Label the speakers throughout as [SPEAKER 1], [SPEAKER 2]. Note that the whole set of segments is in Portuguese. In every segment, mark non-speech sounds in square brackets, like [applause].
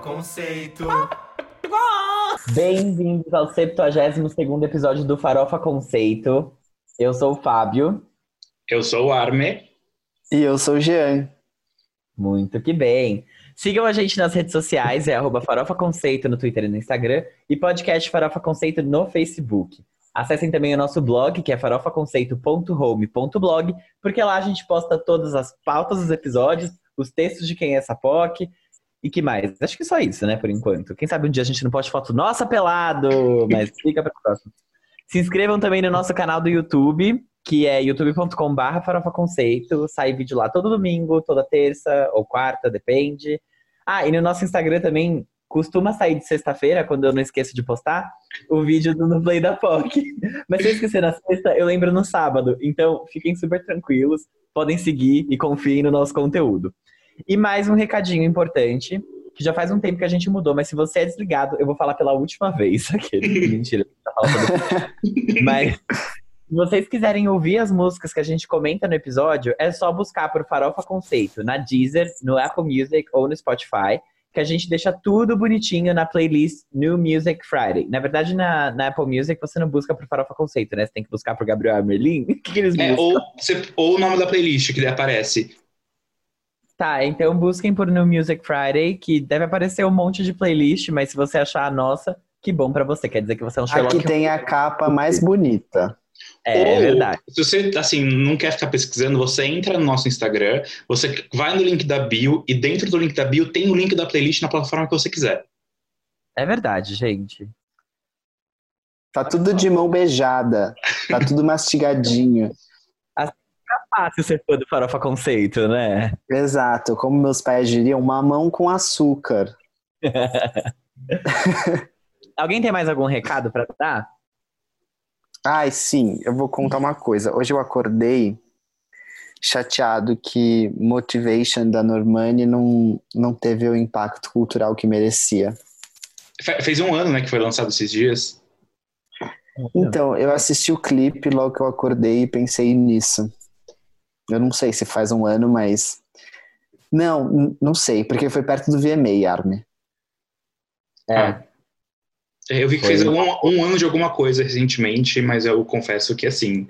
[SPEAKER 1] Conceito.
[SPEAKER 2] Bem-vindos ao 72 episódio do Farofa Conceito. Eu sou o Fábio.
[SPEAKER 3] Eu sou o Arme.
[SPEAKER 4] E eu sou o Jean.
[SPEAKER 2] Muito que bem. Sigam a gente nas redes sociais, é arroba Farofa Conceito no Twitter e no Instagram, e podcast Farofa Conceito no Facebook. Acessem também o nosso blog, que é farofaconceito.home.blog, porque lá a gente posta todas as pautas dos episódios, os textos de quem é essa POC, e que mais? Acho que só isso, né, por enquanto. Quem sabe um dia a gente não poste foto nossa pelado, [laughs] mas fica pra próxima. Se inscrevam também no nosso canal do YouTube, que é youtube.com.br farofaconceito. Sai vídeo lá todo domingo, toda terça ou quarta, depende. Ah, e no nosso Instagram também costuma sair de sexta-feira, quando eu não esqueço de postar, o vídeo do Play da POC. [laughs] Mas se eu esquecer na sexta, eu lembro no sábado. Então, fiquem super tranquilos, podem seguir e confiem no nosso conteúdo. E mais um recadinho importante, que já faz um tempo que a gente mudou, mas se você é desligado, eu vou falar pela última vez. [laughs] Aquele, mentira, tá Mas se vocês quiserem ouvir as músicas que a gente comenta no episódio, é só buscar por Farofa Conceito na Deezer, no Apple Music ou no Spotify que a gente deixa tudo bonitinho na playlist New Music Friday. Na verdade, na, na Apple Music você não busca por Farofa Conceito, né? Você tem que buscar por Gabriel Merlin. [laughs] O que, que eles
[SPEAKER 3] é, ou, você, ou o nome da playlist que aparece.
[SPEAKER 2] Tá, então busquem por New Music Friday, que deve aparecer um monte de playlist, mas se você achar a nossa, que bom para você. Quer dizer que você é um Sherlock
[SPEAKER 4] Aqui tem a capa mais bonita.
[SPEAKER 2] É, Ou, é verdade.
[SPEAKER 3] Se você, assim, não quer ficar pesquisando, você entra no nosso Instagram, você vai no link da bio e dentro do link da bio tem o link da playlist na plataforma que você quiser.
[SPEAKER 2] É verdade, gente.
[SPEAKER 4] Tá tudo de mão beijada. Tá tudo mastigadinho.
[SPEAKER 2] Fica fácil ser fã do Farofa Conceito, né?
[SPEAKER 4] Exato. Como meus pais diriam, mamão com açúcar. [laughs]
[SPEAKER 2] Alguém tem mais algum recado para dar?
[SPEAKER 4] Ai, sim, eu vou contar uma coisa. Hoje eu acordei chateado que Motivation da Normani não, não teve o impacto cultural que merecia.
[SPEAKER 3] Fez um ano, né, que foi lançado esses dias.
[SPEAKER 4] Então, eu assisti o clipe logo que eu acordei e pensei nisso. Eu não sei se faz um ano, mas. Não, não sei, porque foi perto do VMA, Arme.
[SPEAKER 3] É. Ah. Eu vi que Foi. fez um, um, ano de alguma coisa recentemente, mas eu confesso que assim.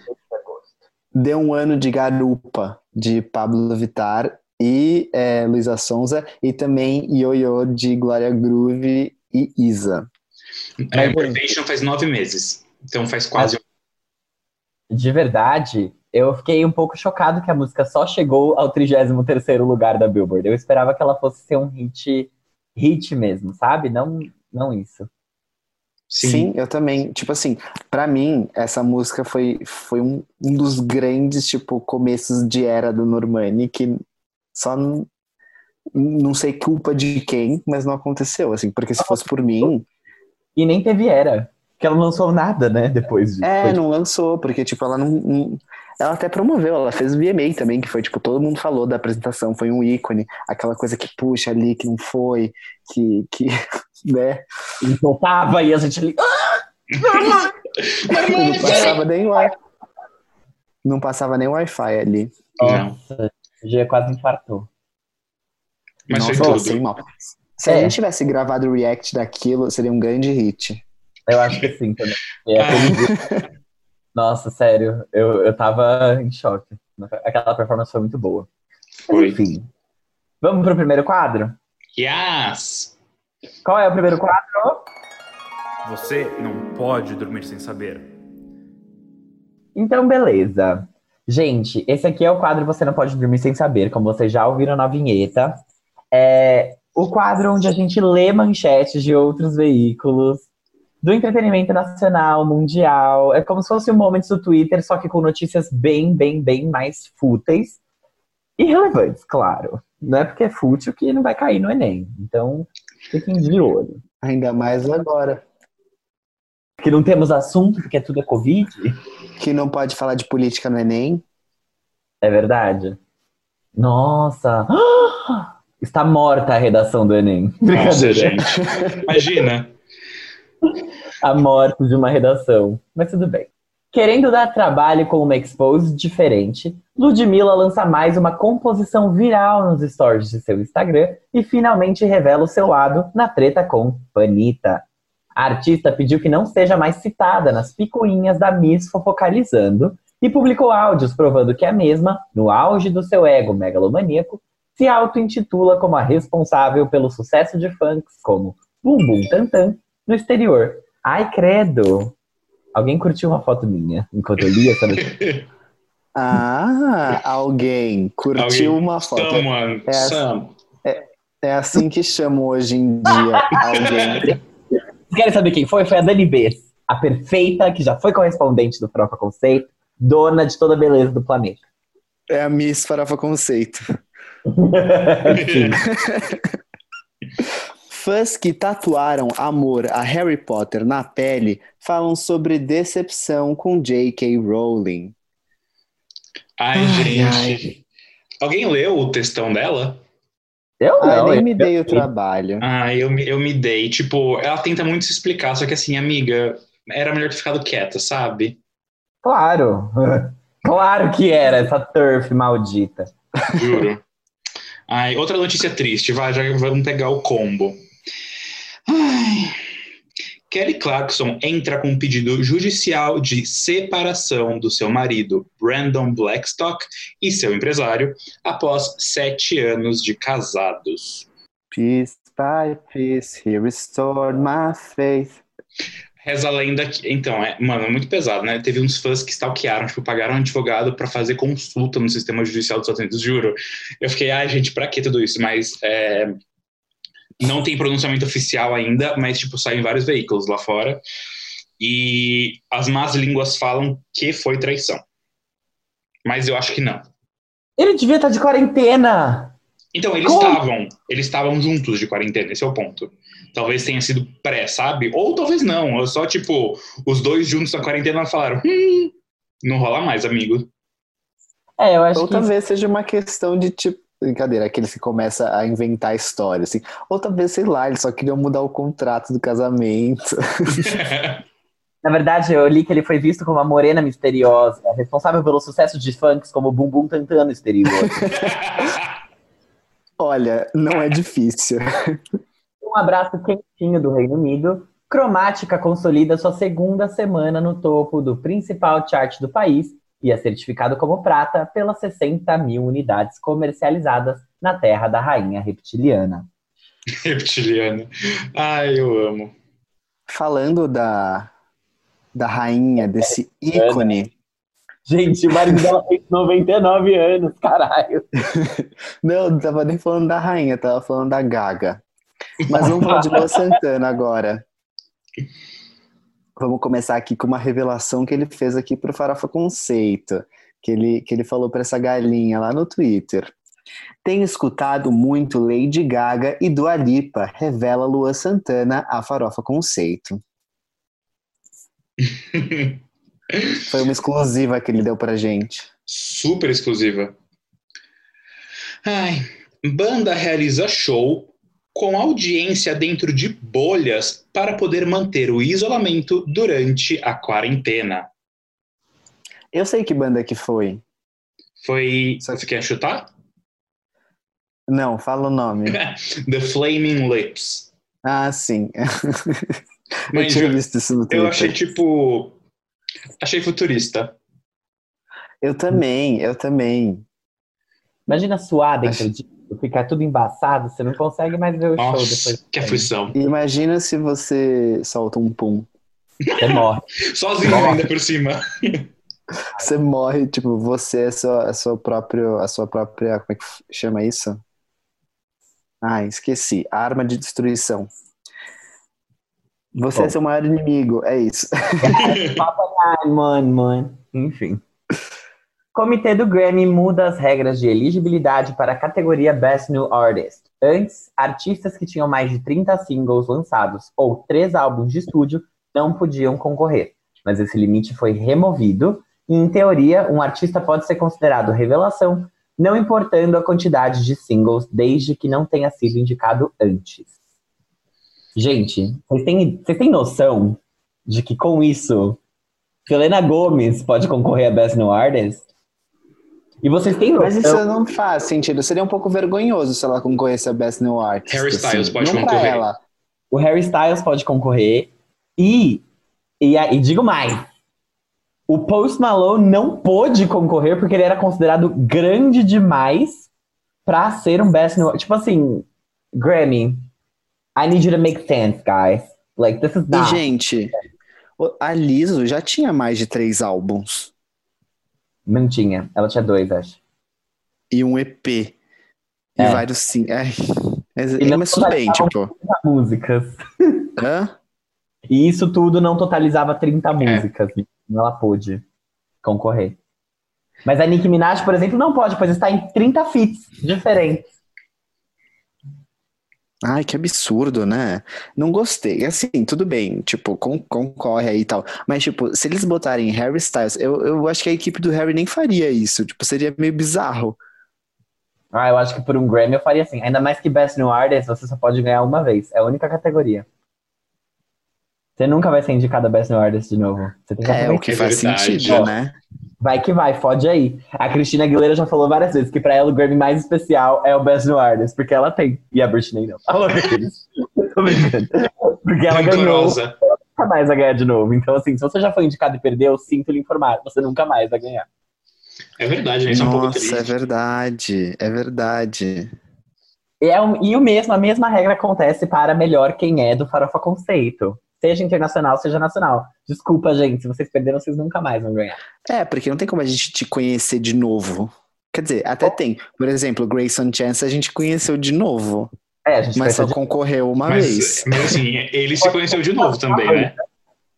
[SPEAKER 4] Deu um ano de Garupa, de Pablo Vittar e é, Luísa Sonza, e também Ioiô de Glória Groove e Isa.
[SPEAKER 3] É, Motivation faz nove meses, então faz quase
[SPEAKER 2] um. De verdade, eu fiquei um pouco chocado que a música só chegou ao 33º lugar da Billboard. Eu esperava que ela fosse ser um hit, hit mesmo, sabe? Não, não isso.
[SPEAKER 4] Sim. Sim. eu também. Tipo assim, para mim, essa música foi, foi um, um dos grandes, tipo, começos de era do Normani, que só não, não sei culpa de quem, mas não aconteceu, assim, porque se fosse por mim.
[SPEAKER 2] E nem teve era. Que ela não lançou nada, né, depois
[SPEAKER 4] disso. É, não lançou, porque, tipo, ela não, não, Ela até promoveu, ela fez o VMA também, que foi, tipo, todo mundo falou da apresentação, foi um ícone, aquela coisa que puxa ali, que não foi, que. que [laughs] né?
[SPEAKER 2] E voltava e a gente ali.
[SPEAKER 4] Ah! não passava nem Wi-Fi. Não passava nem Wi-Fi ali.
[SPEAKER 2] Nossa, o dia quase infartou.
[SPEAKER 3] Mas Nossa, foi tudo.
[SPEAKER 4] mal. Se é. a gente tivesse gravado o react daquilo, seria um grande hit.
[SPEAKER 2] Eu acho que sim também. É, [laughs] Nossa, sério, eu, eu tava em choque. Aquela performance foi muito boa.
[SPEAKER 3] Foi.
[SPEAKER 2] Enfim. Vamos pro primeiro quadro?
[SPEAKER 3] Yes!
[SPEAKER 2] Qual é o primeiro quadro?
[SPEAKER 1] Você não pode dormir sem saber.
[SPEAKER 2] Então, beleza. Gente, esse aqui é o quadro Você Não Pode Dormir Sem Saber, como vocês já ouviram na vinheta. É o quadro onde a gente lê manchetes de outros veículos do entretenimento nacional, mundial. É como se fosse um momento do Twitter, só que com notícias bem, bem, bem mais fúteis e relevantes, claro. Não é porque é fútil que não vai cair no Enem. Então, fiquem de olho.
[SPEAKER 4] Ainda mais agora.
[SPEAKER 2] Que não temos assunto, porque tudo é Covid.
[SPEAKER 4] Que não pode falar de política no Enem.
[SPEAKER 2] É verdade. Nossa! [gasps] Está morta a redação do Enem.
[SPEAKER 3] Nossa, gente. Imagina. [laughs]
[SPEAKER 2] a morte de uma redação. Mas tudo bem. Querendo dar trabalho com uma expose diferente, Ludmilla lança mais uma composição viral nos stories de seu Instagram e finalmente revela o seu lado na treta com Panita. A artista pediu que não seja mais citada nas picuinhas da Miss Fofocalizando e publicou áudios provando que a mesma, no auge do seu ego megalomaníaco, se auto-intitula como a responsável pelo sucesso de funks como Bum Bum Tantan no exterior. Ai, credo! Alguém curtiu uma foto minha enquanto eu li essa notícia? [laughs]
[SPEAKER 4] Ah, alguém curtiu
[SPEAKER 3] Alguém-
[SPEAKER 4] uma foto.
[SPEAKER 3] Someone,
[SPEAKER 4] É assim.
[SPEAKER 3] some.
[SPEAKER 4] É assim que chamo hoje em dia alguém. [laughs]
[SPEAKER 2] Vocês querem saber quem foi? Foi a Dani B, a perfeita, que já foi correspondente do Farofa Conceito, dona de toda a beleza do planeta.
[SPEAKER 4] É a Miss Farofa Conceito. [laughs]
[SPEAKER 2] Sim.
[SPEAKER 4] Fãs que tatuaram amor a Harry Potter na pele falam sobre decepção com J.K. Rowling.
[SPEAKER 3] Ai,
[SPEAKER 4] Ai,
[SPEAKER 3] gente. Alguém leu o textão dela?
[SPEAKER 2] Eu
[SPEAKER 4] Ah,
[SPEAKER 2] não,
[SPEAKER 4] nem
[SPEAKER 2] eu-
[SPEAKER 4] me dei o trabalho.
[SPEAKER 3] Ah, eu me, eu me dei. Tipo, ela tenta muito se explicar, só que assim, amiga, era melhor ter ficado quieta, sabe?
[SPEAKER 2] Claro. [laughs] Claro que era essa turf maldita.
[SPEAKER 3] Juro. [laughs] Ai, outra notícia triste, vai, já vamos pegar o combo. Ai. Kelly Clarkson entra com um pedido judicial de separação do seu marido, Brandon Blackstock, e seu empresário, após sete anos de casados.
[SPEAKER 4] Peace by peace, he restored my faith.
[SPEAKER 3] Reza a lenda que. Então, é, mano, é muito pesado, né? Teve uns fãs que stalkearam, tipo, pagaram um advogado pra fazer consulta no sistema judicial dos Estados Unidos, juro. Eu fiquei, ai, gente, pra que tudo isso? Mas é, não tem pronunciamento oficial ainda, mas, tipo, saem vários veículos lá fora. E as más línguas falam que foi traição. Mas eu acho que não.
[SPEAKER 2] Ele devia estar de quarentena.
[SPEAKER 3] Então, eles
[SPEAKER 2] Como?
[SPEAKER 3] estavam, eles estavam juntos de quarentena, esse é o ponto. Talvez tenha sido pré, sabe? Ou talvez não, ou só tipo, os dois juntos na quarentena falaram, hum, não rola mais, amigo.
[SPEAKER 2] É, eu acho
[SPEAKER 4] Ou
[SPEAKER 2] que.
[SPEAKER 4] talvez seja uma questão de tipo. Brincadeira, aqueles que começam a inventar história, assim. Ou talvez, sei lá, eles só queriam mudar o contrato do casamento. [laughs]
[SPEAKER 2] Na verdade, eu li que ele foi visto como uma morena misteriosa, responsável pelo sucesso de funks como Bum Bum Tantan no exterior. [laughs]
[SPEAKER 4] Olha, não é difícil.
[SPEAKER 2] um abraço quentinho do Reino Unido. Cromática consolida sua segunda semana no topo do principal chart do país e é certificado como prata pelas 60 mil unidades comercializadas na terra da rainha reptiliana. [laughs]
[SPEAKER 3] Reptiliano. Ai, eu amo.
[SPEAKER 4] Falando da, da rainha, desse ícone.
[SPEAKER 2] Gente, o marido dela fez 99 anos, caralho. [laughs]
[SPEAKER 4] Não, não tava nem falando da rainha, tava falando da Gaga. Mas vamos falar de Lua Santana agora. Vamos começar aqui com uma revelação que ele fez aqui pro Farofa Conceito, que ele, que ele falou para essa galinha lá no Twitter. Tenho escutado muito Lady Gaga e Dua Lipa, revela Lua Santana a Farofa Conceito. [laughs] Foi uma exclusiva que ele deu pra gente.
[SPEAKER 3] Super exclusiva. Ai, banda realiza show com audiência dentro de bolhas para poder manter o isolamento durante a quarentena.
[SPEAKER 4] Eu sei que banda que foi.
[SPEAKER 3] Foi. Você quer chutar?
[SPEAKER 4] Não, fala o nome. [laughs]
[SPEAKER 3] The Flaming Lips.
[SPEAKER 4] Ah, sim. [laughs] eu tinha
[SPEAKER 3] eu,
[SPEAKER 4] visto isso no Twitter.
[SPEAKER 3] eu achei tipo. Achei futurista.
[SPEAKER 4] Eu também, eu também.
[SPEAKER 2] Imagina suar dentro
[SPEAKER 4] Acho-
[SPEAKER 2] disso, ficar tudo embaçado, você não consegue mais ver o show
[SPEAKER 3] Nossa,
[SPEAKER 2] depois.
[SPEAKER 3] que aflição.
[SPEAKER 4] Imagina se você solta um pum.
[SPEAKER 2] Você morre.
[SPEAKER 3] Sozinho ainda por cima.
[SPEAKER 4] Você morre, tipo, você é sua, a sua própria, a sua própria, como é que chama isso? Ah, esqueci. Arma de destruição. Você
[SPEAKER 2] Bom.
[SPEAKER 4] é seu maior inimigo, é isso. [laughs]
[SPEAKER 2] Ai, mano, mano. Enfim. Comitê do Grammy muda as regras de elegibilidade para a categoria Best New Artist. Antes, artistas que tinham mais de 30 singles lançados ou três álbuns de estúdio não podiam concorrer. Mas esse limite foi removido e, em teoria, um artista pode ser considerado revelação, não importando a quantidade de singles, desde que não tenha sido indicado antes. Gente, vocês têm, vocês têm noção de que com isso Selena Gomes pode concorrer a Best New Artist. E vocês têm
[SPEAKER 4] Mas isso
[SPEAKER 2] noção-
[SPEAKER 4] não faz sentido. Seria um pouco vergonhoso se ela concorresse a Best New Artist.
[SPEAKER 3] Harry Styles
[SPEAKER 4] assim.
[SPEAKER 3] pode
[SPEAKER 4] não
[SPEAKER 3] concorrer.
[SPEAKER 4] ela.
[SPEAKER 2] O Harry Styles pode concorrer. E, e, e digo mais. O Post Malone não pôde concorrer porque ele era considerado grande demais pra ser um Best New Tipo assim, Grammy, I need you to make sense, guys. Like, this is
[SPEAKER 4] E,
[SPEAKER 2] not.
[SPEAKER 4] gente, o- a Liso já tinha mais de três álbuns
[SPEAKER 2] Não tinha. Ela tinha dois, acho.
[SPEAKER 4] e um EP. E
[SPEAKER 2] É.
[SPEAKER 4] vários sim. Ai, mas,
[SPEAKER 2] E não
[SPEAKER 4] mas tudo bem, tipo.
[SPEAKER 2] 30 músicas. [laughs]
[SPEAKER 4] Hã?
[SPEAKER 2] E isso tudo não totalizava 30 músicas. Então ela pôde concorrer. Mas a Nicki Minaj, por exemplo, não pode, pois está em 30 feats diferentes.
[SPEAKER 4] Ai, que absurdo, né? Não gostei. Assim, tudo bem, tipo, con- concorre aí e tal. Mas, tipo, se eles botarem Harry Styles, eu, eu acho que a equipe do Harry nem faria isso. Tipo, seria meio bizarro.
[SPEAKER 2] Ah, eu acho que por um Grammy eu faria assim. Ainda mais que Best New Artist, você só pode ganhar uma vez. É a única categoria. Você nunca vai ser indicado a Best New Artist de novo. Você tem que
[SPEAKER 4] É, o que
[SPEAKER 3] É
[SPEAKER 4] faz
[SPEAKER 3] verdade.
[SPEAKER 4] sentido, né?
[SPEAKER 2] Vai que vai, fode aí. A Cristina Aguilera já falou várias vezes que pra ela o Grammy mais especial é o Best New Artist, porque ela tem. E a Britney não. Alô, aqueles. [laughs] Tô brincando. Porque ela ganhou,
[SPEAKER 3] Rancorosa.
[SPEAKER 2] nunca mais vai ganhar de novo. Então, assim, se você já foi indicado e perdeu, sinto lhe informar, você nunca mais vai ganhar.
[SPEAKER 3] É verdade, gente. Isso é um pouco
[SPEAKER 4] Nossa, é
[SPEAKER 3] triste.
[SPEAKER 4] verdade. É verdade.
[SPEAKER 2] E, é um- e o mesmo, a mesma regra acontece para melhor quem é do Farofa Conceito. Seja internacional, seja nacional. Desculpa, gente, se vocês perderam, vocês nunca mais vão ganhar.
[SPEAKER 4] É, porque não tem como a gente te conhecer de novo. Quer dizer, até tem. Por exemplo, Grayson Chance a gente conheceu de novo,
[SPEAKER 2] É, a gente
[SPEAKER 4] mas só
[SPEAKER 2] de-
[SPEAKER 4] concorreu uma
[SPEAKER 3] Mas,
[SPEAKER 4] vez.
[SPEAKER 3] mas assim, ele se conheceu de novo também, né?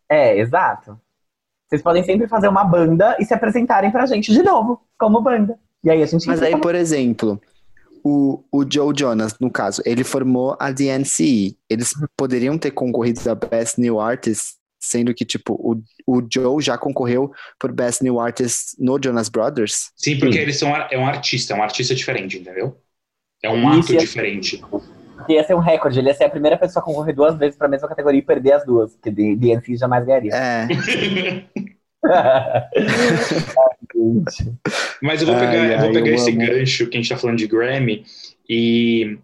[SPEAKER 2] É, exato. Vocês podem sempre fazer uma banda e se apresentarem pra gente de novo, como banda. E aí a gente
[SPEAKER 4] Mas aí, por exemplo, o, o Joe Jonas, no caso, ele formou a DNCE. Eles poderiam ter concorrido a Best New Artist, sendo que, tipo, o, o Joe já concorreu por Best New Artist no Jonas Brothers.
[SPEAKER 3] Sim, porque
[SPEAKER 2] Sim.
[SPEAKER 3] eles são é um artista, é um artista diferente, entendeu? É um ato
[SPEAKER 2] ia-
[SPEAKER 3] diferente.
[SPEAKER 2] Porque ia ser um recorde, ele ia ser a primeira pessoa a concorrer duas vezes pra mesma categoria e perder as duas, porque D- DNC jamais ganharia.
[SPEAKER 4] É. [laughs]
[SPEAKER 3] Mas eu vou
[SPEAKER 4] Ai,
[SPEAKER 3] pegar, eu vou
[SPEAKER 4] ai,
[SPEAKER 3] pegar
[SPEAKER 4] eu
[SPEAKER 3] esse
[SPEAKER 4] amo.
[SPEAKER 3] gancho que a gente tá falando de Grammy e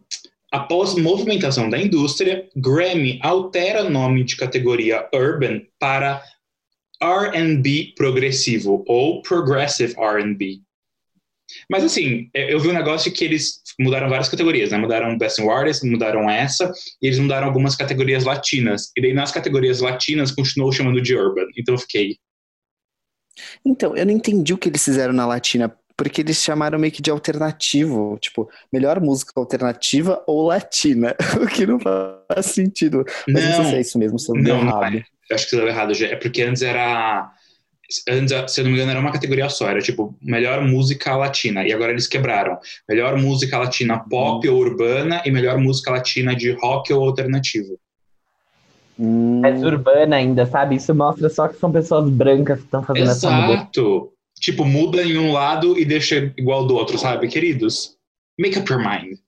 [SPEAKER 3] após movimentação da indústria, Grammy altera nome de categoria Urban para R&B progressivo ou Progressive R&B. Mas assim, é, eu vi um negócio que eles mudaram várias categorias, né? Mudaram Best New Artist, mudaram essa, e eles mudaram algumas categorias latinas. E daí nas categorias latinas continuou chamando de Urban. Então eu fiquei,
[SPEAKER 4] Então, eu não entendi o que eles fizeram na Latina, porque eles chamaram meio que de alternativo, tipo, melhor música alternativa ou latina, [laughs] o que não faz sentido. Mas não, sei se é
[SPEAKER 3] não,
[SPEAKER 4] isso mesmo, se eu
[SPEAKER 3] Não,
[SPEAKER 4] deu
[SPEAKER 3] não
[SPEAKER 4] errado.
[SPEAKER 3] eu acho que você deu errado. É porque antes era. Antes, se eu não me engano, era uma categoria só. Era tipo, melhor música latina. E agora eles quebraram. Melhor música latina pop ou urbana e melhor música latina de rock ou alternativo.
[SPEAKER 4] Hum,
[SPEAKER 2] É urbana ainda, sabe? Isso mostra só que são pessoas brancas que estão fazendo essa mudança.
[SPEAKER 3] Exato. Tipo, muda em um lado e deixa igual do outro, sabe, queridos? Make up your mind.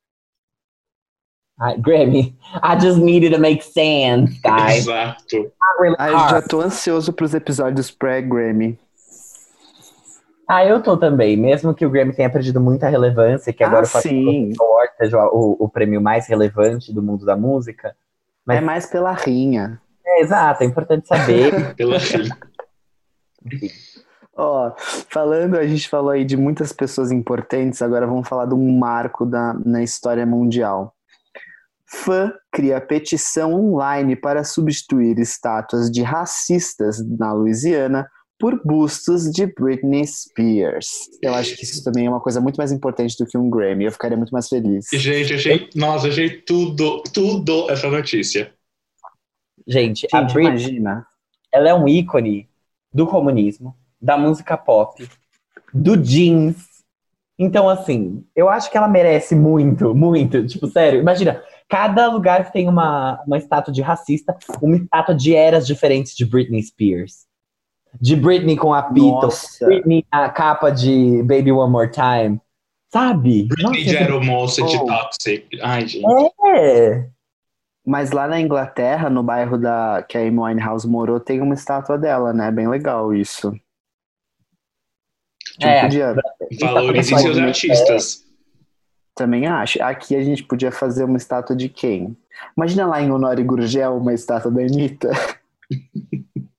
[SPEAKER 2] Ai, Grammy, I just needed to make sense, guys.
[SPEAKER 3] Exato.
[SPEAKER 2] Really
[SPEAKER 4] Ah, eu já tô ansioso pros episódios pré-Grammy.
[SPEAKER 2] Ah, eu tô também. Mesmo que o Grammy tenha perdido muita relevância, que agora
[SPEAKER 4] Ah,
[SPEAKER 2] o. Award seja o, o prêmio mais relevante do mundo da música. Mas-
[SPEAKER 4] É mais pela rinha.
[SPEAKER 2] É, exato, é importante saber. [laughs]
[SPEAKER 3] Pela...
[SPEAKER 4] Ó, falando, a gente falou aí de muitas pessoas importantes, agora vamos falar de um marco da, na história mundial. Fã cria petição online para substituir estátuas de racistas na Louisiana por bustos de Britney Spears. Eu acho que isso também é uma coisa muito mais importante do que um Grammy. Eu ficaria muito mais feliz.
[SPEAKER 3] Gente, achei. Nossa, achei tudo, tudo essa notícia.
[SPEAKER 2] Gente, a Britney,
[SPEAKER 4] imagina.
[SPEAKER 2] ela é um ícone do comunismo, da música pop, do jeans. Então, assim, eu acho que ela merece muito, muito. Tipo, sério, imagina, cada lugar que tem uma, uma estátua de racista, uma estátua de eras diferentes de Britney Spears. De Britney com a. Britney a capa de Baby One More Time. Sabe?
[SPEAKER 3] Britney
[SPEAKER 2] Nossa,
[SPEAKER 3] já era o moça de
[SPEAKER 4] Oh.
[SPEAKER 3] Toxic. Ai, gente.
[SPEAKER 2] É.
[SPEAKER 4] Mas lá na Inglaterra, no bairro da que a Amy Winehouse morou, tem uma estátua dela, né? Bem legal isso.
[SPEAKER 2] É,
[SPEAKER 4] podia-
[SPEAKER 3] Valorizem seus artistas.
[SPEAKER 4] Também acho. Aqui a gente podia fazer uma estátua de quem? Imagina lá em Honório Gurgel uma estátua da Anitta. [laughs]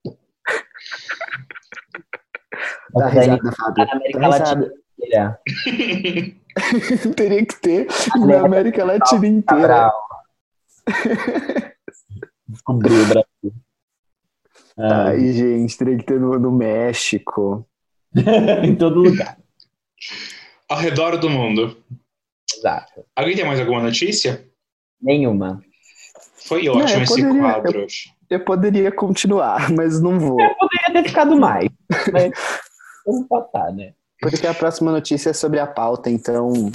[SPEAKER 4] Dá risada, Fábio.
[SPEAKER 2] Na América Latina
[SPEAKER 4] risada.
[SPEAKER 2] inteira. [laughs]
[SPEAKER 4] Teria que ter na América Latina inteira.
[SPEAKER 2] Descobriu o Brasil. [laughs] Ah,
[SPEAKER 4] Ai, gente, teria que ter no, no México. [laughs]
[SPEAKER 2] em todo lugar.
[SPEAKER 3] Ao redor do mundo.
[SPEAKER 2] Exato.
[SPEAKER 3] Alguém tem mais alguma notícia?
[SPEAKER 2] Nenhuma.
[SPEAKER 3] Foi
[SPEAKER 4] Não,
[SPEAKER 3] ótimo
[SPEAKER 4] eu
[SPEAKER 3] esse
[SPEAKER 4] poderia-
[SPEAKER 3] quadro.
[SPEAKER 4] Eu poderia continuar, mas não vou.
[SPEAKER 2] Poderia ter ficado mais. Mas vamos passar, né?
[SPEAKER 4] Porque a próxima notícia é sobre a pauta, então.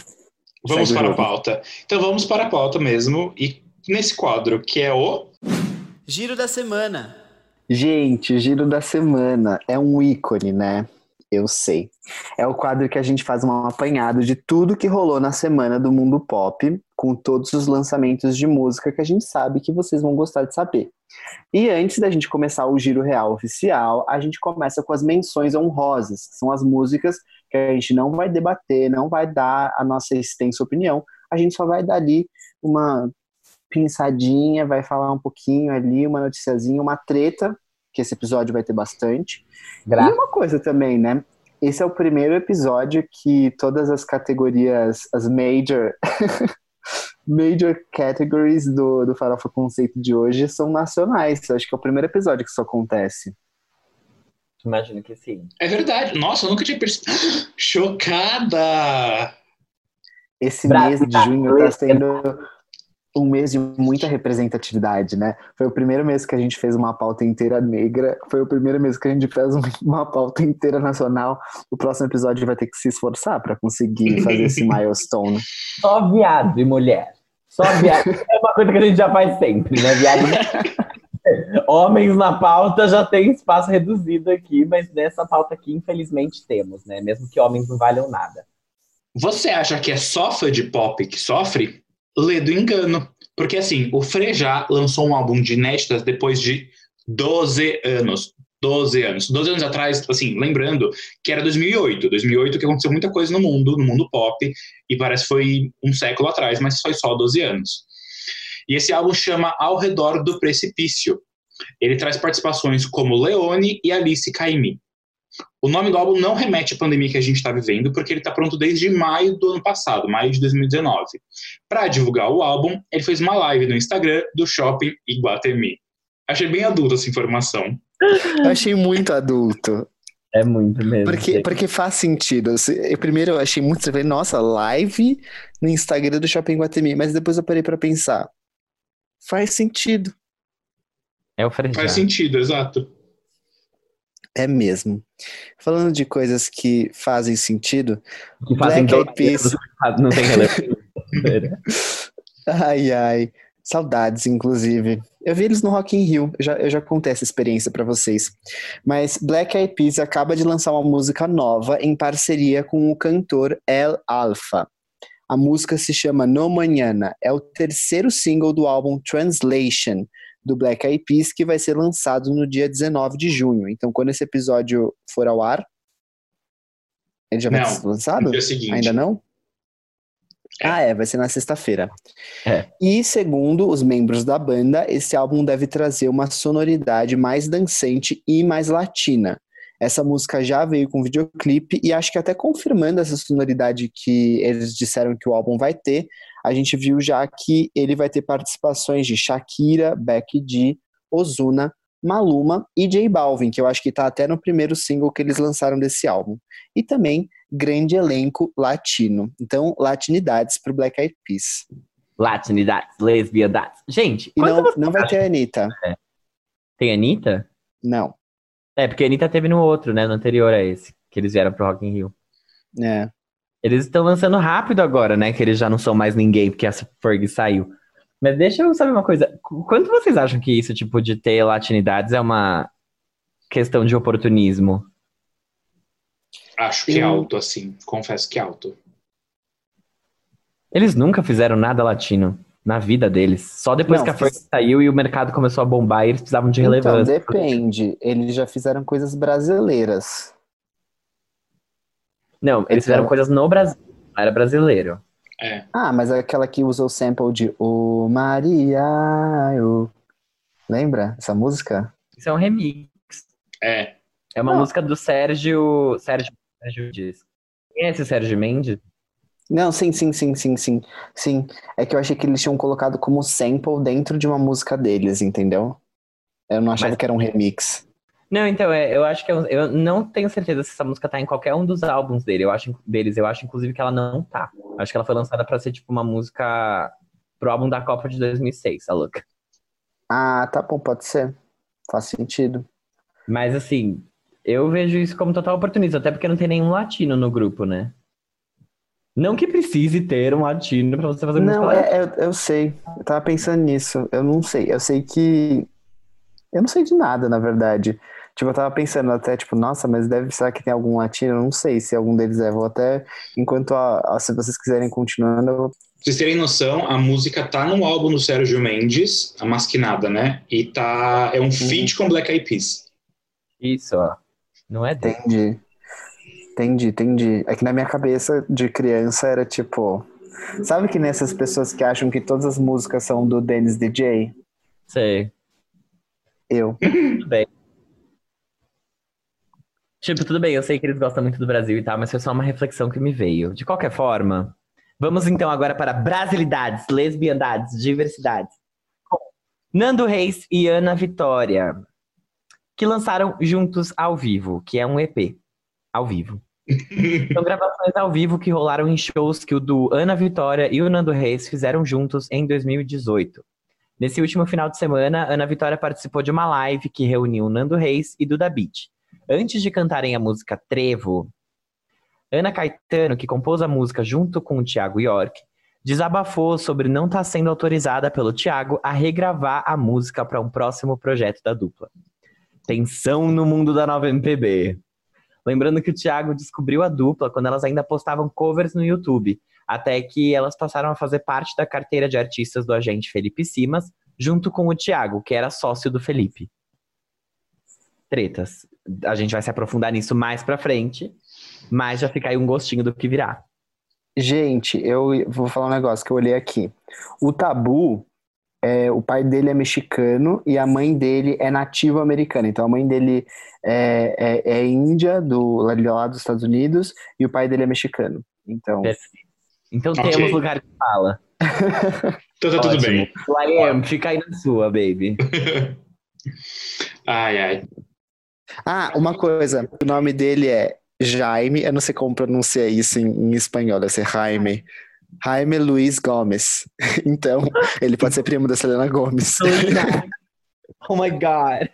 [SPEAKER 3] Vamos para a pauta. Então vamos para a pauta mesmo. E nesse quadro, que é o.
[SPEAKER 5] Giro da semana.
[SPEAKER 4] Gente, o giro da semana é um ícone, né? Eu sei. É o quadro que a gente faz um apanhado de tudo que rolou na semana do mundo pop, com todos os lançamentos de música que a gente sabe que vocês vão gostar de saber. E antes da gente começar o giro real oficial, a gente começa com as menções honrosas, que são as músicas que a gente não vai debater, não vai dar a nossa extensa opinião, a gente só vai dar ali uma pinçadinha, vai falar um pouquinho ali, uma noticiazinha, uma treta, que esse episódio vai ter bastante. E uma coisa também, né? Esse é o primeiro episódio que todas as categorias, as major, [laughs] major categories do, do Farofa Conceito de hoje são nacionais. Eu acho que é o primeiro episódio que isso acontece.
[SPEAKER 2] Imagino que sim.
[SPEAKER 3] É verdade. Nossa, eu nunca tinha percebido. [gasps] Chocada!
[SPEAKER 4] Esse
[SPEAKER 2] Brasil,
[SPEAKER 4] mês de junho está
[SPEAKER 2] Brasil.
[SPEAKER 4] sendo um mês de muita representatividade, né? Foi o primeiro mês que a gente fez uma pauta inteira negra, foi o primeiro mês que a gente fez um- uma pauta inteira nacional. O próximo episódio vai ter que se esforçar para conseguir fazer esse [laughs] milestone.
[SPEAKER 2] Só viado e mulher. Só viado. [laughs] É uma coisa que a gente já faz sempre, né? Viado. [laughs] Homens na pauta já tem espaço reduzido aqui, mas nessa pauta aqui, infelizmente, temos, né? Mesmo que homens não valham nada.
[SPEAKER 3] Você acha que é só fã de pop que sofre? Lê do engano. Porque assim, o Frejá lançou um álbum de inéditas depois de 12 anos. 12 anos. 12 anos atrás, assim, lembrando que era 2008. 2008 que aconteceu muita coisa no mundo, no mundo pop, e parece que foi um século atrás, mas foi só 12 anos. E esse álbum chama Ao Redor do Precipício. Ele traz participações como Leone e Alice Caymmi. O nome do álbum não remete à pandemia que a gente está vivendo, porque ele está pronto desde maio do ano passado, maio de 2019. Para divulgar o álbum, ele fez uma live no Instagram do Shopping Iguatemi. Achei bem adulta essa informação.
[SPEAKER 4] Eu achei muito adulto.
[SPEAKER 2] É muito mesmo.
[SPEAKER 4] Porque, porque faz sentido. Se- eu- primeiro eu achei muito. Falei, nossa, live no Instagram do Shopping Guatemi. Mas depois eu parei pra pensar. Faz sentido.
[SPEAKER 2] É o frejá.
[SPEAKER 3] Faz sentido, exato.
[SPEAKER 4] É mesmo. Falando de coisas que fazem sentido.
[SPEAKER 2] Que fazem
[SPEAKER 4] Black Eyed
[SPEAKER 2] 12
[SPEAKER 4] Peas.
[SPEAKER 2] Não tem [laughs] relevância.
[SPEAKER 4] Ai, ai. Saudades, inclusive. Eu vi eles no Rock in Rio. Eu já, eu já contei essa experiência pra vocês. Mas Black Eyed Peas acaba de lançar uma música nova em parceria com o cantor El Alfa. A música se chama No Manhana. É o terceiro single do álbum Translation do Black Eyed Peas que vai ser lançado no dia 19 de junho. Então, quando esse episódio for ao ar, ele já vai
[SPEAKER 3] Não,
[SPEAKER 4] ser lançado?
[SPEAKER 3] No dia seguinte.
[SPEAKER 4] Ainda não?
[SPEAKER 3] É.
[SPEAKER 4] Ah, é, vai ser na sexta-feira.
[SPEAKER 2] É.
[SPEAKER 4] E segundo os membros da banda, esse álbum deve trazer uma sonoridade mais dançante e mais latina. Essa música já veio com videoclipe e acho que até confirmando essa sonoridade que eles disseram que o álbum vai ter, a gente viu já que ele vai ter participações de Shakira, Becky G, Ozuna, Maluma e J Balvin, que eu acho que tá até no primeiro single que eles lançaram desse álbum. E também grande elenco latino. Então, latinidades pro Black Eyed Peas.
[SPEAKER 2] Latinidades, lesbiandades. Gente,
[SPEAKER 4] E não, não vai ter a Anitta.
[SPEAKER 2] Tem Anitta?
[SPEAKER 4] Não.
[SPEAKER 2] É, porque a Anitta teve no outro, né? No anterior a esse, que eles vieram pro Rock in Rio.
[SPEAKER 4] É.
[SPEAKER 2] Eles estão lançando rápido agora, né? Que eles já não são mais ninguém, porque essa Ferg saiu. Mas deixa eu saber uma coisa. Qu- Quanto vocês acham que isso, tipo, de ter latinidades é uma questão de oportunismo?
[SPEAKER 3] Acho que é
[SPEAKER 4] Eu-
[SPEAKER 3] alto, assim. Confesso que é alto.
[SPEAKER 2] Eles nunca fizeram nada latino. na vida deles. Só depois
[SPEAKER 4] Não,
[SPEAKER 2] que a Fergie
[SPEAKER 4] fiz-
[SPEAKER 2] saiu e o mercado começou a bombar e eles precisavam de
[SPEAKER 4] Então,
[SPEAKER 2] relevância.
[SPEAKER 4] depende. Eles já fizeram coisas brasileiras.
[SPEAKER 2] Não, eles fizeram
[SPEAKER 4] Então-
[SPEAKER 2] coisas no Brasil. Não era brasileiro.
[SPEAKER 3] É.
[SPEAKER 4] Ah, mas é aquela que usa o sample de O Maria, eu... Lembra essa música?
[SPEAKER 2] Isso é um remix.
[SPEAKER 3] É.
[SPEAKER 2] É uma
[SPEAKER 4] Não.
[SPEAKER 2] música do Sérgio. Sérgio, Sérgio Dias. Conhece o Sérgio Mendes?
[SPEAKER 4] Não, sim, sim, sim, sim, sim. Sim. É que eu achei que eles tinham colocado como sample dentro de uma música deles, entendeu? Eu não achava
[SPEAKER 2] Mas-
[SPEAKER 4] que era um remix.
[SPEAKER 2] Não, então, é, eu acho que eu, eu não tenho certeza se essa música tá em qualquer um dos álbuns dele. Eu acho, deles. Eu acho, inclusive, que ela não tá. Acho que ela foi lançada pra ser, tipo, uma música pro álbum da Copa de 2006, a louca.
[SPEAKER 4] Ah, tá bom, pode ser. Faz sentido.
[SPEAKER 2] Mas, assim, eu vejo isso como total oportunismo, até porque não tem nenhum latino no grupo, né? Não que precise ter um latino pra você fazer música
[SPEAKER 4] Não, é, eu, eu sei. Eu tava pensando nisso. Eu não sei. Eu sei que. Eu não sei de nada, na verdade. Tipo, eu tava pensando até, tipo, nossa, mas deve será que tem algum latino? Eu não sei se algum deles é. Vou até. Enquanto a, a- se vocês quiserem continuando, eu.
[SPEAKER 3] Pra vocês terem noção, a música tá no álbum do Sérgio Mendes, a Masquinada, né? E tá. É um feat com Black Eyed Peas.
[SPEAKER 2] Isso, ó. Não é dele.
[SPEAKER 4] Entendi. Entendi, entendi. É que na minha cabeça de criança era tipo. Sabe que nessas pessoas que acham que todas as músicas são do Dennis DJ?
[SPEAKER 2] Sei.
[SPEAKER 4] Eu.
[SPEAKER 2] Tudo bem. Tipo, tudo bem, eu sei que eles gostam muito do Brasil e tal, mas foi só uma reflexão que me veio. De qualquer forma, vamos então agora para brasilidades, lesbiandades, diversidades. Com Nando Reis e Ana Vitória, que lançaram juntos ao vivo, que é um EP ao vivo. [laughs] São gravações ao vivo que rolaram em shows que o do Ana Vitória e o Nando Reis fizeram juntos em 2018. Nesse último final de semana, Ana Vitória participou de uma live que reuniu Nando Reis e Duda Beat. Antes de cantarem a música Trevo, Ana Caetano, que compôs a música junto com o Thiago York, desabafou sobre não estar sendo autorizada pelo Thiago a regravar a música para um próximo projeto da dupla. Tensão no mundo da nova MPB. Lembrando que o Thiago descobriu a dupla quando elas ainda postavam covers no YouTube, até que elas passaram a fazer parte da carteira de artistas do agente Felipe Simas, junto com o Thiago, que era sócio do Felipe. Tretas. A gente vai se aprofundar nisso mais pra frente, mas já fica aí um gostinho do que virá.
[SPEAKER 4] Gente, eu vou falar um negócio que eu olhei aqui. O Tabu, é, o pai dele é mexicano e a mãe dele é nativa americana. Então a mãe dele é, é, é índia, do, lá- dos Estados Unidos, e o pai dele é mexicano. Então,
[SPEAKER 2] Perfeito. Então
[SPEAKER 3] Ok.
[SPEAKER 2] temos lugar de fala. [laughs]
[SPEAKER 3] Então tá tudo bem.
[SPEAKER 2] Liam, fica aí na sua, baby. [laughs]
[SPEAKER 3] Ai, ai.
[SPEAKER 4] Ah, uma coisa. O nome dele é Jaime. Eu não sei como pronunciar isso em, em espanhol. Deve ser Jaime. Jaime Luiz Gomes. [laughs] Então, ele pode ser primo da Selena Gomes.
[SPEAKER 2] oh my god.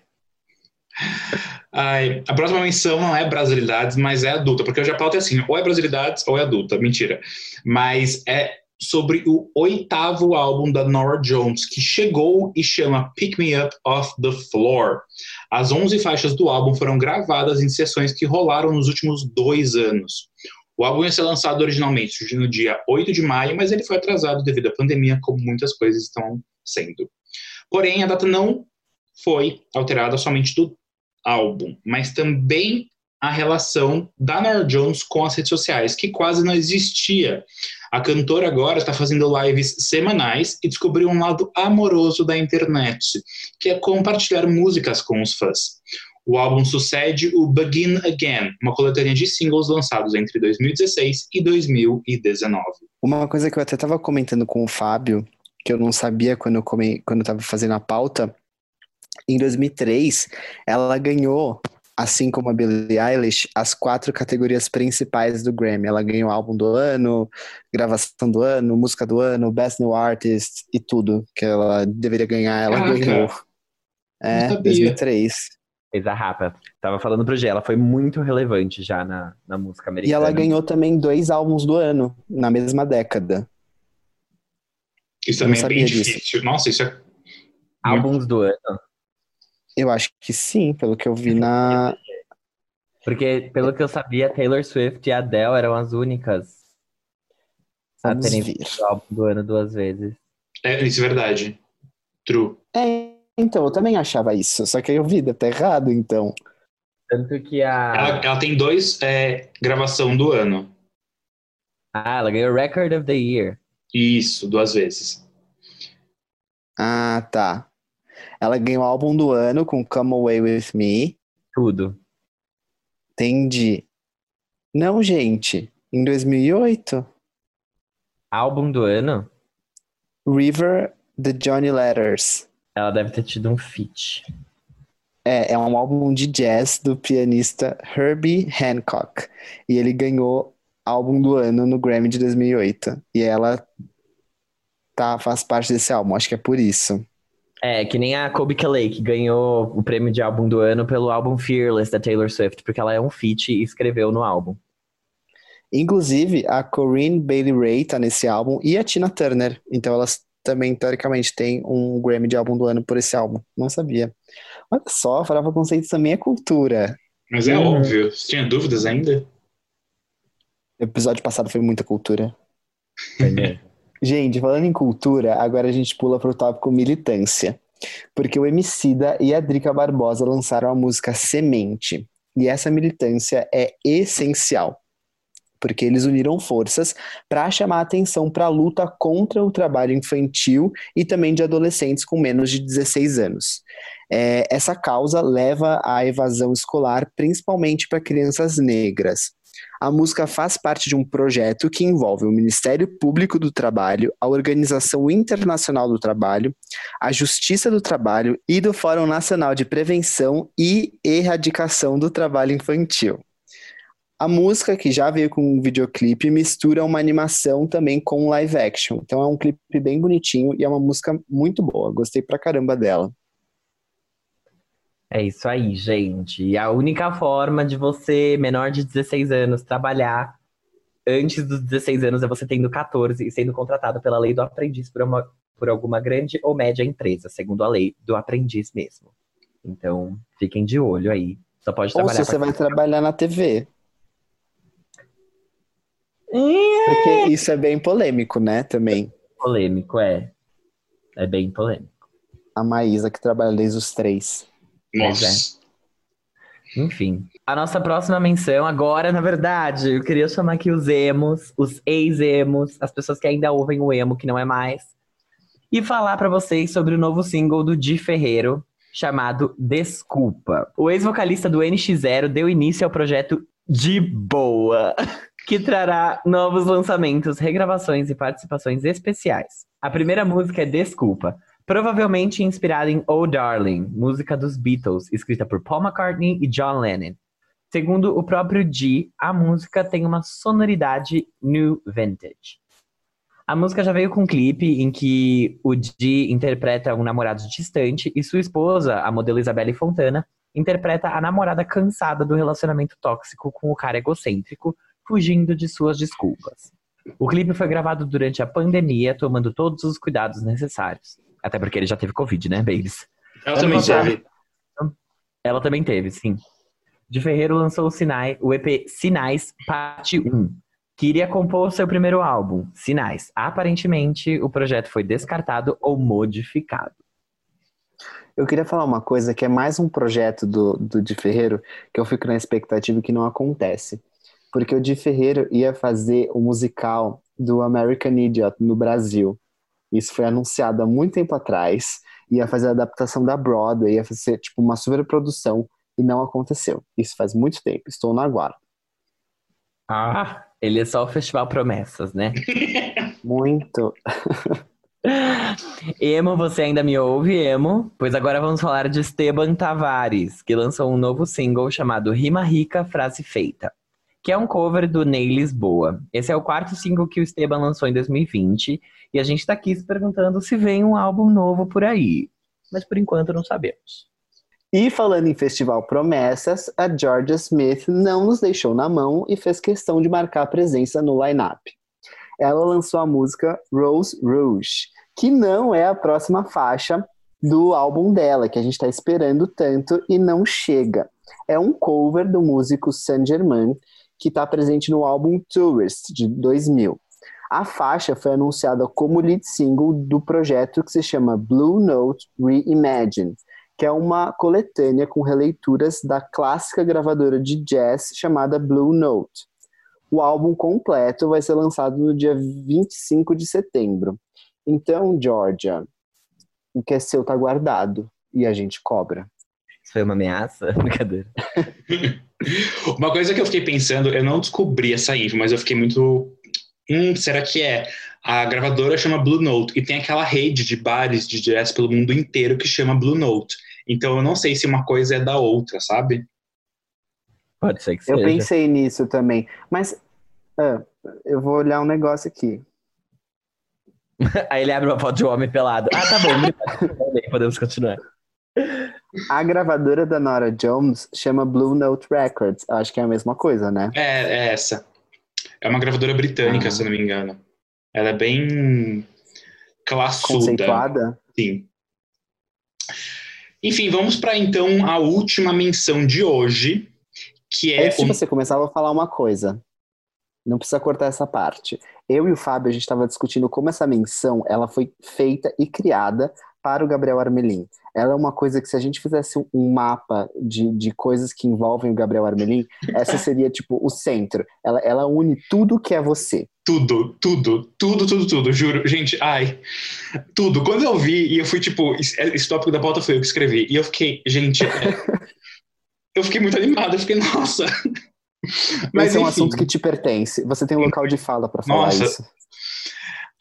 [SPEAKER 3] Ai, a próxima menção não é brasilidades, mas é adulta, porque a pauta é assim, ou é brasilidades ou é adulta, mentira. Mas é sobre o oitavo álbum da Nora Jones, que chegou e chama Pick Me Up Off the Floor. As 11 faixas do álbum foram gravadas em sessões que rolaram nos últimos dois anos. O álbum ia ser lançado originalmente no dia 8 de maio, mas ele foi atrasado devido à pandemia, como muitas coisas estão sendo. Porém, a data não foi alterada somente do álbum, mas também a relação da Nora Jones com as redes sociais, que quase não existia. A cantora agora está fazendo lives semanais e descobriu um lado amoroso da internet, que é compartilhar músicas com os fãs. O álbum sucede o Begin Again, uma coletânea de singles lançados entre 2016 e 2019.
[SPEAKER 4] Uma coisa que eu até estava comentando com o Fábio, que eu não sabia quando eu, come... quando eu tava fazendo a pauta, em 2003, ela ganhou, assim como a Billie Eilish, as quatro categorias principais do Grammy. Ela ganhou álbum do ano, gravação do ano, música do ano, Best New Artist e tudo que ela deveria ganhar, ela
[SPEAKER 3] Caraca.
[SPEAKER 4] ganhou. É,
[SPEAKER 3] sabia.
[SPEAKER 4] 2003.
[SPEAKER 2] Fez a rapa. Tava falando pro G, ela foi muito relevante já na, na música
[SPEAKER 4] E
[SPEAKER 2] americana.
[SPEAKER 4] ela ganhou também dois álbuns do ano, na mesma década.
[SPEAKER 3] Isso também é bem
[SPEAKER 4] sabia disso.
[SPEAKER 3] difícil. Nossa, isso é.
[SPEAKER 2] Álbuns do ano.
[SPEAKER 4] Eu acho que sim, pelo que eu vi na.
[SPEAKER 2] Porque, pelo que eu sabia, Taylor Swift e Adele eram as únicas a
[SPEAKER 4] Vamos
[SPEAKER 2] terem feito o álbum do ano duas vezes.
[SPEAKER 3] É, isso é verdade. True.
[SPEAKER 4] É, então, eu também achava isso. Só que eu vi, deve estar errado, então.
[SPEAKER 2] Tanto que a.
[SPEAKER 3] Ela, ela tem dois é, gravação do ano.
[SPEAKER 2] Ah, ela ganhou Record of the Year.
[SPEAKER 3] Isso, duas vezes.
[SPEAKER 4] Ah, tá. Ela ganhou o álbum do ano com Come Away With Me.
[SPEAKER 2] Tudo.
[SPEAKER 4] Entendi. Não, gente. Em 2008,
[SPEAKER 2] Álbum do ano,
[SPEAKER 4] River, The Johnny Letters.
[SPEAKER 2] ela deve ter tido um feat.
[SPEAKER 4] É, é um álbum de jazz do pianista Herbie Hancock. E ele ganhou álbum do ano no Grammy de 2008. E ela tá, faz parte desse álbum, acho que é por isso.
[SPEAKER 2] É, que nem a Kobe Kelly, que ganhou o prêmio de álbum do ano pelo álbum Fearless da Taylor Swift, porque ela é um feat e escreveu no álbum.
[SPEAKER 4] Inclusive, a Corinne Bailey Ray tá nesse álbum e a Tina Turner. Então elas também, teoricamente, têm um Grammy de álbum do ano por esse álbum. Não sabia. Olha só, Farofa Conceitos também é cultura.
[SPEAKER 3] Mas é
[SPEAKER 2] Hum.
[SPEAKER 3] óbvio. Você tinha dúvidas ainda?
[SPEAKER 4] O episódio passado foi muita cultura. Gente, falando em cultura, agora a gente pula pro tópico militância. Porque o Emicida e a Drica Barbosa lançaram a música Semente. E essa militância é essencial. Porque eles uniram forças para chamar atenção para a luta contra o trabalho infantil e também de adolescentes com menos de 16 anos. É, essa causa leva à evasão escolar, principalmente para crianças negras. A música faz parte de um projeto que envolve o Ministério Público do Trabalho, a Organização Internacional do Trabalho, a Justiça do Trabalho e do Fórum Nacional de Prevenção e Erradicação do Trabalho Infantil. A música, que já veio com um videoclipe, mistura uma animação também com live action. Então é um clipe bem bonitinho e é uma música muito boa. Gostei pra caramba dela.
[SPEAKER 2] É isso aí, gente. E a única forma de você, menor de 16 anos, trabalhar antes dos 16 anos é você tendo 14 e sendo contratado pela lei do aprendiz por, uma, por alguma grande ou média empresa, segundo a lei do aprendiz mesmo. Então, fiquem de olho aí. Só pode
[SPEAKER 4] Ou
[SPEAKER 2] trabalhar.
[SPEAKER 4] se você vai trabalhar na TV. Porque isso é bem polêmico, né? Também.
[SPEAKER 2] Polêmico, é. É bem polêmico.
[SPEAKER 4] A Maísa, que trabalha desde os três.
[SPEAKER 2] É.
[SPEAKER 3] Nossa.
[SPEAKER 2] Enfim. A nossa próxima menção, agora, na verdade, eu queria chamar aqui os emos, os ex-emos, as pessoas que ainda ouvem o emo, que não é mais, e falar pra vocês sobre o novo single do Di Ferreiro, chamado Desculpa. O ex-vocalista do NX0 deu início ao projeto De Boa, [laughs] que trará novos lançamentos, regravações e participações especiais. A primeira música é Desculpa, provavelmente inspirada em Oh Darling, música dos Beatles, escrita por Paul McCartney e John Lennon. Segundo o próprio Dee, a música tem uma sonoridade new vintage. A música já veio com um clipe em que o Dee interpreta um namorado distante e sua esposa, a modelo Isabelle Fontana, interpreta a namorada cansada do relacionamento tóxico com o cara egocêntrico, fugindo de suas desculpas. O clipe foi gravado durante a pandemia, tomando todos os cuidados necessários. Até porque ele já teve Covid, né, babies?
[SPEAKER 3] Ela também
[SPEAKER 2] passado-
[SPEAKER 3] serve.
[SPEAKER 2] Ela também teve, sim. De Ferreiro lançou o, Sinai, o EP Sinais, parte 1, que iria compor seu primeiro álbum, Sinais. Aparentemente, o projeto foi descartado ou modificado.
[SPEAKER 4] Eu queria falar uma coisa que é mais um projeto do, do Di Ferreiro, que eu fico na expectativa que não acontece. Porque o Di Ferreiro ia fazer o musical do American Idiot no Brasil. Isso foi anunciado há muito tempo atrás. Ia fazer a adaptação da Broadway, ia fazer tipo uma superprodução e não aconteceu. Isso faz muito tempo. Estou no aguardo.
[SPEAKER 2] Ah, ele é só o Festival Promessas, né? [laughs]
[SPEAKER 4] Muito. [laughs]
[SPEAKER 2] Emo, você ainda me ouve, Emo? Pois agora vamos falar de Esteban Tavares, que lançou um novo single chamado Rima Rica, Frase Feita, que é um cover do Ney Lisboa. Esse é o quarto single que o Esteban lançou em 2020, e a gente tá aqui se perguntando se vem um álbum novo por aí. Mas por enquanto não sabemos.
[SPEAKER 4] E falando em Festival Promessas, a Georgia Smith não nos deixou na mão e fez questão de marcar presença no line-up. Ela lançou a música Rose Rouge, que não é a próxima faixa do álbum dela, que a gente está esperando tanto e não chega. É um cover do músico Saint Germain, que está presente no álbum Tourist, de 2000. A faixa foi anunciada como lead single do projeto que se chama Blue Note Reimagine, que é uma coletânea com releituras da clássica gravadora de jazz chamada Blue Note. O álbum completo vai ser lançado no dia 25 de setembro. Então, Georgia, o que é seu tá guardado e a gente cobra.
[SPEAKER 2] Isso foi uma ameaça? [laughs] Brincadeira. [laughs]
[SPEAKER 3] uma coisa que eu fiquei pensando, eu não descobri essa info, mas eu fiquei muito. Hum, será que é? A gravadora chama Blue Note e tem aquela rede de bares de jazz pelo mundo inteiro que chama Blue Note. Então eu não sei se uma coisa é da outra, sabe?
[SPEAKER 2] Pode ser que
[SPEAKER 4] seja.
[SPEAKER 2] Eu
[SPEAKER 4] pensei nisso também. Mas ah, eu vou olhar um negócio aqui. [laughs]
[SPEAKER 2] Aí ele abre uma foto de um homem pelado. Ah, tá bom. [laughs] Podemos continuar.
[SPEAKER 4] A gravadora da Nora Jones chama Blue Note Records. Acho que é a mesma coisa, né?
[SPEAKER 3] É, é essa. É uma gravadora britânica, ah. se eu não me engano. Ela é bem classuda.
[SPEAKER 4] Conceituada?
[SPEAKER 3] Sim. Enfim, vamos para então a última menção de hoje, que é.
[SPEAKER 4] Antes de você começar, eu vou falar uma coisa. Não precisa cortar essa parte. Eu e o Fábio, a gente estava discutindo como essa menção ela foi feita e criada para o Gabriel Armelin. Ela é uma coisa que se a gente fizesse um mapa de, de coisas que envolvem o Gabriel Armelin, [laughs] essa seria tipo o centro. Ela, ela une tudo que é você.
[SPEAKER 3] Tudo, tudo, tudo, tudo, tudo, juro. Gente, ai, tudo. Quando eu vi e eu fui tipo, esse tópico da pauta foi eu que escrevi. E eu fiquei, gente, é... [laughs] eu fiquei muito animado. Eu fiquei, nossa,
[SPEAKER 4] mas Esse é um assunto que te pertence. Você tem um local de fala para falar Nossa. isso.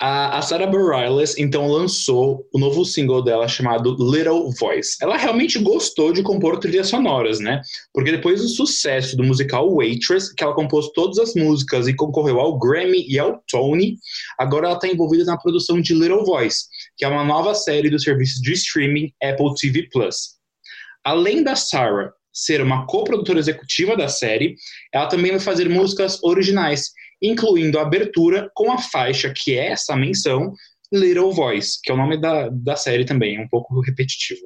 [SPEAKER 3] A, a Sarah Bareilles, então, lançou o novo single dela chamado Little Voice. Ela realmente gostou de compor trilhas sonoras, né? Porque depois do sucesso do musical Waitress, que ela compôs todas as músicas e concorreu ao Grammy e ao Tony, agora ela está envolvida na produção de Little Voice, que é uma nova série do serviço de streaming Apple TV. Além da Sarah ser uma coprodutora executiva da série, ela também vai fazer músicas originais, incluindo a abertura com a faixa que é essa menção, Little Voice, que é o nome da, da série também, é um pouco repetitivo.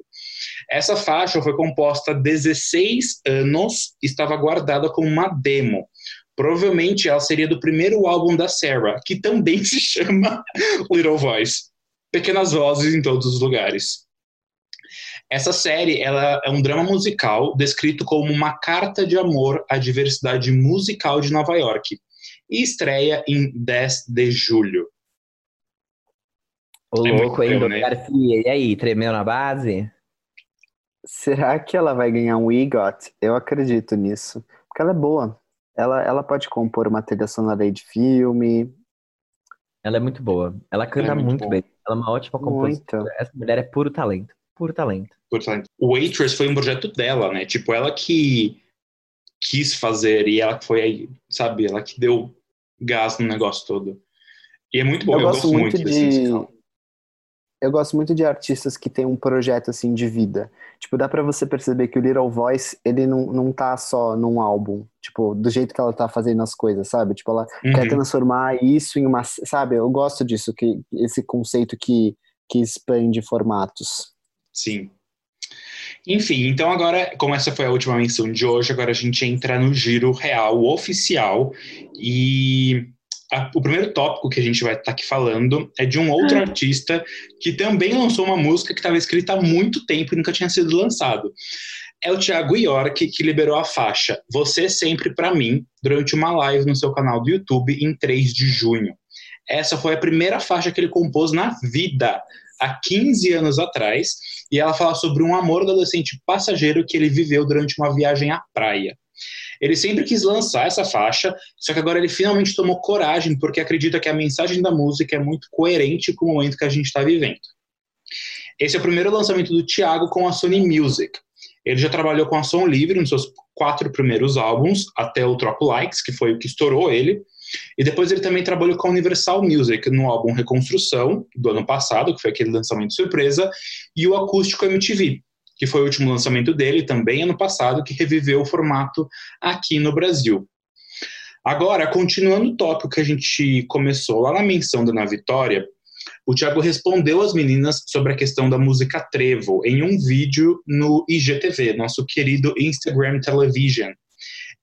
[SPEAKER 3] Essa faixa foi composta há 16 anos e estava guardada como uma demo. Provavelmente ela seria do primeiro álbum da Sarah, que também [laughs] se chama Little Voice. Pequenas vozes em todos os lugares. Essa série ela é um drama musical descrito como uma carta de amor à diversidade musical de Nova York e estreia em 10 de julho.
[SPEAKER 2] Ô, é louco, hein, né? Garcia? E aí, tremeu na base?
[SPEAKER 4] Será que ela vai ganhar um EGOT? Eu acredito nisso. Porque ela é boa. Ela, ela pode compor uma trilha sonora de filme.
[SPEAKER 2] Ela é muito boa. Ela canta é muito, muito bem. Ela é uma ótima compositora. Essa mulher é puro talento. Puro talento.
[SPEAKER 3] Puro talento. O Waitress foi um projeto dela, né? Tipo, ela que quis fazer e ela que foi aí, sabe? Ela que deu gás no negócio todo. E é muito bom, eu, eu gosto, gosto, muito, muito de...
[SPEAKER 4] Eu gosto muito de artistas que têm um projeto assim de vida. Tipo, dá para você perceber que o Little Voice, ele não, não tá só num álbum, tipo, do jeito que ela tá fazendo as coisas, sabe? Tipo, ela uhum. quer transformar isso em uma, sabe? Eu gosto disso, que esse conceito que que expande formatos.
[SPEAKER 3] Sim. Enfim, então agora, como essa foi a última menção de hoje, agora a gente entra no giro real, oficial, e a, o primeiro tópico que a gente vai estar tá aqui falando é de um outro ah. artista que também lançou uma música que estava escrita há muito tempo e nunca tinha sido lançado. É o Thiago York que liberou a faixa Você Sempre Pra Mim durante uma live no seu canal do YouTube em 3 de junho. Essa foi a primeira faixa que ele compôs na vida, há 15 anos atrás, e ela fala sobre um amor adolescente passageiro que ele viveu durante uma viagem à praia. Ele sempre quis lançar essa faixa, só que agora ele finalmente tomou coragem porque acredita que a mensagem da música é muito coerente com o momento que a gente está vivendo. Esse é o primeiro lançamento do Thiago com a Sony Music. Ele já trabalhou com a Som Livre nos seus quatro primeiros álbuns, até o Troco Likes, que foi o que estourou ele. E depois ele também trabalhou com a Universal Music no álbum Reconstrução, do ano passado, que foi aquele lançamento surpresa, e o Acústico MTV, que foi o último lançamento dele, também ano passado, que reviveu o formato aqui no Brasil. Agora, continuando o tópico que a gente começou lá na menção da Ana Vitória, o Thiago respondeu às meninas sobre a questão da música trevo em um vídeo no IGTV, nosso querido Instagram Television.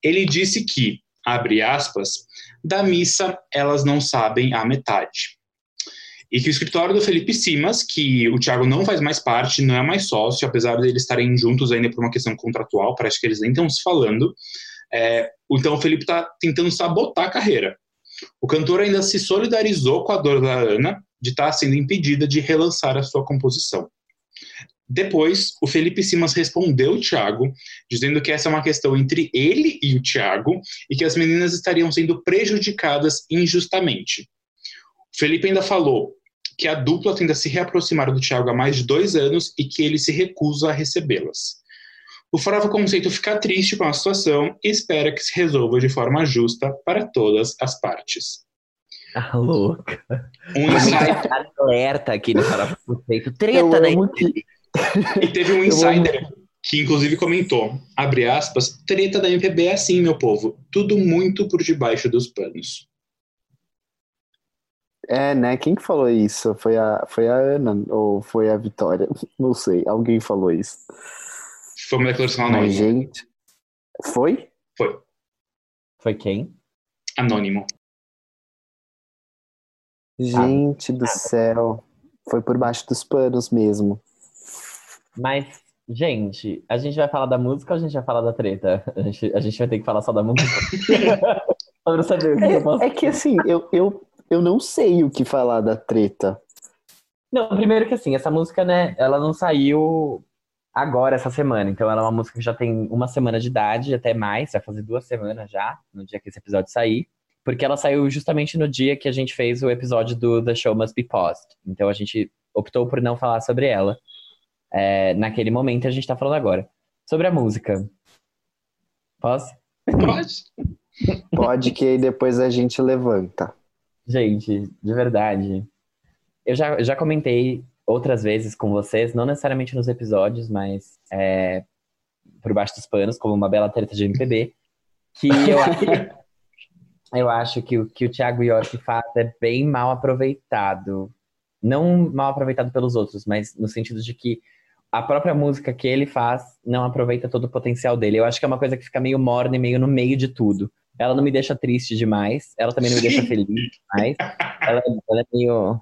[SPEAKER 3] Ele disse que abre aspas, da missa elas não sabem a metade. E que o escritório do Felipe Simas, que o Thiago não faz mais parte, não é mais sócio, apesar de eles estarem juntos ainda por uma questão contratual, parece que eles nem estão se falando. É, então o Felipe está tentando sabotar a carreira. O cantor ainda se solidarizou com a dor da Ana de estar tá sendo impedida de relançar a sua composição. Depois, o Felipe Simas respondeu o Thiago, dizendo que essa é uma questão entre ele e o Thiago e que as meninas estariam sendo prejudicadas injustamente. O Felipe ainda falou que a dupla tenta se reaproximar do Thiago há mais de dois anos e que ele se recusa a recebê-las. O Farava Conceito fica triste com a situação e espera que se resolva de forma justa para todas as partes.
[SPEAKER 2] Ah, louca.
[SPEAKER 3] Um insight...
[SPEAKER 2] Alerta aqui no Farava Conceito. Treta, né?
[SPEAKER 4] Que...
[SPEAKER 3] E teve um [laughs] insider que inclusive comentou, abre aspas, treta da MPB é assim, meu povo, tudo muito por debaixo dos panos.
[SPEAKER 4] É, né? Quem que falou isso? Foi a, foi a Ana ou foi a Vitória? [laughs] Não sei. Alguém falou isso.
[SPEAKER 3] Foi uma declaração
[SPEAKER 4] Mas,
[SPEAKER 3] anônima.
[SPEAKER 4] gente. Foi?
[SPEAKER 3] Foi.
[SPEAKER 2] Foi quem?
[SPEAKER 3] Anônimo.
[SPEAKER 4] Gente do céu. Foi por baixo dos panos mesmo.
[SPEAKER 2] Mas, gente, a gente vai falar da música ou a gente vai falar da treta? A gente, a gente vai ter que falar só da música. [laughs] Pra saber o que eu posso
[SPEAKER 4] É, é que assim, eu, eu, eu não sei o que falar da treta.
[SPEAKER 2] Não, primeiro que assim, essa música, né, ela não saiu agora, essa semana. Então ela é uma música que já tem uma semana de idade, até mais, vai fazer duas semanas já, no dia que esse episódio sair. Porque ela saiu justamente no dia que a gente fez o episódio do The Show Must Be Paused. Então a gente optou por não falar sobre ela é, naquele momento, a gente tá falando agora. Sobre a música. Posso?
[SPEAKER 3] Pode.
[SPEAKER 4] Pode que aí depois a gente levanta.
[SPEAKER 2] Gente, de verdade. Eu já, já comentei outras vezes com vocês, não necessariamente nos episódios, mas é, por baixo dos panos, como uma bela treta de MPB, que eu acho, [laughs] eu acho que o que o Thiago York faz é bem mal aproveitado. Não mal aproveitado pelos outros, mas no sentido de que a própria música que ele faz não aproveita todo o potencial dele. Eu acho que é uma coisa que fica meio morna e meio no meio de tudo. Ela não me deixa triste demais, ela também não me deixa feliz demais. Ela, ela é meio.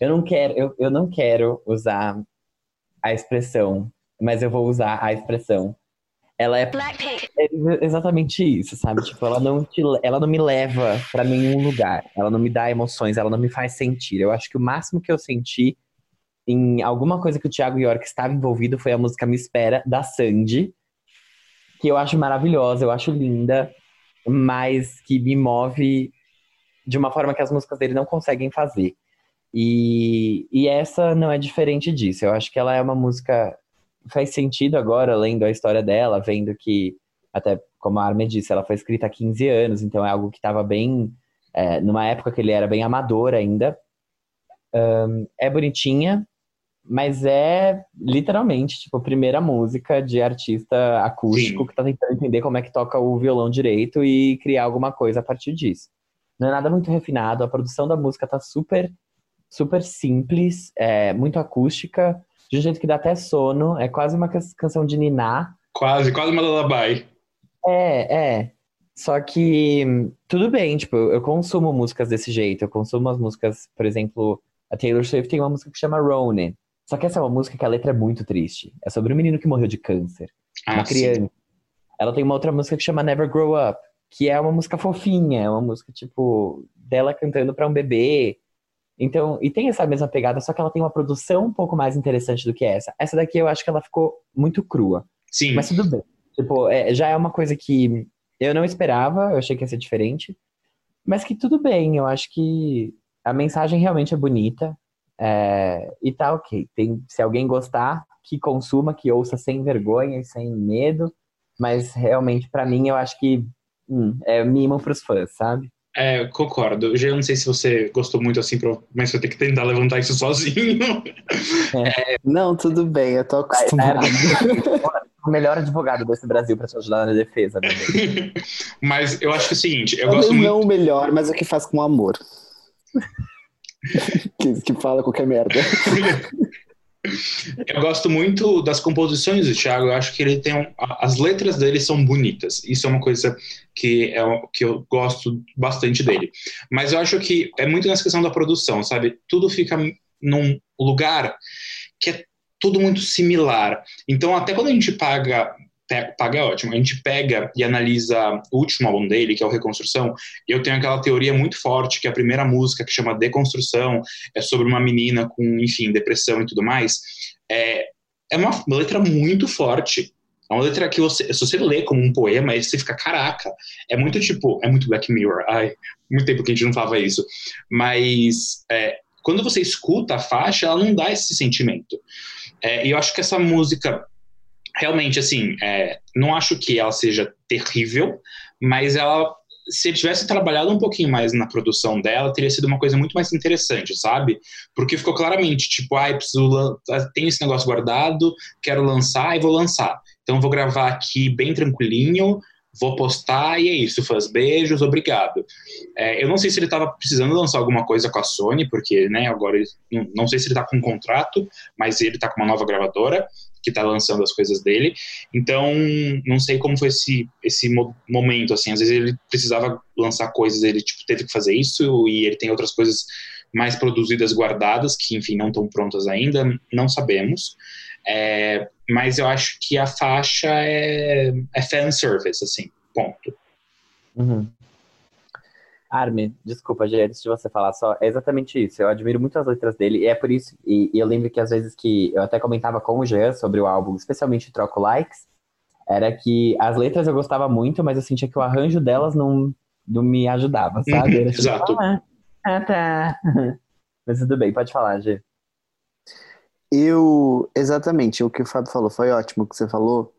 [SPEAKER 2] Eu não quero, eu, eu não quero usar a expressão, mas eu vou usar a expressão. Ela é, é exatamente isso, sabe? Tipo, ela não, te, ela não me leva pra nenhum lugar. Ela não me dá emoções, ela não me faz sentir. Eu acho que o máximo que eu senti em alguma coisa que o Thiago York estava envolvido foi a música Me Espera, da Sandy, que eu acho maravilhosa, eu acho linda, mas que me move de uma forma que as músicas dele não conseguem fazer. E, e essa não é diferente disso. Eu acho que ela é uma música. Faz sentido agora, lendo a história dela, vendo que, até como a Armin disse, ela foi escrita há 15 anos, então é algo que estava bem. É, numa época que ele era bem amador ainda. Um, é bonitinha, mas é literalmente, tipo, a primeira música de artista acústico
[SPEAKER 3] Sim.
[SPEAKER 2] que tá tentando entender como é que toca o violão direito e criar alguma coisa a partir disso. Não é nada muito refinado, a produção da música tá super, super simples, é muito acústica, de um jeito que dá até sono, é quase uma can- canção de niná.
[SPEAKER 3] Quase, quase uma lullaby.
[SPEAKER 2] É, é. Só que hum, tudo bem, tipo, eu consumo músicas desse jeito, eu consumo as músicas, por exemplo, a Taylor Swift tem uma música que chama Ronin. Só que essa é uma música que a letra é muito triste. É sobre um menino que morreu de câncer. uma
[SPEAKER 3] Ah, sim.
[SPEAKER 2] criança. Ela tem uma outra música que chama Never Grow Up, que é uma música fofinha, é uma música tipo dela cantando pra um bebê. Então, e tem essa mesma pegada, só que ela tem uma produção um pouco mais interessante do que essa. Essa daqui eu acho que ela ficou muito crua,
[SPEAKER 3] Sim.
[SPEAKER 2] mas tudo bem. Tipo, é, já é uma coisa que eu não esperava, eu achei que ia ser diferente, mas que tudo bem. Eu acho que a mensagem realmente é bonita. É, e tá ok. Tem, se alguém gostar, que consuma, que ouça sem vergonha e sem medo. Mas realmente, pra mim, eu acho que hum, é mimo pros fãs, sabe?
[SPEAKER 3] É, eu concordo. Eu já não sei se você gostou muito assim, mas você tem que tentar levantar isso sozinho. [laughs]
[SPEAKER 4] Não, tudo bem, eu tô
[SPEAKER 2] Vai,
[SPEAKER 4] acostumado. [laughs]
[SPEAKER 2] O melhor advogado desse Brasil pra te ajudar na defesa, meu Deus. [laughs]
[SPEAKER 3] mas eu acho que é o seguinte, eu
[SPEAKER 4] Talvez
[SPEAKER 3] gosto muito.
[SPEAKER 4] não o melhor, mas o que faz com amor. [laughs] que, que fala qualquer merda.
[SPEAKER 3] Eu gosto muito das composições do Thiago. Eu acho que ele tem um, as letras dele são bonitas. Isso é uma coisa que é que eu gosto bastante dele. Mas eu acho que é muito nessa questão da produção, sabe? Tudo fica num lugar que é tudo muito similar. Então, até quando a gente paga paga é ótimo. A gente pega e analisa o último álbum dele, que é o Reconstrução, e eu tenho aquela teoria muito forte que a primeira música, que chama Deconstrução, é sobre uma menina com, enfim, depressão e tudo mais. É, é uma letra muito forte. É uma letra que você, se você lê como um poema, você fica, caraca, é muito tipo, é muito Black Mirror. Ai, muito tempo que a gente não falava isso. Mas é, quando você escuta a faixa, ela não dá esse sentimento. É, e eu acho que essa música realmente, assim, é, não acho que ela seja terrível, mas ela, se ele tivesse trabalhado um pouquinho mais na produção dela, teria sido uma coisa muito mais interessante, sabe? Porque ficou claramente, tipo, ai, ah, tenho esse negócio guardado, quero lançar e vou lançar. Então vou gravar aqui bem tranquilinho, vou postar e é isso, fãs, beijos, obrigado. É, eu não sei se ele estava precisando lançar alguma coisa com a Sony, porque, né, agora, não, não sei se ele está com um contrato, mas ele está com uma nova gravadora, que está lançando as coisas dele. Então, não sei como foi esse, esse momento, assim, às vezes ele precisava lançar coisas, ele tipo, teve que fazer isso, e ele tem outras coisas mais produzidas, guardadas, que, enfim, não estão prontas ainda, não sabemos. É, mas eu acho que a faixa é, é fan service, assim, ponto.
[SPEAKER 2] Uhum. Armin, desculpa, Gê, antes de você falar só, é exatamente isso. Eu admiro muito as letras dele, e é por isso, e, e eu lembro que às vezes que eu até comentava com o Jean sobre o álbum, especialmente Troco Likes, era que as letras eu gostava muito, mas eu sentia que o arranjo delas não, não me ajudava, [laughs] sabe? Era
[SPEAKER 3] tipo, Exato.
[SPEAKER 2] Ah, ah, tá. [laughs] mas tudo bem, pode falar, Gê.
[SPEAKER 4] Eu, exatamente, o que o Fábio falou, foi ótimo o que você falou,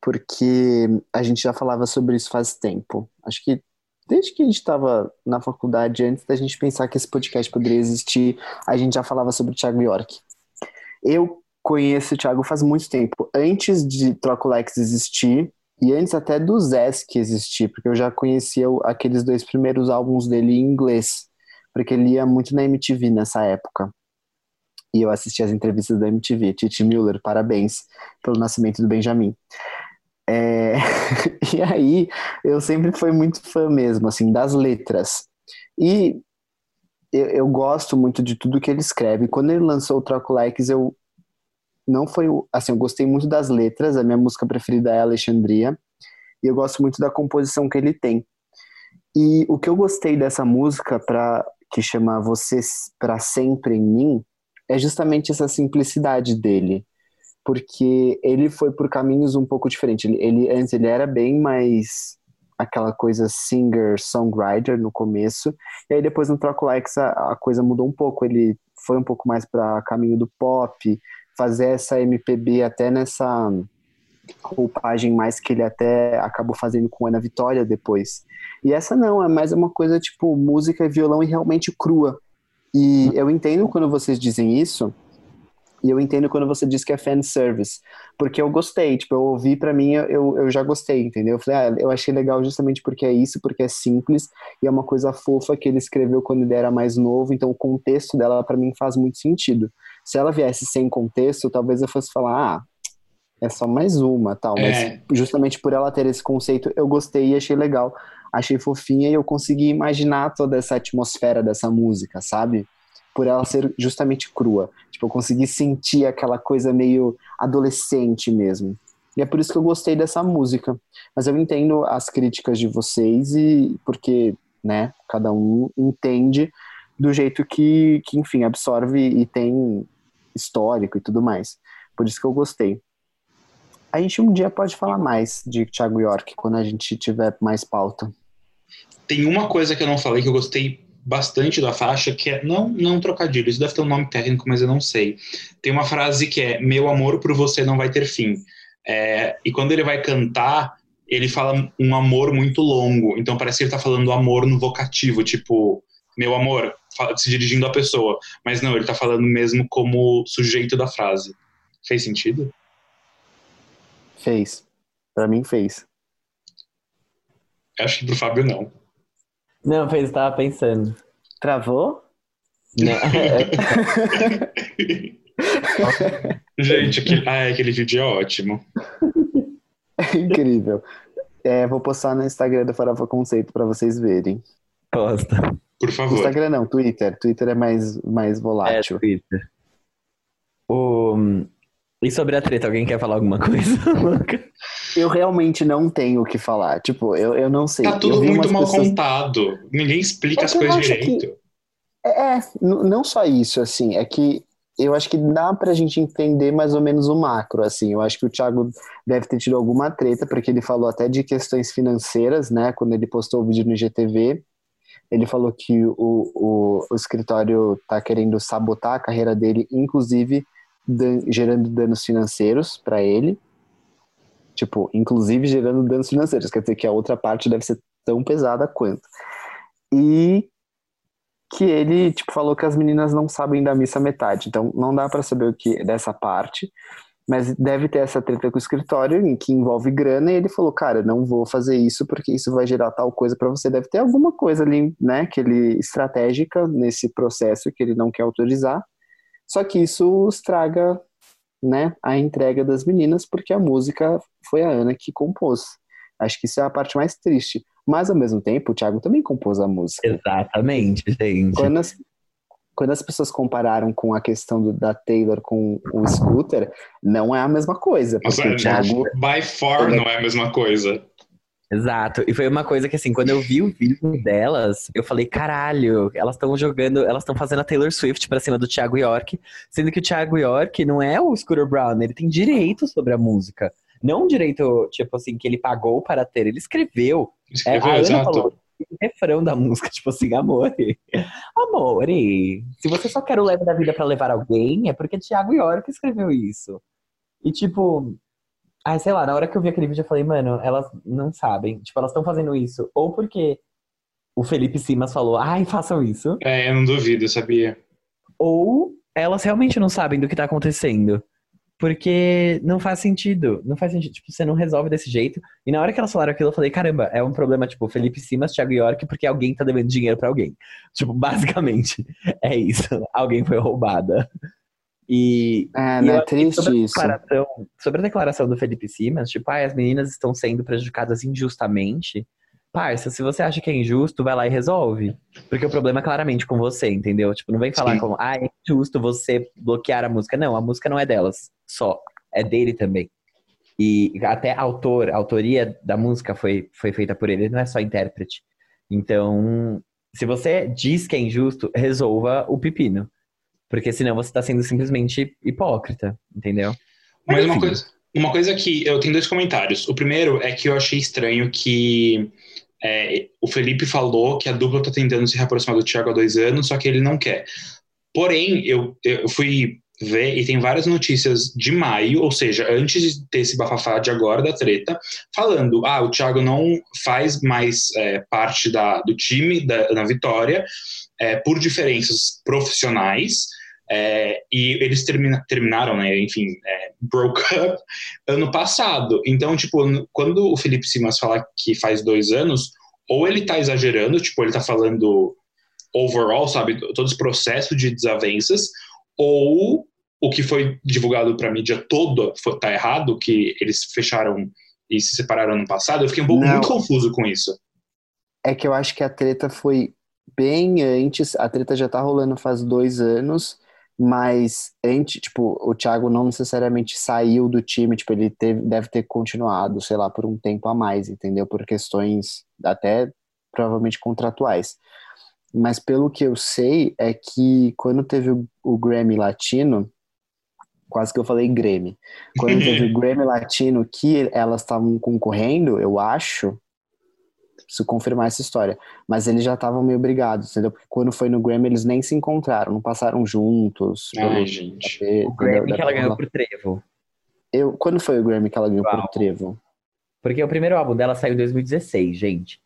[SPEAKER 4] porque a gente já falava sobre isso faz tempo. Acho que desde que a gente estava na faculdade, antes da gente pensar que esse podcast poderia existir, a gente já falava sobre o Thiago York. Eu conheço o Thiago faz muito tempo, antes de Troco Lex existir e antes até do Zesk existir, porque eu já conhecia aqueles dois primeiros álbuns dele em inglês, porque ele ia muito na MTV nessa época. E eu assisti as entrevistas da MTV. Titi Müller, parabéns pelo nascimento do Benjamin. É... [laughs] e aí, eu sempre fui muito fã mesmo, assim, das letras. E eu, eu, gosto muito de tudo que ele escreve. Quando ele lançou o Troco Likes, eu não foi, assim, eu gostei muito das letras, a minha música preferida é Alexandria, e eu gosto muito da composição que ele tem. E o que eu gostei dessa música para que chama Você para sempre em mim é justamente essa simplicidade dele porque ele foi por caminhos um pouco diferentes. Ele, ele antes ele era bem mais aquela coisa singer songwriter no começo e aí depois no Troco Likes a, a coisa mudou um pouco. Ele foi um pouco mais para caminho do pop, fazer essa MPB até nessa roupagem mais que ele até acabou fazendo com Ana Vitória depois. E essa não, é mais uma coisa tipo música violão e realmente crua. E eu entendo quando vocês dizem isso, e eu entendo quando você diz que é fan service, porque eu gostei, tipo, eu ouvi para mim, eu, eu já gostei, entendeu? Eu falei, ah, eu achei legal justamente porque é isso, porque é simples e é uma coisa fofa que ele escreveu quando ele era mais novo, então o contexto dela para mim faz muito sentido. Se ela viesse sem contexto, talvez eu fosse falar, ah, é só mais uma, tal, mas é. justamente por ela ter esse conceito, eu gostei e achei legal, achei fofinha e eu consegui imaginar toda essa atmosfera dessa música, sabe? Por ela ser justamente crua. Tipo, eu consegui sentir aquela coisa meio adolescente mesmo. E é por isso que eu gostei dessa música. Mas eu entendo as críticas de vocês e porque, né, cada um entende do jeito que, que enfim, absorve e tem histórico e tudo mais. Por isso que eu gostei. A gente um dia pode falar mais de Thiago York quando a gente tiver mais pauta.
[SPEAKER 3] Tem uma coisa que eu não falei que eu gostei bastante da faixa, que é, não, não trocadilho, isso deve ter um nome técnico, mas eu não sei. Tem uma frase que é, meu amor por você não vai ter fim. É, e quando ele vai cantar, ele fala um amor muito longo, então parece que ele tá falando amor no vocativo, tipo, meu amor, se dirigindo à pessoa. Mas não, ele tá falando mesmo como sujeito da frase. Fez sentido?
[SPEAKER 4] Fez. Para mim fez.
[SPEAKER 3] Acho que pro Fábio não.
[SPEAKER 2] Não, fez, estava pensando.
[SPEAKER 4] Travou?
[SPEAKER 2] Não. [laughs]
[SPEAKER 3] Gente, aquele, ah, aquele vídeo é ótimo.
[SPEAKER 4] É [laughs] incrível. É, vou postar no Instagram do Farofa Conceito pra vocês verem.
[SPEAKER 2] Posta.
[SPEAKER 3] Por favor.
[SPEAKER 4] Instagram não, Twitter. Twitter é mais, mais
[SPEAKER 2] É,
[SPEAKER 4] volátil.
[SPEAKER 2] Twitter. O... E sobre a treta, alguém quer falar alguma coisa? [laughs]
[SPEAKER 4] Eu realmente não tenho o que falar. Tipo, eu, eu não sei.
[SPEAKER 3] Tá tudo muito mal
[SPEAKER 4] pessoas-
[SPEAKER 3] contado. Ninguém explica
[SPEAKER 4] É
[SPEAKER 3] as coisas
[SPEAKER 4] acho que-
[SPEAKER 3] direito.
[SPEAKER 4] É, é, não só isso, assim, é que eu acho que dá pra gente entender mais ou menos o macro, assim. Eu acho que o Thiago deve ter tido alguma treta, porque ele falou até de questões financeiras, né, quando ele postou o vídeo no IGTV. Ele falou que o, o, o escritório tá querendo sabotar a carreira dele, inclusive dan- gerando danos financeiros pra ele. Tipo, inclusive gerando danos financeiros, quer dizer que a outra parte deve ser tão pesada quanto. E que ele tipo falou que as meninas não sabem da missa metade. Então não dá pra saber o que dessa parte, mas deve ter essa treta com o escritório em que envolve grana e ele falou, cara, não vou fazer isso porque isso vai gerar tal coisa pra você. Deve ter alguma coisa ali, né, que ele estratégica nesse processo que ele não quer autorizar. Só que isso estraga, né, a entrega das meninas porque a música foi a Ana que compôs. Acho que isso é a parte mais triste. Mas ao mesmo tempo, o Thiago também compôs a música.
[SPEAKER 2] Exatamente, gente.
[SPEAKER 4] Quando as, quando as pessoas compararam com a questão do- da Taylor com o Scooter, não é a mesma coisa.
[SPEAKER 3] Nossa,
[SPEAKER 4] Porque o Thiago.
[SPEAKER 3] by far não é a mesma coisa.
[SPEAKER 2] Exato. E foi uma coisa que, assim, quando eu vi o vídeo delas, eu falei, caralho, elas estão jogando, elas estão fazendo a Taylor Swift pra cima do Thiago York, sendo que o Thiago York não é o Scooter Brown, ele tem direito sobre a música. Não um direito, tipo assim, que ele pagou para ter, ele escreveu. É,
[SPEAKER 3] Escreveu,
[SPEAKER 2] a Ana
[SPEAKER 3] exato.
[SPEAKER 2] falou o refrão da música, [laughs] tipo assim, amore. Amore. Se você só quer o leve da vida pra levar alguém, é porque Thiago York escreveu isso. E tipo, ai, sei lá, na hora que eu vi aquele vídeo, eu falei, mano, elas não sabem. Tipo, elas estão fazendo isso. Ou porque o Felipe Simas falou, ai, façam isso.
[SPEAKER 3] É, eu não duvido, sabia?
[SPEAKER 2] Ou elas realmente não sabem do que tá acontecendo. Porque não faz sentido. Não faz sentido. Tipo, você não resolve desse jeito. E na hora que elas falaram aquilo, eu falei, caramba, é um problema, tipo, Felipe Simas, Thiago York, porque alguém tá devendo dinheiro pra alguém. Tipo, basicamente, [laughs] é isso. Alguém foi roubada. E,
[SPEAKER 4] É,
[SPEAKER 2] e
[SPEAKER 4] né?
[SPEAKER 2] que sobre a
[SPEAKER 4] Triste isso.
[SPEAKER 2] declaração, sobre a declaração do Felipe Simas, tipo, ah, as meninas estão sendo prejudicadas injustamente. Parça, se você acha que é injusto, vai lá e resolve. Porque o problema é claramente com você, entendeu? Tipo, não vem falar
[SPEAKER 3] Sim.
[SPEAKER 2] como, ah, é injusto você bloquear a música. Não, a música não é delas só. É dele também. E até a autor, a autoria da música foi, foi feita por ele, ele não é só intérprete. Então, se você diz que é injusto, resolva o pepino. Porque senão você tá sendo simplesmente hipócrita, entendeu?
[SPEAKER 3] Mas uma coisa, uma coisa que eu tenho dois comentários. O primeiro é que eu achei estranho que é, o Felipe falou que a dupla tá tentando se reaproximar do Thiago há dois anos, só que ele não quer. Porém, eu, eu fui ver e tem várias notícias de maio, ou seja, antes de ter esse bafafá de agora da treta, falando: ah, o Thiago não faz mais é, parte da, do time da, na Vitória é, por diferenças profissionais. É, e eles termina- terminaram, né? Enfim, é, broke [laughs] up ano passado. Então, tipo, quando o Felipe Simas fala que faz dois anos, ou ele tá exagerando, tipo, ele tá falando overall, sabe, todo esse processo de desavenças, ou o que foi divulgado pra mídia toda foi, tá errado, que eles fecharam e se separaram ano passado. Eu fiquei um pouco
[SPEAKER 4] Não.
[SPEAKER 3] muito confuso com isso.
[SPEAKER 4] É que eu acho que a treta foi bem antes. A treta já tá rolando faz dois anos, mas antes, tipo, o Thiago não necessariamente saiu do time, tipo, ele teve, deve ter continuado, sei lá, por um tempo a mais, entendeu? Por questões até provavelmente contratuais. Mas pelo que eu sei, é que quando teve o, o Grammy Latino, quase que eu falei Grammy, quando teve [laughs] o Grammy Latino que elas estavam concorrendo, eu acho, preciso confirmar essa história, mas eles já estavam meio brigados, entendeu? Porque quando foi no Grammy eles nem se encontraram, não passaram juntos.
[SPEAKER 3] Ai, gente.
[SPEAKER 2] O Grammy que ela ganhou por Trevo.
[SPEAKER 4] Eu, quando foi o Grammy que ela ganhou por
[SPEAKER 2] Uau.
[SPEAKER 4] Trevo?
[SPEAKER 2] Porque o primeiro álbum dela saiu em 2016, gente.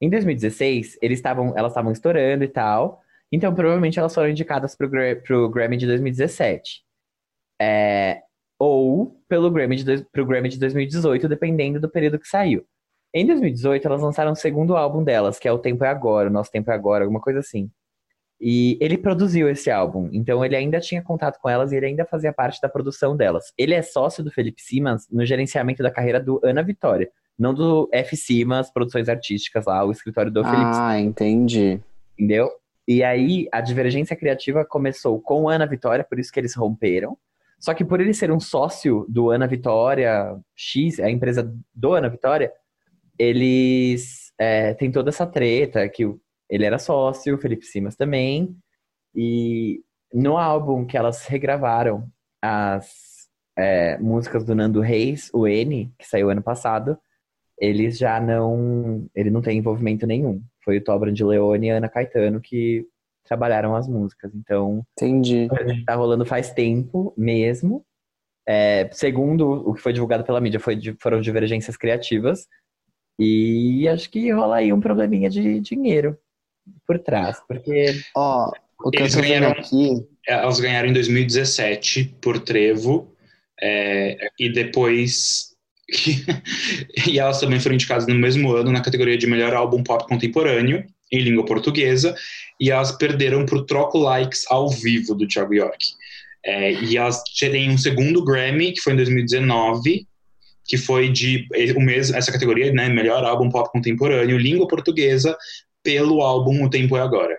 [SPEAKER 2] Em 2016, eles estavam, elas estavam estourando e tal. Então, provavelmente, elas foram indicadas pro, pro Grammy de 2017. É, ou pelo Grammy de, dois- pro Grammy de 2018, dependendo do período que saiu. Em 2018, elas lançaram o segundo álbum delas, que é O Tempo é Agora, O Nosso Tempo é Agora, alguma coisa assim. E ele produziu esse álbum, então ele ainda tinha contato com elas e ele ainda fazia parte da produção delas. Ele é sócio do Felipe Simas no gerenciamento da carreira do Ana Vitória, não do F Simas Produções Artísticas lá, o escritório do Felipe
[SPEAKER 4] Ah, entendi.
[SPEAKER 2] entendeu? E aí a divergência criativa começou com Ana Vitória, por isso que eles romperam. Só que por ele ser um sócio do Ana Vitória X, a empresa do Ana Vitória, eles é, têm toda essa treta que ele era sócio, o Felipe Simas também. E no álbum que elas regravaram as é, músicas do Nando Reis, o N, que saiu ano passado, eles já não. Ele não tem envolvimento nenhum. Foi o Tobran de Leone e a Ana Caetano que trabalharam as músicas. Então,
[SPEAKER 4] Entendi.
[SPEAKER 2] tá rolando faz tempo mesmo. É, segundo o que foi divulgado pela mídia, foi, foram divergências criativas. E acho que rola aí um probleminha de dinheiro por trás. Porque
[SPEAKER 4] Ó, o que
[SPEAKER 3] Eles
[SPEAKER 4] eu
[SPEAKER 3] ganharam-
[SPEAKER 4] aqui.
[SPEAKER 3] Elas ganharam em 2017 por Trevo. é, e depois. [laughs] e elas também foram indicadas no mesmo ano na categoria de melhor álbum pop contemporâneo, em língua portuguesa. E elas perderam pro Troco Likes ao vivo do Thiago York. É, e elas têm um segundo Grammy, que foi em 2019, que foi de o mesmo, essa categoria, né? Melhor álbum pop contemporâneo, língua portuguesa, pelo álbum O Tempo é Agora.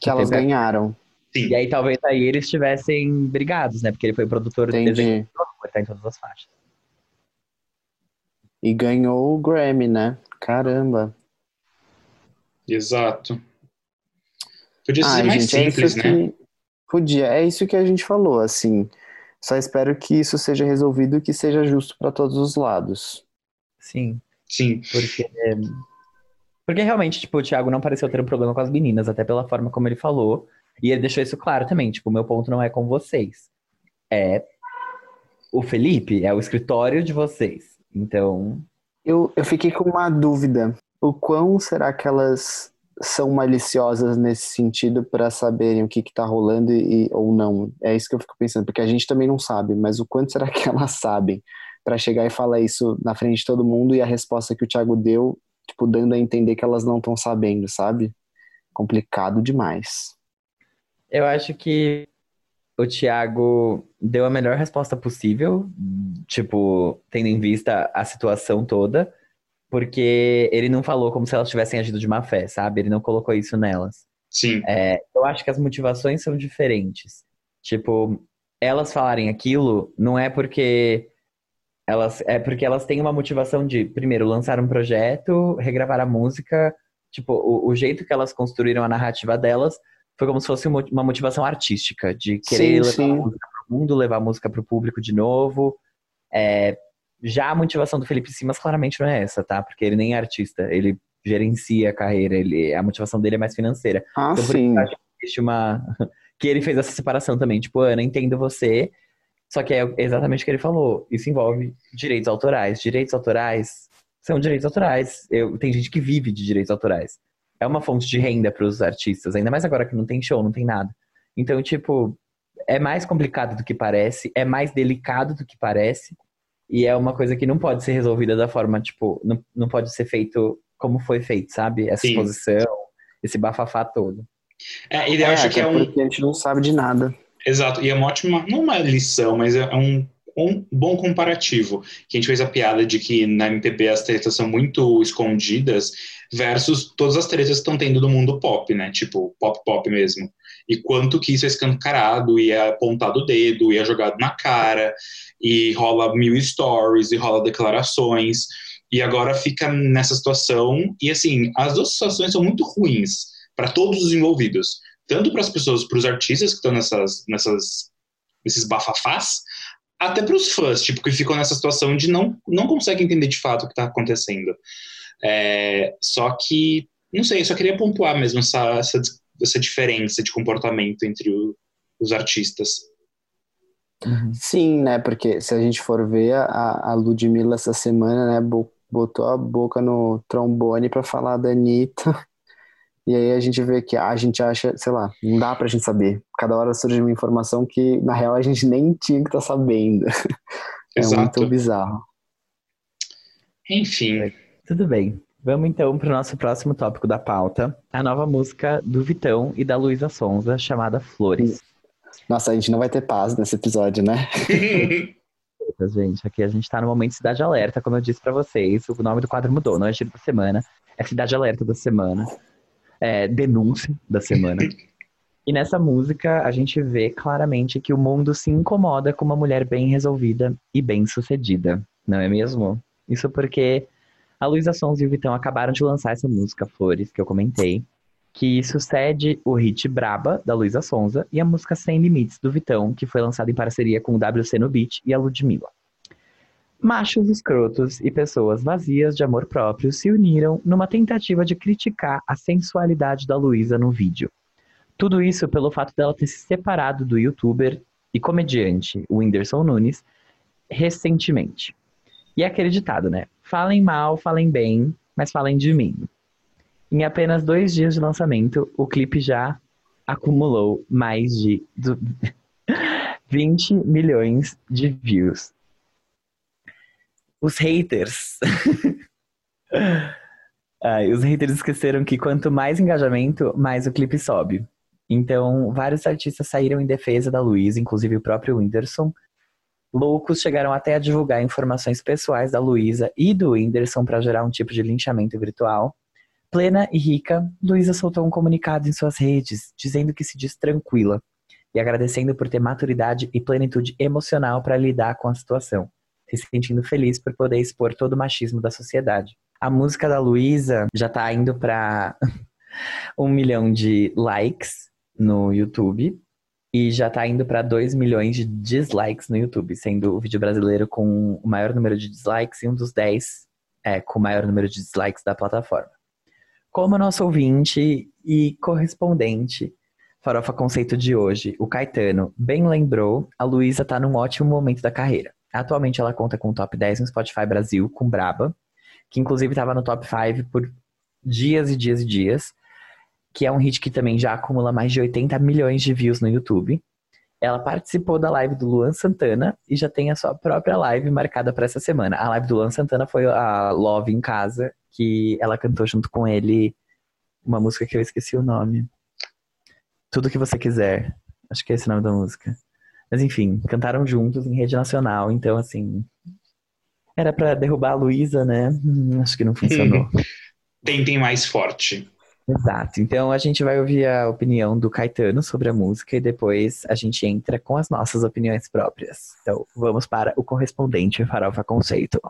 [SPEAKER 4] Que elas ganharam.
[SPEAKER 3] Sim.
[SPEAKER 2] E aí talvez aí eles estivessem brigados, né? Porque ele foi produtor de desenho,
[SPEAKER 4] Entendi.
[SPEAKER 2] ele tá em todas as faixas.
[SPEAKER 4] E ganhou o Grammy, né? Caramba.
[SPEAKER 3] Exato. Podia ser
[SPEAKER 4] Ai,
[SPEAKER 3] mais
[SPEAKER 4] gente, é
[SPEAKER 3] simples,
[SPEAKER 4] isso
[SPEAKER 3] né?
[SPEAKER 4] que. Podia, é isso que a gente falou, assim. Só espero que isso seja resolvido e que seja justo para todos os lados.
[SPEAKER 2] Sim.
[SPEAKER 3] Sim.
[SPEAKER 2] Porque. Porque realmente, tipo, o Thiago não pareceu ter um problema com as meninas, até pela forma como ele falou. E ele deixou isso claro também. Tipo, o meu ponto não é com vocês. É. O Felipe é o escritório de vocês. Então.
[SPEAKER 4] Eu, eu fiquei com uma dúvida. O quão será que elas são maliciosas nesse sentido para saberem o que que tá rolando e, ou não? É isso que eu fico pensando, porque a gente também não sabe, mas o quanto será que [laughs] elas sabem para chegar e falar isso na frente de todo mundo e a resposta que o Thiago deu, tipo, dando a entender que elas não estão sabendo, sabe? Complicado demais.
[SPEAKER 2] Eu acho que o Thiago deu a melhor resposta possível, tipo, tendo em vista a situação toda, porque ele não falou como se elas tivessem agido de má fé, sabe? Ele não colocou isso nelas.
[SPEAKER 3] Sim.
[SPEAKER 2] É, eu acho que as motivações são diferentes. Tipo, elas falarem aquilo não é porque elas é porque elas têm uma motivação de, primeiro, lançar um projeto, regravar a música. Tipo, o, o jeito que elas construíram a narrativa delas foi como se fosse uma motivação artística, de querer
[SPEAKER 4] Sim,
[SPEAKER 2] levar
[SPEAKER 4] sim.
[SPEAKER 2] a música pro mundo, levar a música pro público de novo. É, já a motivação do Felipe Simas claramente não é essa, tá? Porque ele nem é artista, ele gerencia a carreira, ele, a motivação dele é mais financeira.
[SPEAKER 4] Ah,
[SPEAKER 2] Então,
[SPEAKER 4] sim.
[SPEAKER 2] isso existe uma. [laughs] Que ele fez essa separação também. Tipo, Ana, entendo você. Só que é exatamente o que ele falou. Isso envolve direitos autorais. Direitos autorais são direitos autorais. Eu, tem gente que vive de direitos autorais. É uma fonte de renda para os artistas, ainda mais agora que não tem show, não tem nada. Então, tipo, é mais complicado do que parece, é mais delicado do que parece. E é uma coisa que não pode ser resolvida da forma, tipo, não, não pode ser feito como foi feito, sabe? Essa
[SPEAKER 3] Sim.
[SPEAKER 2] exposição, esse bafafá todo.
[SPEAKER 3] É, e eu acho
[SPEAKER 4] até
[SPEAKER 3] que é um.
[SPEAKER 4] porque a gente não sabe de nada.
[SPEAKER 3] Exato. E é uma ótima. Não uma lição, mas é um, um bom comparativo. Que a gente fez a piada de que na MPB as tretas são muito escondidas, versus todas as tretas que estão tendo do mundo pop, né? Tipo, pop pop mesmo. E quanto que isso é escancarado, e é apontado o dedo, e é jogado na cara, e rola mil stories, e rola declarações. E agora fica nessa situação. E assim, as duas situações são muito ruins para todos os envolvidos. Tanto para as pessoas, para os artistas que estão nessas, nessas, nesses bafafás, até para os fãs, tipo, que ficam nessa situação de não, não conseguem entender de fato o que está acontecendo. É, só que, não sei, eu só queria pontuar mesmo essa, essa, essa diferença de comportamento entre o- os artistas.
[SPEAKER 4] Sim, né? Porque se a gente for ver, a, a Ludmilla essa semana, né, bo- botou a boca no trombone pra falar da Anitta. E aí a gente vê que a gente acha, sei lá, não dá pra gente saber. Cada hora surge uma informação que, na real, a gente [laughs] nem tinha que estar sabendo. [laughs] É
[SPEAKER 3] Exato.
[SPEAKER 4] muito bizarro.
[SPEAKER 3] Enfim,
[SPEAKER 2] Tudo bem. Vamos então para o nosso próximo tópico da pauta, a nova música do Vitão e da Luísa Sonza, chamada Flores.
[SPEAKER 4] Nossa, a gente não vai ter paz nesse episódio, né? [laughs]
[SPEAKER 2] gente, aqui a gente está no momento Cidade Alerta, como eu disse para vocês, o nome do quadro mudou, não é Giro da Semana, é Cidade Alerta da Semana, é Denúncia da Semana. [laughs] E nessa música a gente vê claramente que o mundo se incomoda com uma mulher bem resolvida e bem sucedida, não é mesmo? Isso porque a Luísa Sons e o Vitão acabaram de lançar essa música Flores, que eu comentei, que sucede o hit Braba, da Luísa Sonza, e a música Sem Limites, do Vitão, que foi lançada em parceria com o WC no Beat e a Ludmilla. Machos escrotos e pessoas vazias de amor próprio se uniram numa tentativa de criticar a sensualidade da Luísa no vídeo. Tudo isso pelo fato dela ter se separado do youtuber e comediante Whindersson Nunes recentemente. E é acreditado, né? Falem mal, falem bem, mas falem de mim. Em apenas dois dias de lançamento, o clipe já acumulou mais de 20 [laughs] milhões de views. Os haters. [laughs] Ai, os haters esqueceram que quanto mais engajamento, mais o clipe sobe. Então, vários artistas saíram em defesa da Luísa, inclusive o próprio Whindersson, Loucos chegaram até a divulgar informações pessoais da Luísa e do Whindersson para gerar um tipo de linchamento virtual. Plena e rica, Luísa soltou um comunicado em suas redes, dizendo que se diz tranquila e agradecendo por ter maturidade e plenitude emocional para lidar com a situação, se sentindo feliz por poder expor todo o machismo da sociedade. A música da Luísa já está indo para [laughs] um milhão de likes no YouTube e já tá indo para 2 milhões de dislikes no YouTube, sendo o vídeo brasileiro com o maior número de dislikes e um dos 10 é, com o maior número de dislikes da plataforma. Como nosso ouvinte e correspondente Farofa Conceito de hoje, o Caetano, bem lembrou, a Luísa tá num ótimo momento da carreira. Atualmente ela conta com o top 10 no Spotify Brasil, com Braba, que inclusive estava no top 5 por dias e dias e dias que é um hit que também já acumula mais de 80 milhões de views no YouTube. Ela participou da live do Luan Santana e já tem a sua própria live marcada para essa semana. A live do Luan Santana foi a Love em Casa, que ela cantou junto com ele uma música que eu esqueci o nome. Tudo que você quiser. Acho que é esse o nome da música. Mas enfim, cantaram juntos em rede nacional, então assim. Era para derrubar a Luísa, né? Hum, acho que não funcionou. [laughs]
[SPEAKER 3] Tentem mais forte.
[SPEAKER 2] Exato. Então a gente vai ouvir a opinião do Caetano sobre a música e depois a gente entra com as nossas opiniões próprias. Então vamos para o correspondente Farofa Conceito.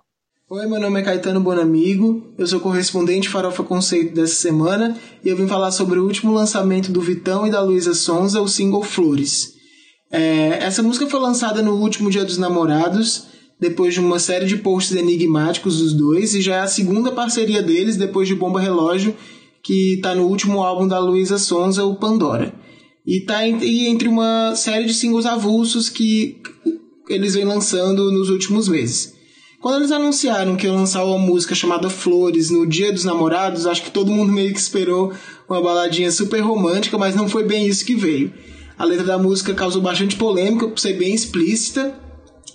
[SPEAKER 6] Oi, meu nome é Caetano Bonamigo, eu sou correspondente Farofa Conceito dessa semana e eu vim falar sobre o último lançamento do Vitão e da Luísa Sonza, o single Flores. É, essa música foi lançada no último Dia dos Namorados, depois de uma série de posts enigmáticos dos dois, e já é a segunda parceria deles depois de Bomba Relógio que está no último álbum da Luísa Sonza, o Pandora. E tá entre uma série de singles avulsos que eles vêm lançando nos últimos meses. Quando eles anunciaram que iam lançar uma música chamada Flores no Dia dos Namorados, acho que todo mundo meio que esperou uma baladinha super romântica, mas não foi bem isso que veio. A letra da música causou bastante polêmica por ser bem explícita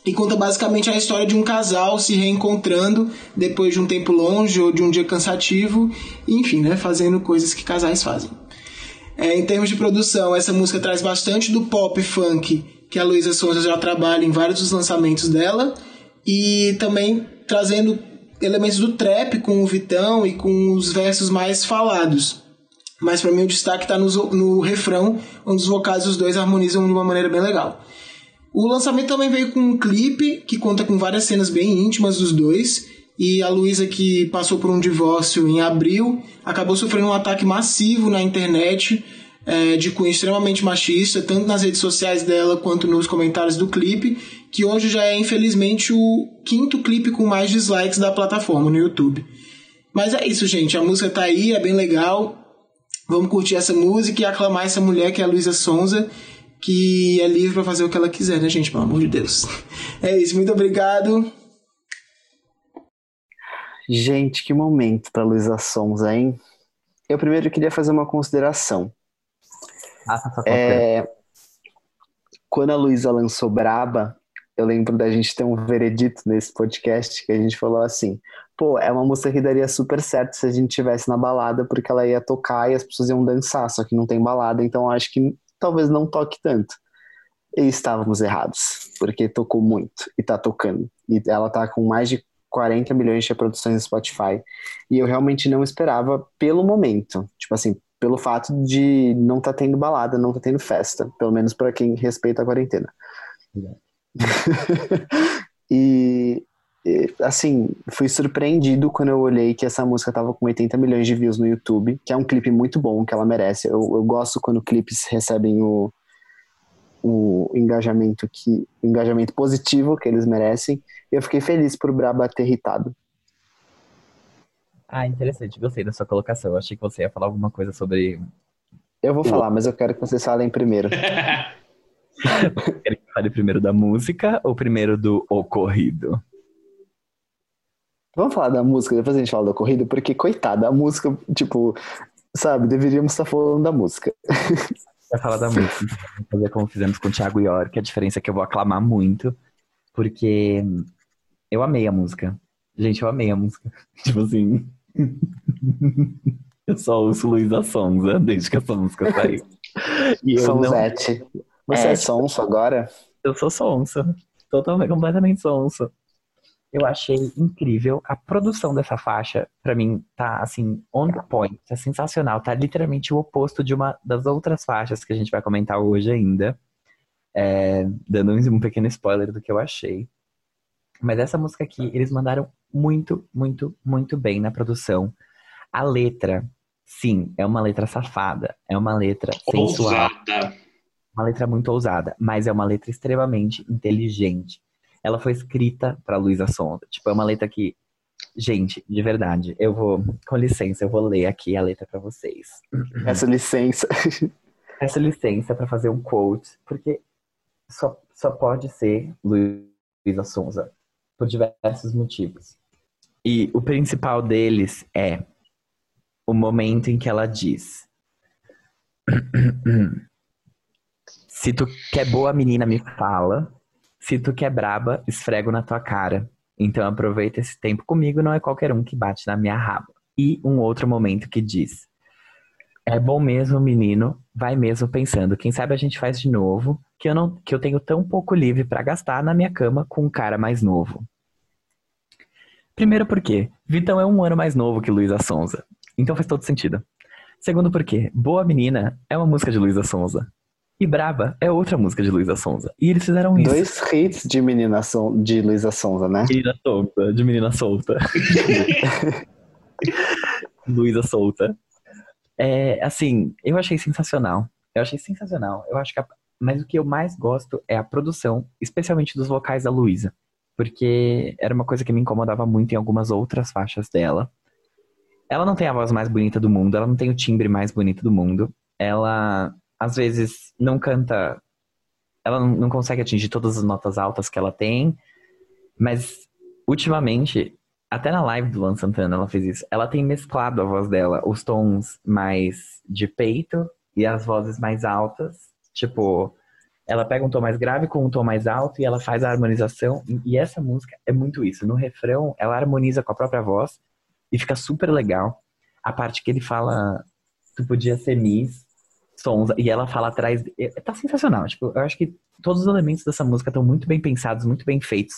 [SPEAKER 6] e conta basicamente a história de um casal se reencontrando depois de um tempo longe ou de um dia cansativo, enfim, né, fazendo coisas que casais fazem. É, em termos de produção, essa música traz bastante do pop funk que a Luísa Sonza já trabalha em vários dos lançamentos dela e também trazendo elementos do trap com o Vitão e com os versos mais falados. Mas para mim o destaque está no, no refrão, onde os vocais dos dois harmonizam de uma maneira bem legal. O lançamento também veio com um clipe que conta com várias cenas bem íntimas dos dois. E a Luísa, que passou por um divórcio em abril, acabou sofrendo um ataque massivo na internet é, de cunho extremamente machista, tanto nas redes sociais dela quanto nos comentários do clipe, que hoje já é infelizmente o quinto clipe com mais dislikes da plataforma no YouTube. Mas é isso, gente. A música tá aí, é bem legal. Vamos curtir essa música e aclamar essa mulher que é a Luísa Sonza que é livre para fazer o que ela quiser, né, gente? Pelo amor de Deus. É isso, muito obrigado.
[SPEAKER 4] Gente, que momento para Luísa Sonza, hein? Eu primeiro queria fazer uma consideração.
[SPEAKER 2] Ah, tá, tá,
[SPEAKER 4] é, quando a Luísa lançou Braba, eu lembro da gente ter um veredito nesse podcast que a gente falou assim: pô, é uma música que daria super certo se a gente tivesse na balada, porque ela ia tocar e as pessoas iam dançar, só que não tem balada, então acho que talvez não toque tanto. E estávamos errados, porque tocou muito e tá tocando. E ela tá com mais de 40 milhões de reproduções no Spotify. E eu realmente não esperava pelo momento. Tipo assim, pelo fato de não tá tendo balada, não tá tendo festa. Pelo menos para quem respeita a quarentena. [laughs] e, e, assim, fui surpreendido quando eu olhei que essa música tava com 80 milhões de views no YouTube, que é um clipe muito bom, que ela merece. Eu, eu gosto quando clipes recebem o, o engajamento que o engajamento positivo que eles merecem. Eu fiquei feliz por Braba ter irritado.
[SPEAKER 2] Ah, interessante. Gostei da sua colocação. Eu achei que você ia falar alguma coisa sobre.
[SPEAKER 4] Eu vou falar, mas eu quero que vocês falem primeiro. [laughs]
[SPEAKER 2] Quer que fale primeiro da música ou primeiro do ocorrido?
[SPEAKER 4] Vamos falar da música, depois a gente fala do ocorrido, porque, coitada, a música, tipo, sabe, deveríamos estar falando da música. [laughs]
[SPEAKER 2] Vai falar da música. Vamos fazer como fizemos com o Thiago York. A diferença é que eu vou aclamar muito, porque eu amei a música. Gente, eu amei a música. [laughs] Tipo assim. [laughs] eu só ouço Luísa Sonza desde que essa música saiu.
[SPEAKER 4] E eu não... Você é, é sonso agora?
[SPEAKER 2] Eu sou sonso. Totalmente, completamente sonso. Eu achei incrível. A produção dessa faixa, para mim, tá assim, on point, tá sensacional. Tá literalmente o oposto de uma das outras faixas que a gente vai comentar hoje ainda. É, dando um pequeno spoiler do que eu achei. Mas essa música aqui, eles mandaram muito, muito, muito bem na produção. A letra, sim, é uma letra safada. É uma letra sensual. Ousada uma letra muito ousada, mas é uma letra extremamente inteligente. Ela foi escrita para Luísa Sonda. Tipo, é uma letra que, gente, de verdade, eu vou, com licença, eu vou ler aqui a letra para vocês.
[SPEAKER 4] Essa licença. [laughs]
[SPEAKER 2] Essa licença para fazer um quote, porque só, só pode ser Luísa Sonza, por diversos motivos. E o principal deles é o momento em que ela diz: Se tu quer boa menina, me fala. Se tu quer braba, esfrego na tua cara. Então aproveita esse tempo comigo, não é qualquer um que bate na minha raba. E um outro momento que diz: É bom mesmo, menino, vai mesmo pensando, quem sabe a gente faz de novo, que eu não que eu tenho tão pouco livre para gastar na minha cama com um cara mais novo. Primeiro porque Vitão é um ano mais novo que Luísa Sonza. Então faz todo sentido. Segundo porque Boa Menina é uma música de Luísa Sonza. E Braba é outra música de Luísa Sonza. E eles fizeram isso.
[SPEAKER 4] Dois hits de menina son... de Luísa Sonza, né?
[SPEAKER 2] Menina solta, de menina solta. [laughs] Luísa solta. É, assim, eu achei sensacional. Eu achei sensacional. Eu acho que a... Mas o que eu mais gosto é a produção, especialmente dos vocais da Luísa. Porque era uma coisa que me incomodava muito em algumas outras faixas dela. Ela não tem a voz mais bonita do mundo, ela não tem o timbre mais bonito do mundo. Ela às vezes não canta, ela não consegue atingir todas as notas altas que ela tem, mas ultimamente, até na live do Luan Santana ela fez isso, ela tem mesclado a voz dela, os tons mais de peito e as vozes mais altas, tipo, ela pega um tom mais grave com um tom mais alto e ela faz a harmonização, e essa música é muito isso, no refrão ela harmoniza com a própria voz e fica super legal. A parte que ele fala, tu podia ser Miss, sons e ela fala atrás. É, tá sensacional. Tipo, eu acho que todos os elementos dessa música estão muito bem pensados, muito bem feitos.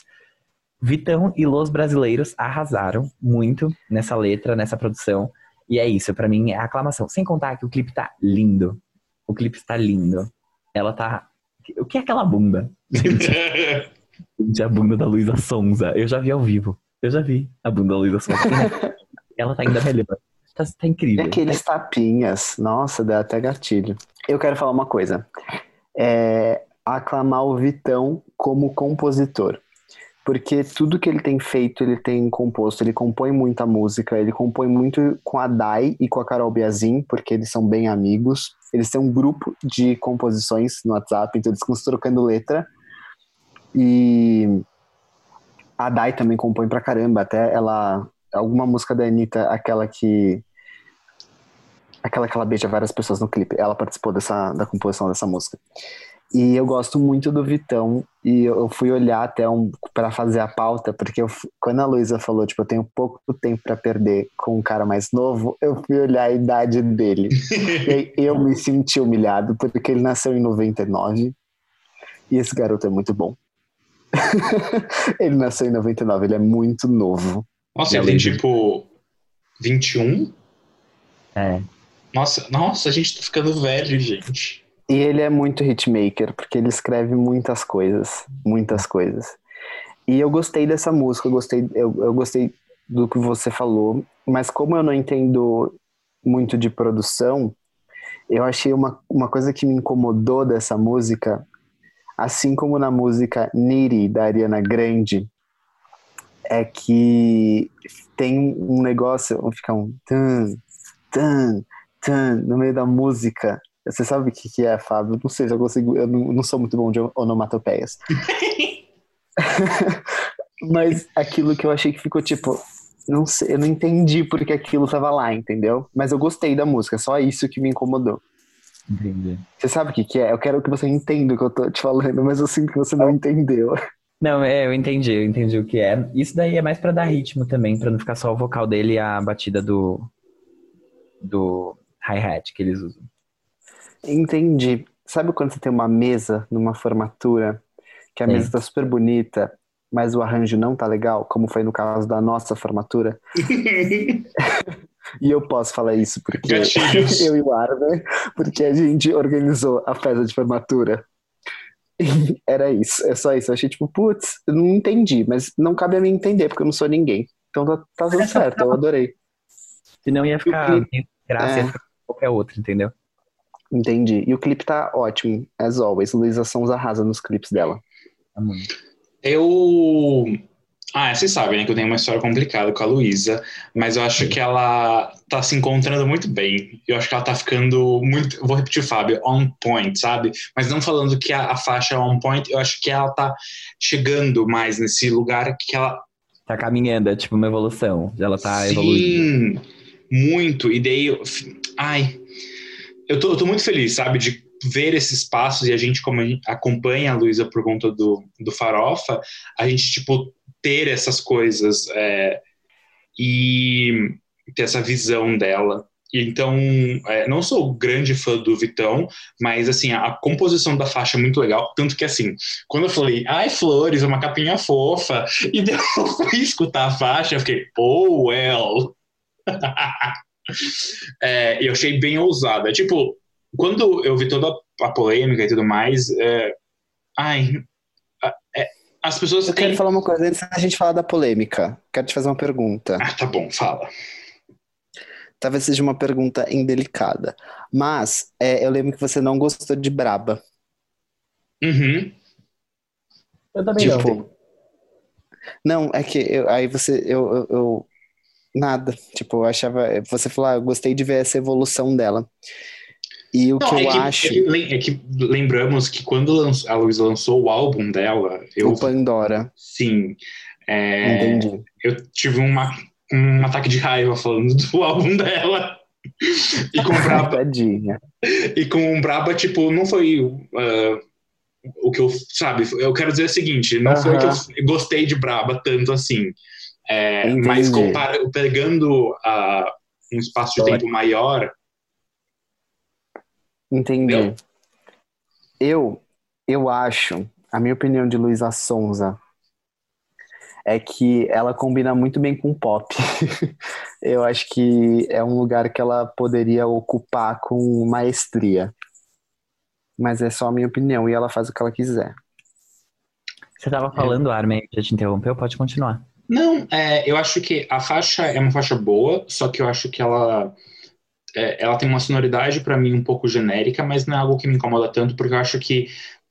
[SPEAKER 2] Vitão e Los Brasileiros arrasaram muito nessa letra, nessa produção. E é isso, para mim é aclamação. Sem contar que o clipe tá lindo. O clipe está lindo. Ela tá. O que é aquela bunda? [laughs] Gente, a bunda da Luísa Sonza. Eu já vi ao vivo. Eu já vi a bunda da Luísa Sonza. [laughs] Ela tá ainda melhor. Tá, tá incrível.
[SPEAKER 4] E aqueles tapinhas. Nossa, dá até gatilho. Eu quero falar uma coisa. É, aclamar o Vitão como compositor. Porque tudo que ele tem feito, ele tem composto. Ele compõe muita música, ele compõe muito com a Dai e com a Carol Biazin, porque eles são bem amigos. Eles têm um grupo de composições no WhatsApp, então eles ficam trocando letra. E a Dai também compõe pra caramba, até ela. Alguma música da Anitta, aquela que aquela que ela beija várias pessoas no clipe. Ela participou dessa, da composição dessa música. E eu gosto muito do Vitão. E eu fui olhar até um para fazer a pauta, porque eu, quando a Luísa falou, tipo, eu tenho pouco tempo para perder com um cara mais novo, eu fui olhar a idade dele. [laughs] e eu me senti humilhado, porque ele nasceu em 99. E esse garoto é muito bom. [laughs] ele nasceu em 99, ele é muito novo.
[SPEAKER 3] Nossa, ele tem tipo 21?
[SPEAKER 2] É.
[SPEAKER 3] Nossa, nossa, a gente tá ficando velho, gente.
[SPEAKER 4] E ele é muito hitmaker, porque ele escreve muitas coisas, muitas coisas. E eu gostei dessa música, eu gostei, eu, eu gostei do que você falou, mas como eu não entendo muito de produção, eu achei uma, uma coisa que me incomodou dessa música, assim como na música Niri, da Ariana Grande, é que tem um negócio, fica um tan, tan, tan, no meio da música, você sabe o que, que é, Fábio? Não sei se eu consigo. Eu não, não sou muito bom de onomatopeias. [laughs] Mas aquilo que eu achei que ficou tipo. Não sei, eu não entendi porque aquilo tava lá, entendeu? Mas eu gostei da música, só isso que me incomodou.
[SPEAKER 2] Entendi.
[SPEAKER 4] Você sabe o que, que é? Eu quero que você entenda o que eu tô te falando, mas eu sinto que você não entendeu.
[SPEAKER 2] Não, é, eu entendi, eu entendi o que é. Isso daí é mais para dar ritmo também, para não ficar só o vocal dele e a batida do do hi-hat que eles usam.
[SPEAKER 4] Entendi. Sabe quando você tem uma mesa numa formatura, que a
[SPEAKER 2] Sim.
[SPEAKER 4] mesa tá super bonita, mas o arranjo não tá legal, como foi no caso da nossa formatura? [laughs] E eu posso falar isso porque [laughs] eu e o Arver, porque a gente organizou a festa de formatura. [laughs] Era isso, é só isso. Eu achei tipo, putz, eu não entendi, mas não cabe a mim entender, porque eu não sou ninguém. Então tá, tá tudo certo, eu adorei.
[SPEAKER 2] Senão ia ficar graça,
[SPEAKER 4] é.
[SPEAKER 2] ia ficar qualquer outro, entendeu?
[SPEAKER 4] Entendi. E o clipe tá ótimo, as always. Luísa Sons arrasa nos clipes dela.
[SPEAKER 2] Tá.
[SPEAKER 3] Eu. Ah, vocês sabem, né, que eu tenho uma história complicada com a Luísa, mas eu acho que ela tá se encontrando muito bem. Eu acho que ela tá ficando muito. Vou repetir, Fábio, on point, sabe? Mas não falando que a, a faixa é on point, eu acho que ela tá chegando mais nesse lugar que ela
[SPEAKER 2] Tá caminhando, é tipo uma evolução. Ela tá evoluindo.
[SPEAKER 3] Sim, muito. E daí, ai, eu tô, eu tô muito feliz, sabe, de ver esses passos e a gente, como acompanha a Luísa por conta do, do Farofa, a gente, tipo, ter essas coisas é, e ter essa visão dela. Então, é, não sou grande fã do Vitão, mas assim, a, composição da faixa é muito legal. Tanto que assim, quando eu falei, ai, flores, uma capinha fofa, [laughs] e daí eu fui escutar a faixa, eu fiquei, oh, well. [laughs] É, e eu achei bem ousada. Tipo, quando eu vi toda a polêmica e tudo mais, é, ai, é, as pessoas
[SPEAKER 4] Eu
[SPEAKER 3] têm.
[SPEAKER 4] quero falar uma coisa antes da gente falar da polêmica. Quero te fazer uma pergunta.
[SPEAKER 3] Ah, tá bom, fala.
[SPEAKER 4] Talvez seja uma pergunta indelicada. Mas é, eu lembro que você não gostou de Braba.
[SPEAKER 3] Uhum.
[SPEAKER 2] Eu também não.
[SPEAKER 4] Tipo. Não, é que eu- aí você. Eu, eu, eu- Nada. Tipo, eu achava. Você falou, ah, eu gostei de ver essa evolução dela. E o
[SPEAKER 3] Não,
[SPEAKER 4] que
[SPEAKER 3] é
[SPEAKER 4] eu
[SPEAKER 3] que,
[SPEAKER 4] acho.
[SPEAKER 3] é que lem- é que lembramos que quando lanç- a Luísa lançou o álbum dela, eu
[SPEAKER 4] O Pandora.
[SPEAKER 3] sim, é,
[SPEAKER 4] Entendi.
[SPEAKER 3] eu tive uma, um ataque de raiva falando [laughs] do álbum dela. E com Braba, [laughs] e com Braba, tipo, não foi ah, o que eu, sabe, eu quero dizer o seguinte, não foi que eu gostei de Braba tanto assim, É, mas compara, pegando ah, um espaço de tempo maior,
[SPEAKER 4] Entendi.
[SPEAKER 3] Entendeu?
[SPEAKER 4] Eu, eu acho, a minha opinião de Luísa Sonza é que ela combina muito bem com pop. [laughs] eu acho que é um lugar que ela poderia ocupar com maestria. Mas é só a minha opinião e ela faz o que ela quiser.
[SPEAKER 2] Você tava falando, Armin, já te interrompeu? Pode continuar.
[SPEAKER 3] Não, é, eu acho que a faixa é uma faixa boa, só que eu acho que ela é, ela tem uma sonoridade para mim um pouco genérica, mas não é algo que me incomoda tanto, porque eu acho que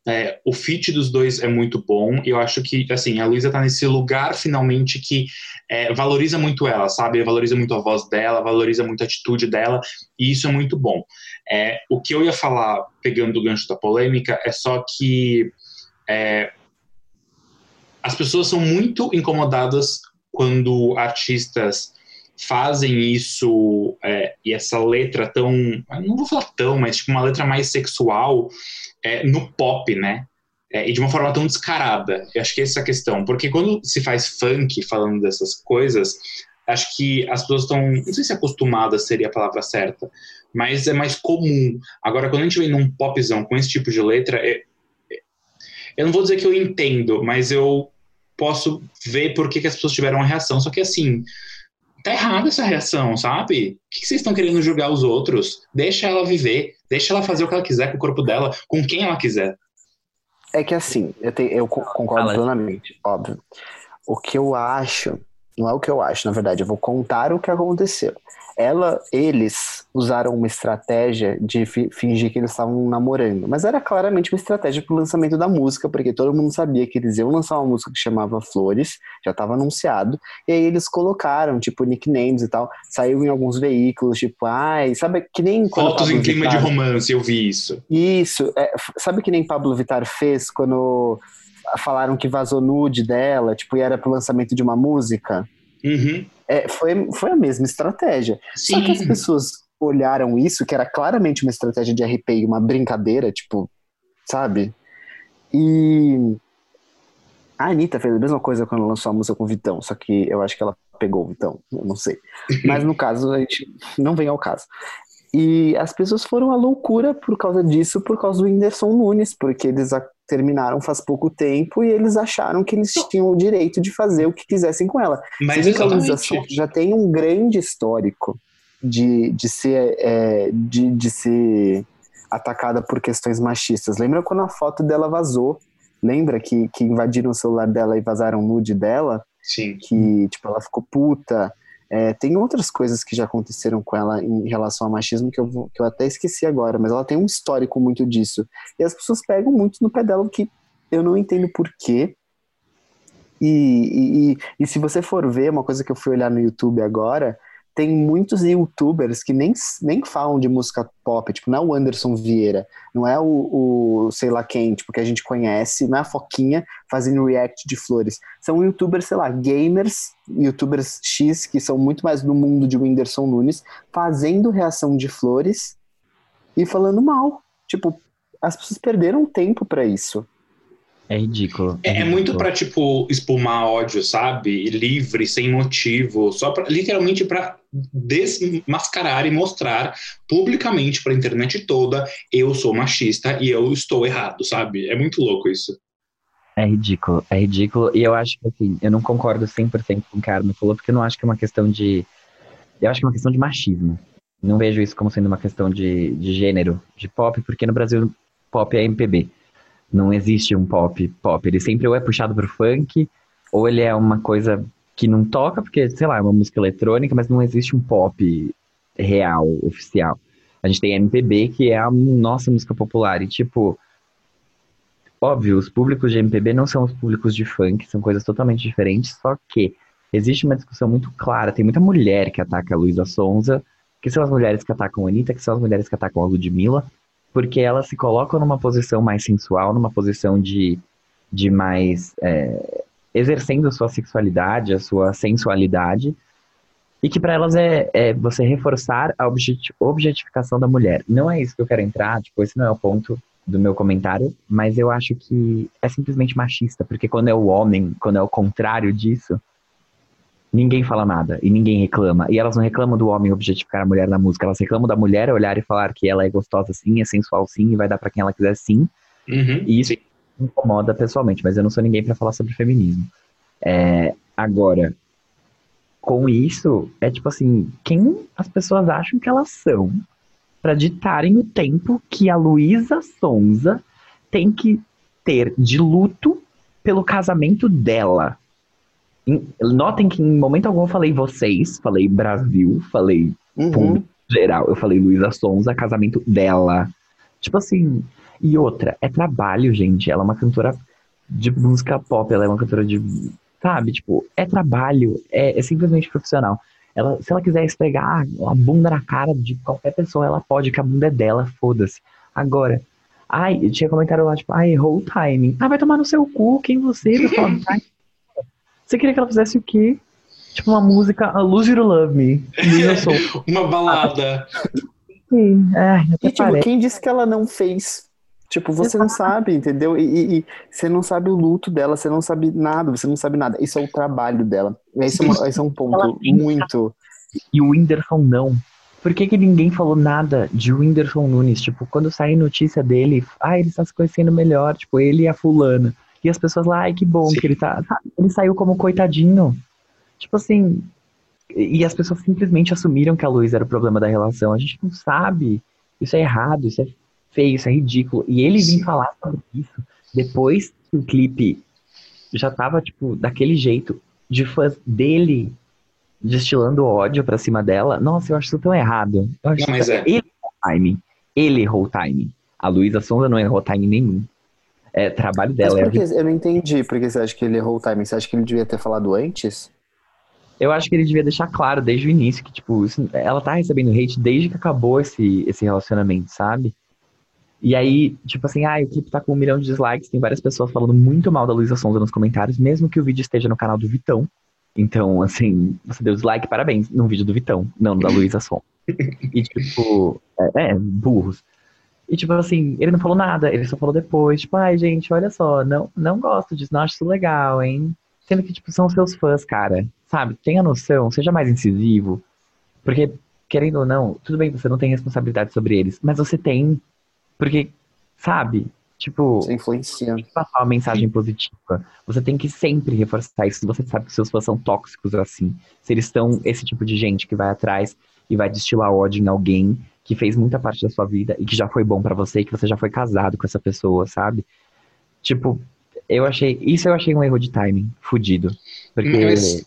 [SPEAKER 3] é, o feat dos dois é muito bom. E eu acho que assim a Luísa tá nesse lugar finalmente que é, valoriza muito ela, sabe? Valoriza muito a voz dela, valoriza muito a atitude dela, e isso é muito bom. É, o que eu ia falar, pegando o gancho da polêmica, é só que é, as pessoas são muito incomodadas quando artistas fazem isso é, e essa letra tão, não vou falar tão, mas tipo uma letra mais sexual é, no pop, né? É, e de uma forma tão descarada. Eu acho que essa é a questão, porque quando se faz funk falando dessas coisas, acho que as pessoas estão, não sei se acostumadas seria a palavra certa, mas é mais comum. Agora, quando a gente vem num popzão com esse tipo de letra, é, é, eu não vou dizer que eu entendo, mas eu posso ver por que, que as pessoas tiveram uma reação. Só que assim, tá errada essa reação, sabe? O que, que vocês estão querendo julgar os outros? Deixa ela viver, deixa ela fazer o que ela quiser com o corpo dela, com quem ela quiser.
[SPEAKER 4] É que assim, eu, te, eu concordo plenamente, óbvio. O que eu acho, não é o que eu acho, na verdade, eu vou contar o que aconteceu ela, eles usaram uma estratégia de fi fingir que eles estavam namorando, mas era claramente uma estratégia para o lançamento da música, porque todo mundo sabia que eles iam lançar uma música que chamava Flores, já estava anunciado, e aí eles colocaram, tipo, nicknames e tal, saiu em alguns veículos, tipo, ai, sabe que nem...
[SPEAKER 3] Fotos em clima Vittar... de romance, eu vi isso.
[SPEAKER 4] Isso, é, sabe que nem Pablo Vittar fez quando falaram que vazou nude dela, tipo, e era pro lançamento de uma música?
[SPEAKER 3] Uhum.
[SPEAKER 4] É, foi, foi a mesma estratégia. Sim. Só que as pessoas olharam isso, que era claramente uma estratégia de RP e uma brincadeira, tipo, sabe? E a Anitta fez a mesma coisa quando lançou a música com o Vitão, só que eu acho que ela pegou o Vitão, não sei. [laughs] Mas no caso, a gente não vem ao caso. E as pessoas foram à loucura por causa disso, por causa do Whindersson Nunes, porque eles terminaram faz pouco tempo e eles acharam que eles tinham o direito de fazer o que quisessem com ela.
[SPEAKER 3] Mas a
[SPEAKER 4] já tem um grande histórico de, de, ser, é, de, de ser atacada por questões machistas. Lembra quando a foto dela vazou? Lembra que, que invadiram o celular dela e vazaram nude dela?
[SPEAKER 3] Sim.
[SPEAKER 4] Que, tipo, ela ficou puta. É, tem outras coisas que já aconteceram com ela em relação ao machismo que eu, vou, que eu até esqueci agora, mas ela tem um histórico muito disso. E as pessoas pegam muito no pé dela, que eu não entendo porquê. E, e, e, e se você for ver, uma coisa que eu fui olhar no YouTube agora, tem muitos youtubers que nem, nem falam de música pop, tipo, não é o Anderson Vieira, não é o, o sei lá quem, tipo, que a gente conhece, não é a Foquinha fazendo react de flores. São youtubers, sei lá, gamers, youtubers X, que são muito mais do mundo de Whindersson Nunes, fazendo reação de flores e falando mal. Tipo, as pessoas perderam tempo para isso.
[SPEAKER 2] É ridículo.
[SPEAKER 3] É, é, é muito pra, tipo, espumar ódio, sabe? Livre, sem motivo, só pra, literalmente para desmascarar e mostrar publicamente pra internet toda eu sou machista e eu estou errado, sabe? É muito louco isso.
[SPEAKER 2] É ridículo, é ridículo. E eu acho que, assim, eu não concordo 100% com o que a Armin falou, porque eu não acho que é uma questão de. Eu acho que é uma questão de machismo. Não vejo isso como sendo uma questão de, de gênero, de pop, porque no Brasil pop é MPB. Não existe um pop pop. Ele sempre ou é puxado pro funk, ou ele é uma coisa que não toca, porque, sei lá, é uma música eletrônica, mas não existe um pop real, oficial. A gente tem MPB, que é a nossa música popular. E, tipo, óbvio, os públicos de MPB não são os públicos de funk, são coisas totalmente diferentes, só que existe uma discussão muito clara. Tem muita mulher que ataca a Luísa Sonza, que são as mulheres que atacam a Anitta, que são as mulheres que atacam a Ludmilla, porque elas se colocam numa posição mais sensual, numa posição de, de mais. É, exercendo a sua sexualidade, a sua sensualidade, e que para elas é, é, você reforçar a objetificação da mulher. Não é isso que eu quero entrar, tipo, esse não é o ponto do meu comentário, mas eu acho que é simplesmente machista, porque quando é o homem, quando é o contrário disso, ninguém fala nada e ninguém reclama. E elas não reclamam do homem objetificar a mulher na música, elas reclamam da mulher olhar e falar que ela é gostosa sim, é sensual sim, e vai dar para quem ela quiser sim.
[SPEAKER 3] Uhum,
[SPEAKER 2] e isso sim. me incomoda pessoalmente, mas eu não sou ninguém para falar sobre feminismo. É, agora, com isso, é tipo assim, quem as pessoas acham que elas são para ditarem o tempo que a Luísa Sonza tem que ter de luto pelo casamento dela notem que em momento algum eu falei vocês, falei Brasil, falei uhum. público geral. Eu falei Luísa Sonza, casamento dela. Tipo assim. E outra, é trabalho, gente. Ela é uma cantora de música pop, ela é uma cantora de. Sabe? Tipo, é trabalho, é, é simplesmente profissional. Ela, se ela quiser esfregar a bunda na cara de qualquer pessoa, ela pode, que a bunda é dela, foda-se. Agora, ai, tinha comentário lá, tipo, ai, errou o timing. Ah, vai tomar no seu cu, quem você? [laughs] Você queria que ela fizesse o quê? Tipo uma música, A Lose You Love Me. [laughs]
[SPEAKER 3] Uma balada.
[SPEAKER 2] Sim, é, até
[SPEAKER 4] E, tipo,
[SPEAKER 2] parece.
[SPEAKER 4] quem disse que ela não fez? Tipo, você não sabe, entendeu? E, e- e você não sabe o luto dela, você não sabe nada, você não sabe nada. Isso é o trabalho dela. Esse é, uma- esse é um ponto muito.
[SPEAKER 2] E o Whindersson não. Por que, que ninguém falou nada de Whindersson Nunes? Tipo, quando sai notícia dele, ah, ele está se conhecendo melhor, tipo, ele e a fulana. E as pessoas lá, ai, que bom
[SPEAKER 3] Sim.
[SPEAKER 2] que ele tá. Ele saiu como coitadinho. Tipo assim. E as pessoas simplesmente assumiram que a Luísa era o problema da relação. A gente não sabe. Isso é errado, isso é feio, isso é ridículo. E ele vir
[SPEAKER 3] Sim.
[SPEAKER 2] falar sobre isso depois que o clipe já tava, tipo, daquele jeito, de fãs dele destilando ódio pra cima dela. Nossa, eu acho isso tão errado. Eu acho
[SPEAKER 3] Não, mas é.
[SPEAKER 2] Ele errou o time. Ele errou o time. A Luísa Sonza não errou time nenhum. É trabalho
[SPEAKER 4] Mas
[SPEAKER 2] dela. é
[SPEAKER 4] por que, eu não entendi por que você acha que ele errou o timing. Você acha que ele devia ter falado antes?
[SPEAKER 2] Eu acho que ele devia deixar claro desde o início que, tipo, ela tá recebendo hate desde que acabou esse, esse relacionamento, sabe? E aí, tipo assim, ah, o clipe tá com um milhão de dislikes, tem várias pessoas falando muito mal da Luísa Sonza nos comentários, mesmo que o vídeo esteja no canal do Vitão. Então, assim, você deu dislike, parabéns, no vídeo do Vitão, não da Luísa Sonza. E, tipo, é, é, burros. E, tipo assim, ele não falou nada, ele só falou depois, tipo, ai, gente, olha só, não, não gosto disso, não acho isso legal, hein? Sendo que, tipo, são seus fãs, cara. Sabe? Tenha noção, seja mais incisivo. Porque, querendo ou não, tudo bem, você não tem responsabilidade sobre eles, mas você tem. Porque, sabe? Tipo,
[SPEAKER 4] Você influencia.
[SPEAKER 2] tem que passar uma mensagem positiva. Você tem que sempre reforçar isso. Se você sabe que seus fãs são tóxicos assim, se eles estão esse tipo de gente que vai atrás e vai destilar ódio em alguém que fez muita parte da sua vida e que já foi bom pra você e que você já foi casado com essa pessoa, sabe? Tipo, eu achei. Isso eu achei um erro de timing, fudido. Porque.
[SPEAKER 3] Mas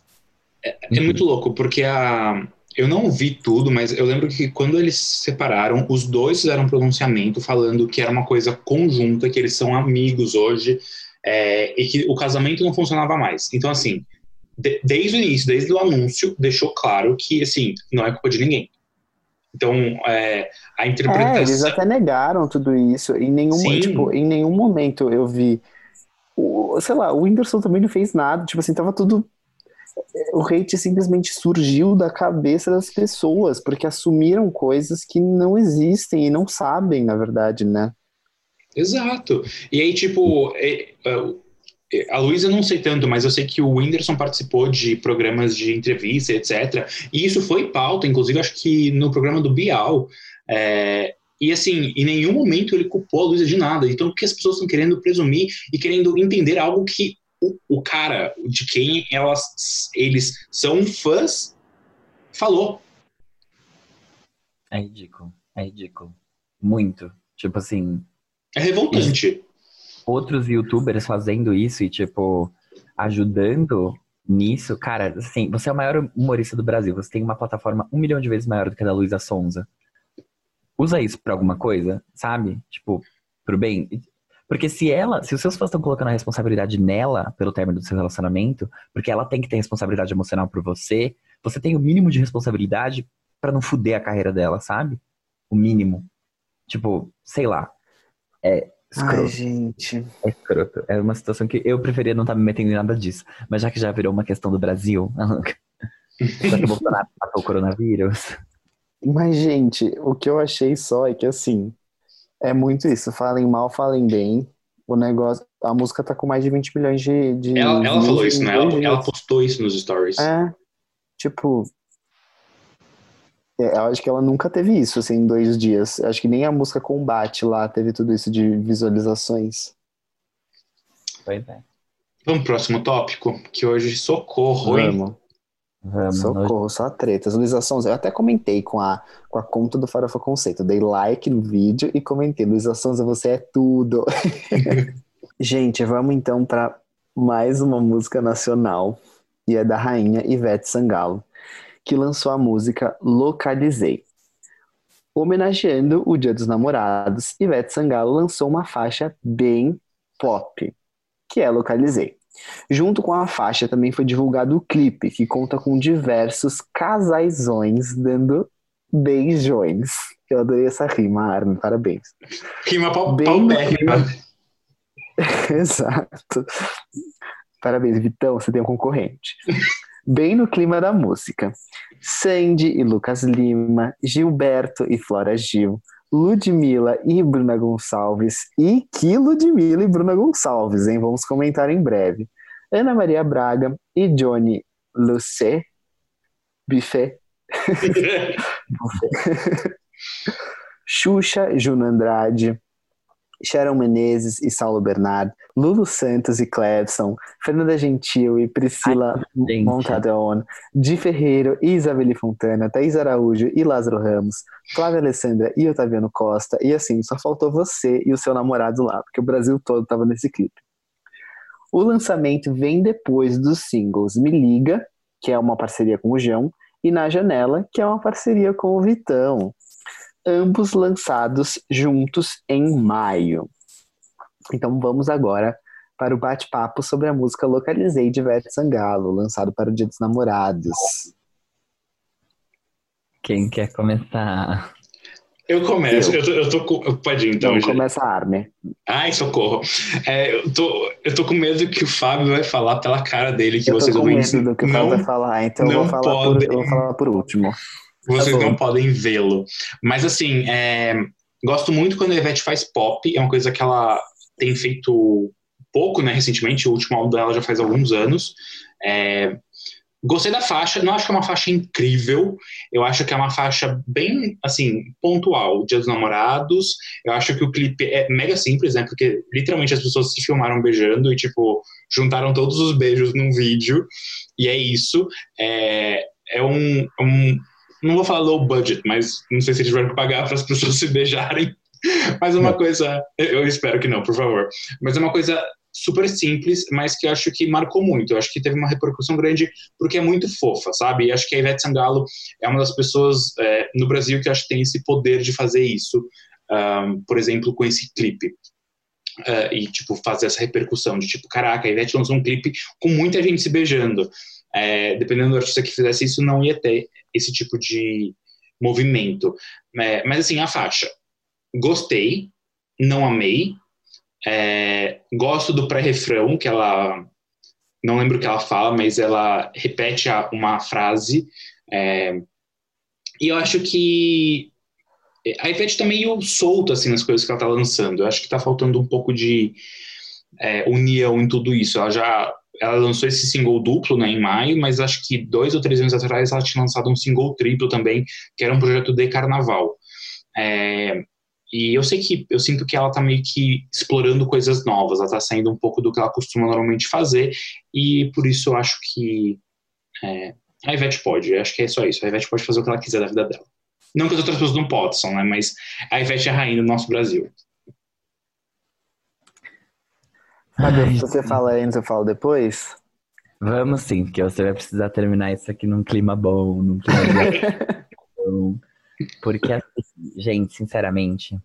[SPEAKER 3] É muito louco, porque a. Eu não vi tudo, mas eu lembro que quando eles se separaram, os dois fizeram um pronunciamento falando que era uma coisa conjunta, que eles são amigos hoje, é, e que o casamento não funcionava mais. Então, assim, de- desde o início, desde o anúncio, deixou claro que, assim, não é culpa de ninguém. Então, é, a
[SPEAKER 4] É, eles
[SPEAKER 3] interpretação.
[SPEAKER 4] até negaram tudo isso. Em nenhum,
[SPEAKER 3] Sim.
[SPEAKER 4] tipo, em nenhum momento eu vi. O, sei lá, o Whindersson também não fez nada. Tipo assim, tava tudo. O hate simplesmente surgiu da cabeça das pessoas, porque assumiram coisas que não existem e não sabem, na verdade, né?
[SPEAKER 3] Exato. E aí, tipo, é, é, a Luísa não sei tanto, mas eu sei que o Whindersson participou de programas de entrevista, etc. E isso foi pauta, inclusive, acho que no programa do Bial. É, e assim, em nenhum momento ele culpou a Luísa de nada. Então, o que as pessoas estão querendo presumir e querendo entender algo que o, o cara de quem elas, eles são fãs falou.
[SPEAKER 2] É ridículo. É ridículo. Muito. Tipo assim,
[SPEAKER 3] É revoltante.
[SPEAKER 2] Outros youtubers fazendo isso e, tipo, ajudando nisso, cara, assim, você é o maior humorista do Brasil, você tem uma plataforma um milhão de vezes maior do que a da Luísa Sonza. Usa isso pra alguma coisa, sabe? Tipo, pro bem. Porque se ela, se os seus fãs estão colocando a responsabilidade nela pelo término do seu relacionamento, porque ela tem que ter responsabilidade emocional por você, você tem o mínimo de responsabilidade pra não fuder a carreira dela, sabe? O mínimo. Tipo, sei lá. É escroto.
[SPEAKER 4] Ai, gente.
[SPEAKER 2] É escroto. É uma situação que eu preferia não estar me metendo em nada disso. Mas já que já virou uma questão do Brasil, [laughs] já que o Bolsonaro matou o coronavírus.
[SPEAKER 4] Mas, gente, o que eu achei só é que, assim, é muito isso. Falem mal, falem bem. O negócio. A música tá com mais de 20 milhões de. de
[SPEAKER 3] Ela, ela falou isso, né? Ela, ela postou isso nos stories.
[SPEAKER 4] É. Tipo. É, Eu acho que ela nunca teve isso, assim, em dois dias. Eu acho que nem a música Combate lá teve tudo isso de visualizações.
[SPEAKER 2] Pois é.
[SPEAKER 3] Vamos pro próximo tópico, que hoje socorro, hein?
[SPEAKER 4] Vamos.
[SPEAKER 2] Vamos.
[SPEAKER 4] Socorro, só tretas. Luísa Sonza, eu até comentei com a, com a conta do Farofa Conceito. Dei like no vídeo e comentei. Luísa Sonza, você é tudo. [laughs] Gente, vamos então para mais uma música nacional. E é da rainha Ivete Sangalo, que lançou a música Localizei. Homenageando o Dia dos Namorados, Ivete Sangalo lançou uma faixa bem pop, que é Localizei. Junto com a faixa também foi divulgado o clipe, que conta com diversos casaisões dando beijões. Eu adorei essa rima, Armin, parabéns.
[SPEAKER 3] Rima pau,
[SPEAKER 4] Bem
[SPEAKER 3] paupérrima. [laughs]
[SPEAKER 4] Exato. Parabéns, Vitão, você tem um concorrente. [laughs] bem no clima da música. Sandy e Lucas Lima, Gilberto e Flora Gil, Ludmilla e Bruna Gonçalves. E que Ludmilla e Bruna Gonçalves, hein? Vamos comentar em breve. Ana Maria Braga e Johnny Lucet, [laughs] [laughs] Buffet. Xuxa, Juno Andrade, Sharon Menezes e Saulo Bernard, Lulu Santos e Clebson, Fernanda Gentil e Priscila Montadon, Di Ferreiro e Isabelle Fontana, Thaís Araújo e Lázaro Ramos, Flávia Alessandra e Otaviano Costa, e assim, só faltou você e o seu namorado lá, porque o Brasil todo estava nesse clipe. O lançamento vem depois dos singles Me Liga, que é uma parceria com o João, e Na Janela, que é uma parceria com o Vitão ambos lançados juntos em maio. Então vamos agora para o bate-papo sobre a música Localizei de Ivete Sangalo, lançado para o Dia dos Namorados.
[SPEAKER 2] Quem quer começar?
[SPEAKER 3] Eu começo, eu, eu, tô, eu tô com. Pode ir, então.
[SPEAKER 4] Não, começa a Arme.
[SPEAKER 3] Ai, socorro. É, eu, tô, eu tô com medo que o Fábio vai falar pela cara dele que
[SPEAKER 4] eu
[SPEAKER 3] vocês
[SPEAKER 4] tô com medo do que o Fábio vai falar, então eu vou falar, por, eu vou falar por último.
[SPEAKER 3] Vocês tá não podem vê-lo. Mas assim, é, gosto muito quando a Ivete faz pop. É uma coisa que ela tem feito pouco, né, recentemente. O último álbum dela já faz alguns anos. É, gostei da faixa. Não acho que é uma faixa incrível. Eu acho que é uma faixa bem, assim, pontual. Dia dos Namorados. Eu acho que o clipe é mega simples, né? Porque literalmente as pessoas se filmaram beijando e, tipo, juntaram todos os beijos num vídeo. E é isso. É, é um, um não vou falar low budget, mas não sei se eles vão pagar para as pessoas se beijarem. Mas uma coisa, eu espero que não, por favor. Mas é uma coisa super simples, mas que eu acho que marcou muito. Eu acho que teve uma repercussão grande porque é muito fofa, sabe? E acho que a Ivete Sangalo é uma das pessoas é, no Brasil que acho que tem esse poder de fazer isso, um, por exemplo, com esse clipe. Uh, e, tipo, fazer essa repercussão de, tipo, caraca, a Ivete lançou um clipe com muita gente se beijando. É, dependendo do artista que fizesse isso, não ia ter esse tipo de movimento. É, mas assim, a faixa. Gostei, não amei. É, gosto do pré-refrão, que ela. Não lembro o que ela fala, mas ela repete a, uma frase. É, e eu acho que a Ivete tá meio solta assim, nas coisas que ela tá lançando. Eu acho que tá faltando um pouco de é, união em tudo isso. Ela já ela lançou esse single duplo né, em maio, mas acho que dois ou três anos atrás ela tinha lançado um single triplo também, que era um projeto de carnaval. É, e eu sei que eu sinto que ela tá meio que explorando coisas novas, ela tá saindo um pouco do que ela costuma normalmente fazer, e por isso eu acho que é, a Ivete pode, acho que é só isso, a Ivete pode fazer o que ela quiser da vida dela. Não que as outras pessoas não possam, né, mas a Ivete é a rainha do nosso Brasil.
[SPEAKER 4] Ai, você fala antes, eu falo depois?
[SPEAKER 2] Vamos sim, porque você vai precisar terminar isso aqui num clima bom, num clima bom. [laughs] Porque, assim, gente, sinceramente,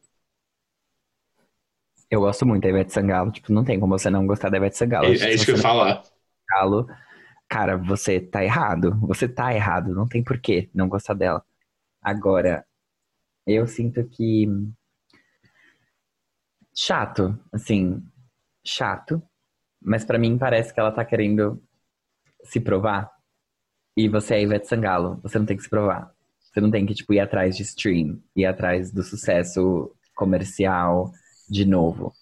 [SPEAKER 2] eu gosto muito da Ivete Sangalo. Tipo, não tem como você não gostar da Ivete Sangalo.
[SPEAKER 3] É, é isso que eu ia falar.
[SPEAKER 2] Sangalo, cara, você tá errado. Você tá errado. Não tem porquê não gostar dela. Agora, eu sinto que. Chato, assim, chato, mas para mim parece que ela tá querendo se provar. E você é Ivete Sangalo, você não tem que se provar. Você não tem que, tipo, ir atrás de stream, ir atrás do sucesso comercial de novo.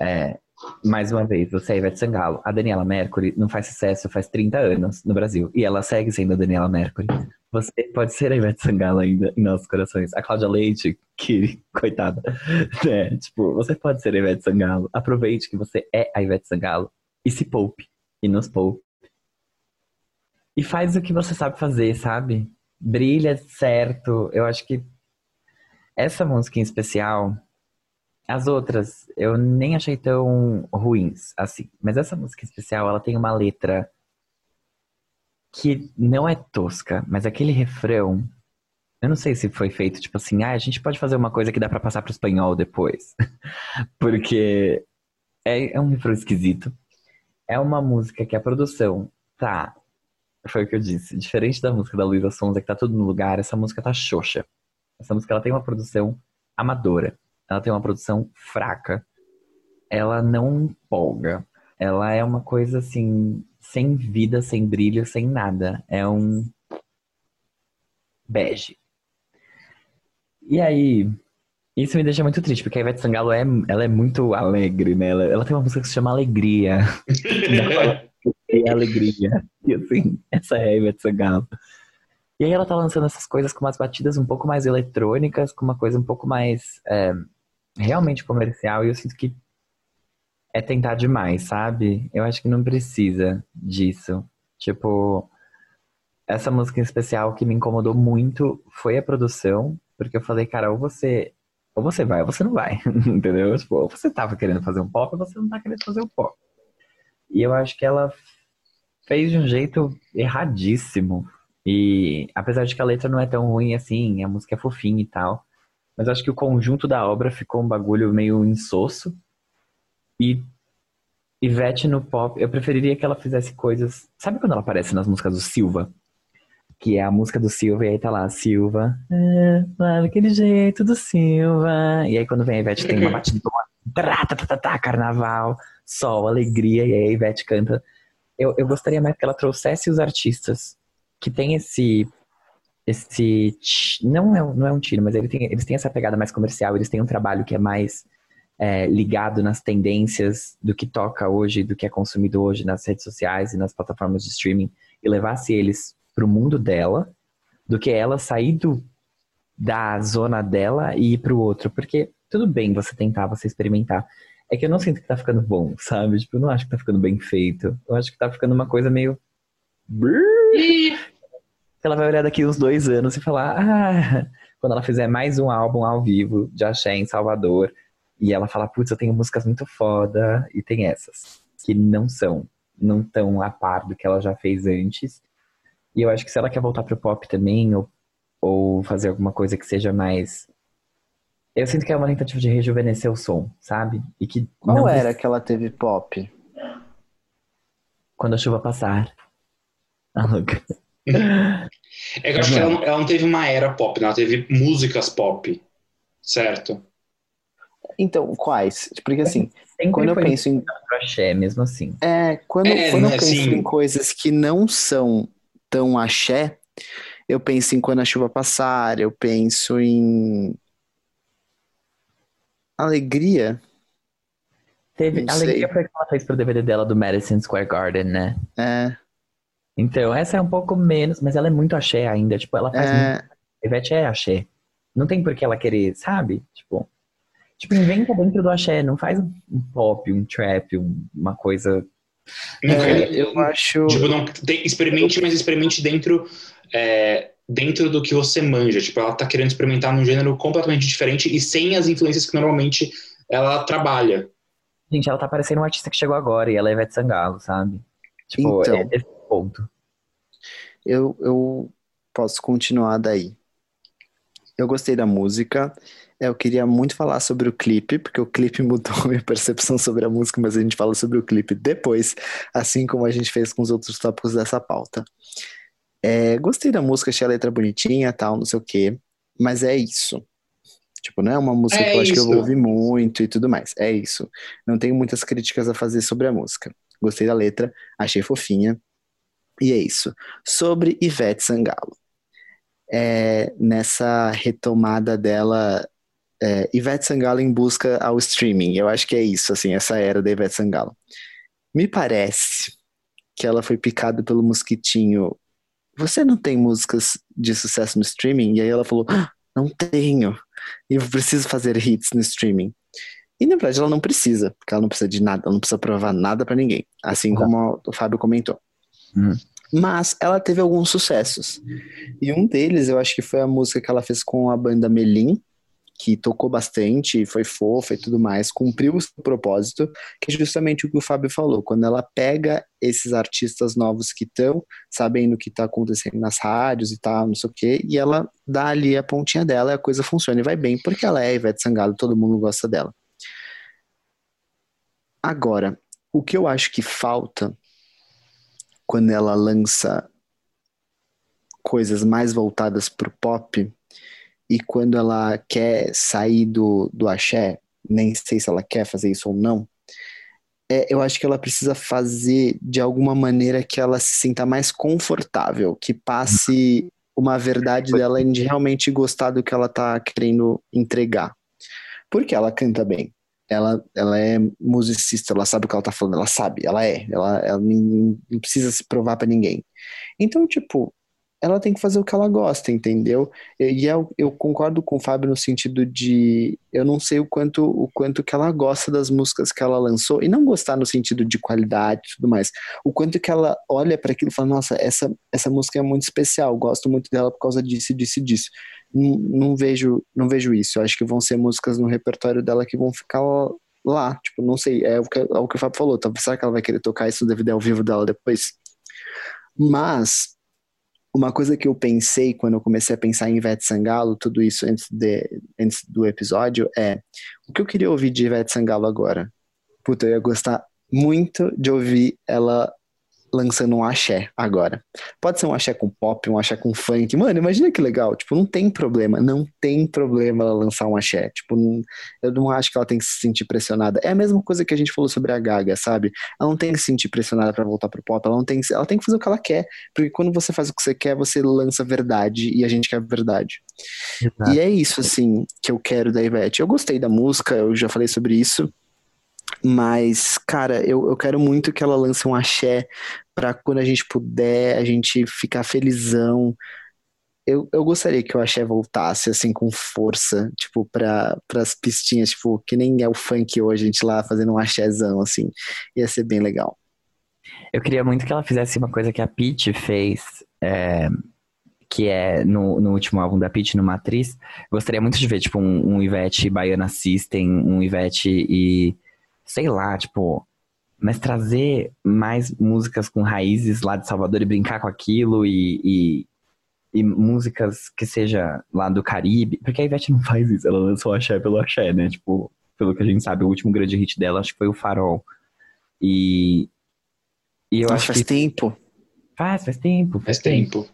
[SPEAKER 2] É, mais uma vez, você é Ivete Sangalo. A Daniela Mercury não faz sucesso faz 30 anos no Brasil. E ela segue sendo a Daniela Mercury. Você pode ser a Ivete Sangalo ainda em nossos corações. A Cláudia Leite, que, [laughs] coitada, né? Tipo, você pode ser a Ivete Sangalo. Aproveite que você é a Ivete Sangalo e se poupe. E nos poupe. E faz o que você sabe fazer, sabe? Brilha certo. Eu acho que essa música em especial, as outras eu nem achei tão ruins assim. Mas essa música em especial, ela tem uma letra que não é tosca, mas aquele refrão. Eu não sei se foi feito tipo assim, ah, a gente pode fazer uma coisa que dá para passar pro espanhol depois. [laughs] Porque é, é um refrão esquisito. É uma música que a produção tá. Foi o que eu disse. Diferente da música da Luísa Sonza, que tá tudo no lugar, essa música tá xoxa. Essa música ela tem uma produção amadora. Ela tem uma produção fraca. Ela não empolga. Ela é uma coisa assim, sem vida, sem brilho, sem nada. É um bege. E aí, isso me deixa muito triste, porque a Ivete Sangalo é, ela é muito alegre, né? Ela, ela tem uma música que se chama Alegria. é [laughs] alegria. E assim, essa é a Ivete Sangalo. E aí ela tá lançando essas coisas com umas batidas um pouco mais eletrônicas, com uma coisa um pouco mais é, realmente comercial, e eu sinto que é tentar demais, sabe? Eu acho que não precisa disso. Tipo, essa música em especial que me incomodou muito foi a produção, porque eu falei, cara, ou você, ou você vai ou você não vai, [laughs] entendeu? Tipo, ou você tava querendo fazer um pop ou você não tá querendo fazer um pop. E eu acho que ela fez de um jeito erradíssimo. E apesar de que a letra não é tão ruim assim, a música é fofinha e tal, mas acho que o conjunto da obra ficou um bagulho meio insosso. E Ivete no pop, eu preferiria que ela fizesse coisas. Sabe quando ela aparece nas músicas do Silva? Que é a música do Silva, e aí tá lá, Silva, é, lá daquele jeito do Silva. E aí quando vem a Ivete tem uma batida, tá, tá, tá, tá, carnaval, sol, alegria, e aí a Ivete canta. Eu, eu gostaria mais que ela trouxesse os artistas que tem esse. Esse. Não é, não é um tiro, mas ele tem, eles têm essa pegada mais comercial, eles têm um trabalho que é mais é, ligado nas tendências do que toca hoje, do que é consumido hoje nas redes sociais e nas plataformas de streaming, e levasse eles para o mundo dela, do que ela sair do, da zona dela e ir para o outro. Porque tudo bem você tentar, você experimentar. É que eu não sinto que tá ficando bom, sabe? Tipo, eu não acho que tá ficando bem feito. Eu acho que tá ficando uma coisa meio. Ela vai olhar daqui uns dois anos e falar: Ah, quando ela fizer mais um álbum ao vivo de Axé em Salvador, e ela fala: Putz, eu tenho músicas muito foda, e tem essas, que não são, não tão a par do que ela já fez antes. E eu acho que se ela quer voltar pro pop também, ou, ou fazer alguma coisa que seja mais. Eu sinto que é uma tentativa de rejuvenescer o som, sabe? E que
[SPEAKER 4] Qual
[SPEAKER 2] não
[SPEAKER 4] era que ela teve pop?
[SPEAKER 2] Quando a chuva passar. [laughs] Ah, louca.
[SPEAKER 3] É que eu acho que ela, não- ela não teve uma era pop, né? ela teve músicas pop, certo?
[SPEAKER 4] Então, quais? Porque assim,
[SPEAKER 2] Sempre
[SPEAKER 4] quando eu penso em.
[SPEAKER 2] pro axé, mesmo assim.
[SPEAKER 4] É, quando,
[SPEAKER 3] É,
[SPEAKER 4] quando eu
[SPEAKER 3] né,
[SPEAKER 4] penso
[SPEAKER 3] assim-
[SPEAKER 4] em coisas que não são tão axé, eu penso em Quando a Chuva Passar, eu penso em. Alegria.
[SPEAKER 2] Teve,
[SPEAKER 4] Não
[SPEAKER 2] alegria
[SPEAKER 4] sei.
[SPEAKER 2] foi que ela fez pro DVD dela do Madison Square Garden, né?
[SPEAKER 4] É,
[SPEAKER 2] Então, essa é um pouco menos, mas ela é muito axé ainda. Tipo, ela faz muito.
[SPEAKER 4] é,
[SPEAKER 2] A Ivete é axé. Não tem por que ela querer, sabe? Tipo, tipo inventa dentro do axé. Não faz um pop, um trap, um- uma coisa.
[SPEAKER 3] Nunca-
[SPEAKER 4] é, eu acho.
[SPEAKER 3] Tipo, não, tem- experimente, mas experimente dentro, é, dentro do que você manja. Tipo, ela tá querendo experimentar num gênero completamente diferente e sem as influências que normalmente ela trabalha.
[SPEAKER 2] Gente, ela tá parecendo um artista que chegou agora e ela é Ivete Sangalo, sabe? Tipo,
[SPEAKER 4] Então.
[SPEAKER 2] é esse ponto.
[SPEAKER 4] Eu, eu posso continuar daí. Eu gostei da música. Eu queria muito falar sobre o clipe, porque o clipe [laughs] mudou a minha percepção sobre a música, mas a gente fala sobre o clipe depois, assim como a gente fez com os outros tópicos dessa pauta. É, gostei da música, achei a letra bonitinha, tal, não sei o quê, mas é isso. Tipo, não é uma música
[SPEAKER 3] É
[SPEAKER 4] que eu acho que eu ouvir muito e tudo mais. É isso. Não tenho muitas críticas a fazer sobre a música. Gostei da letra, achei fofinha. E é isso. Sobre Ivete Sangalo. É, nessa retomada dela, é, Ivete Sangalo em busca ao streaming. Eu acho que é isso, assim, essa era da Ivete Sangalo. Me parece que ela foi picada pelo mosquitinho. Você não tem músicas de sucesso no streaming? E aí ela falou: "Ah, não tenho. E eu preciso fazer hits no streaming. E na verdade ela não precisa, porque ela não precisa de nada, ela não precisa provar nada pra ninguém. Assim
[SPEAKER 2] Exato.
[SPEAKER 4] como o Fábio comentou.
[SPEAKER 2] Uhum.
[SPEAKER 4] Mas ela teve alguns sucessos. E um deles eu acho que foi a música que ela fez com a banda Melim, que tocou bastante, foi fofa e tudo mais, cumpriu o seu propósito, que é justamente o que o Fábio falou. Quando ela pega esses artistas novos que estão sabendo o que está acontecendo nas rádios e tal, não sei o quê, e ela dá ali a pontinha dela e a coisa funciona e vai bem, porque ela é Ivete Sangalo, todo mundo gosta dela. Agora, o que eu acho que falta quando ela lança coisas mais voltadas pro pop e quando ela quer sair do, do axé, nem sei se ela quer fazer isso ou não, é, eu acho que ela precisa fazer de alguma maneira que ela se sinta mais confortável, que passe uma verdade dela de realmente gostar do que ela tá querendo entregar. Porque ela canta bem. Ela, ela é musicista, ela sabe o que ela tá falando, ela sabe, ela é, ela, ela não, precisa se provar para ninguém. Então, tipo, ela tem que fazer o que ela gosta, entendeu? E eu, eu, concordo com o Fábio no sentido de eu não sei o quanto o quanto que ela gosta das músicas que ela lançou e não gostar no sentido de qualidade e tudo mais. O quanto que ela olha para aquilo e fala, nossa, essa essa música é muito especial, gosto muito dela por causa disso, disso disso. Não, não vejo não vejo isso. Eu acho que vão ser músicas no repertório dela que vão ficar lá, tipo, não sei, é o que, é o, que o Fábio falou, tá? será que ela vai querer tocar isso DVD ao vivo dela depois? Mas uma coisa que eu pensei quando eu comecei a pensar em Ivete Sangalo, tudo isso antes, de, antes do episódio, é o que eu queria ouvir de Ivete Sangalo agora? Puta, eu ia gostar muito de ouvir ela lançando um axé agora. Pode ser um axé com pop, um axé com funk. Mano, imagina que legal. Tipo, não tem problema. Não tem problema ela lançar um axé. Tipo, não, eu não acho que ela tem que se sentir pressionada. É a mesma coisa que a gente falou sobre a Gaga, sabe? Ela não tem que se sentir pressionada para voltar pro pop. Ela não tem, ela tem que fazer o que ela quer. Porque quando você faz o que você quer, você lança verdade e a gente quer verdade. Exato. E é isso, assim, que eu quero da Ivete. Eu gostei da música, eu já falei sobre isso. Mas, cara, eu, eu quero muito que ela lance um axé para quando a gente puder, a gente ficar felizão. Eu, eu gostaria que o axé voltasse, assim, com força, tipo, para as pistinhas, tipo, que nem é o funk hoje, a gente lá fazendo um axézão, assim. Ia ser bem legal.
[SPEAKER 2] Eu queria muito que ela fizesse uma coisa que a Pete fez, é, que é no, no último álbum da Pete, no Matriz. Gostaria muito de ver, tipo, um, um Ivete Baiana System, um Ivete e sei lá, tipo, mas trazer mais músicas com raízes lá de Salvador e brincar com aquilo e, e, e, músicas que seja lá do Caribe, porque a Ivete não faz isso, ela lançou Axé pelo Axé, né, tipo, pelo que a gente sabe, o último grande hit dela acho que foi o Farol. E, e eu Nossa, acho
[SPEAKER 4] faz
[SPEAKER 2] que...
[SPEAKER 4] tempo.
[SPEAKER 2] Faz, faz tempo.
[SPEAKER 3] Faz tempo.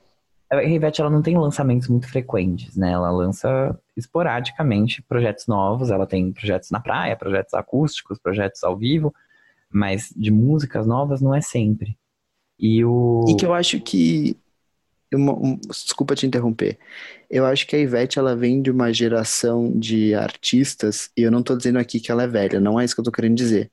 [SPEAKER 2] A Ivete, ela não tem lançamentos muito frequentes, né? Ela lança esporadicamente projetos novos, ela tem projetos na praia, projetos acústicos, projetos ao vivo, mas de músicas novas não é sempre. E o...
[SPEAKER 4] E que eu acho que... Uma, um, desculpa te interromper. Eu acho que a Ivete, ela vem de uma geração de artistas, e eu não tô dizendo aqui que ela é velha, não é isso que eu tô querendo dizer,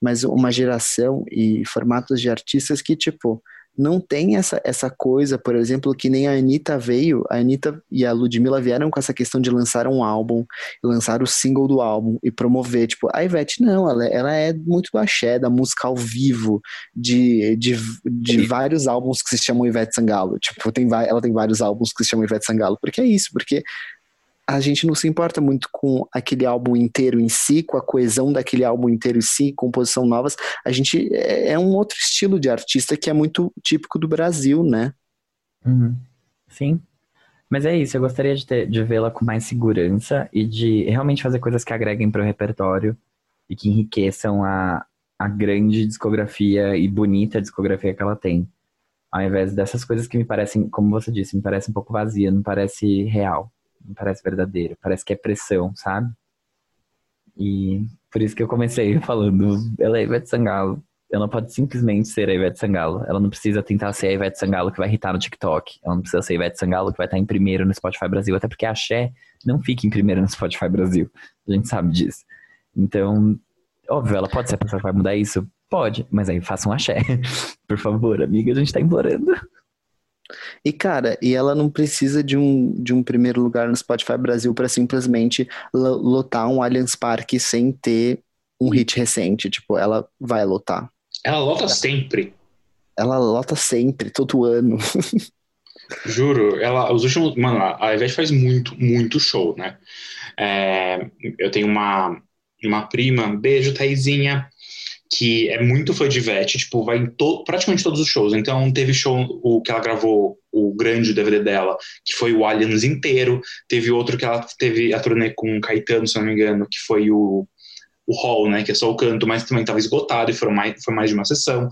[SPEAKER 4] mas uma geração e formatos de artistas que, tipo não tem essa, essa coisa, por exemplo, que nem a Anitta veio, a Anitta e a Ludmilla vieram com essa questão de lançar um álbum, lançar o single do álbum e promover, tipo, a Ivete não, ela, ela é muito do axé, da música ao vivo, de, de, de vários álbuns que se chamam Ivete Sangalo, tipo, tem, ela tem vários álbuns que se chamam Ivete Sangalo, porque é isso, porque a gente não se importa muito com aquele álbum inteiro em si, com a coesão daquele álbum inteiro em si, composição novas. A gente é, é um outro estilo de artista que é muito típico do Brasil, né?
[SPEAKER 2] Uhum. Sim. Mas é isso, eu gostaria de, de vê-la com mais segurança e de realmente fazer coisas que agreguem para o repertório e que enriqueçam a, a grande discografia e bonita discografia que ela tem. Ao invés dessas coisas que me parecem, como você disse, me parece um pouco vazia, não parece real não parece verdadeiro, parece que é pressão, sabe? E por isso que eu comecei [laughs] falando, ela é Ivete Sangalo. Ela não pode simplesmente ser a Ivete Sangalo. Ela não precisa tentar ser a Ivete Sangalo que vai irritar no TikTok. Ela não precisa ser a Ivete Sangalo que vai estar em primeiro no Spotify Brasil. Até porque a Xé não fica em primeiro no Spotify Brasil. A gente sabe disso. Então, óbvio, ela pode ser a pessoa que vai mudar isso? Pode, mas aí faça um axé. [laughs] Por favor, amiga, a gente tá implorando.
[SPEAKER 4] E cara, e ela não precisa de um, de um primeiro lugar no Spotify Brasil para simplesmente lotar um Allianz Parque sem ter um hit recente. Tipo, ela vai lotar.
[SPEAKER 3] Ela lota sempre.
[SPEAKER 4] Ela lota sempre, todo ano. [laughs]
[SPEAKER 3] Juro, ela, os últimos. Mano, a Ivete faz muito, muito show, né? É, eu tenho uma, uma prima, beijo, Taizinha, que é muito fã de Ivete, tipo, vai em to praticamente todos os shows. Então, teve show o que ela gravou, o grande DVD dela, que foi o Aliens inteiro. Teve outro que ela teve a turnê com Caetano, se não me engano, que foi o, o Hall, né, que é só o canto, mas também estava esgotado e foram mais, foi mais de uma sessão.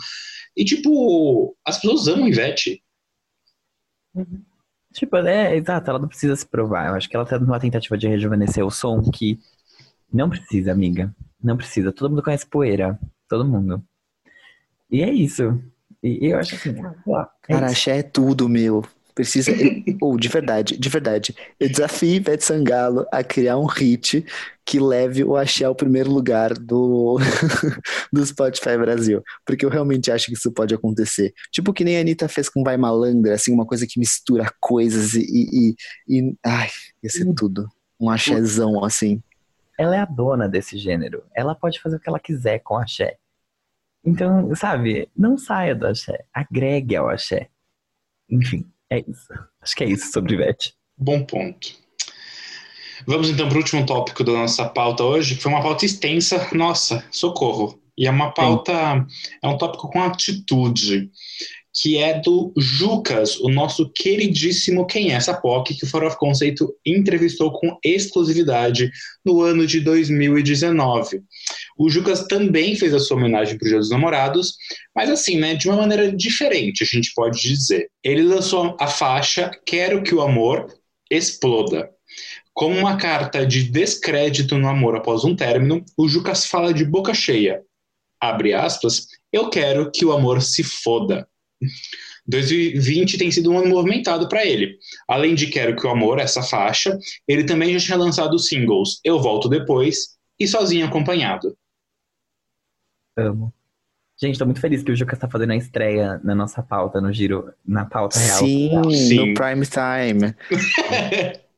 [SPEAKER 3] E, tipo, as pessoas amam Ivete.
[SPEAKER 2] Uhum. Tipo, é, exato, ela não precisa se provar. Eu acho que ela tá numa tentativa de rejuvenescer o som que não precisa, amiga. Não precisa. Todo mundo conhece poeira. Todo mundo. E é isso. E eu acho assim, ah, é
[SPEAKER 4] Cara, axé é tudo, meu. Precisa. [laughs] Ou, de verdade, de verdade. Eu desafio Ivete Sangalo a criar um hit que leve o axé ao primeiro lugar do, [laughs] do Spotify Brasil. Porque eu realmente acho que isso pode acontecer. Tipo que nem a Anitta fez com Vai Malandra, assim, uma coisa que mistura coisas e. e, e- ai, ia ser tudo. Um axézão, assim.
[SPEAKER 2] Ela é a dona desse gênero. Ela pode fazer o que ela quiser com axé. Então, sabe, não saia do axé. Agregue ao axé. Enfim, é isso. Acho que é isso sobre Ivete.
[SPEAKER 3] Bom ponto. Vamos então para o último tópico da nossa pauta hoje, que foi uma pauta extensa. Nossa, socorro. E é uma pauta, é um tópico com atitude, que é do Jucas, o nosso queridíssimo Quem é essa POC, que o Fora of Conceito entrevistou com exclusividade no ano de 2019. O Jucas também fez a sua homenagem para o Dia dos Namorados, mas assim, né, de uma maneira diferente, a gente pode dizer. Ele lançou a faixa Quero que o amor exploda. Como uma carta de descrédito no amor após um término, o Jucas fala de boca cheia. Abre aspas, eu quero que o amor se foda. 2020 tem sido um ano movimentado para ele. Além de Quero que o Amor, essa faixa, ele também já tinha lançado os singles Eu Volto Depois e Sozinho Acompanhado.
[SPEAKER 2] Amo. Gente, tô muito feliz que o Jucas tá fazendo a estreia na nossa pauta, no giro, na pauta real.
[SPEAKER 4] Sim,
[SPEAKER 3] Sim.
[SPEAKER 4] no prime time. [laughs]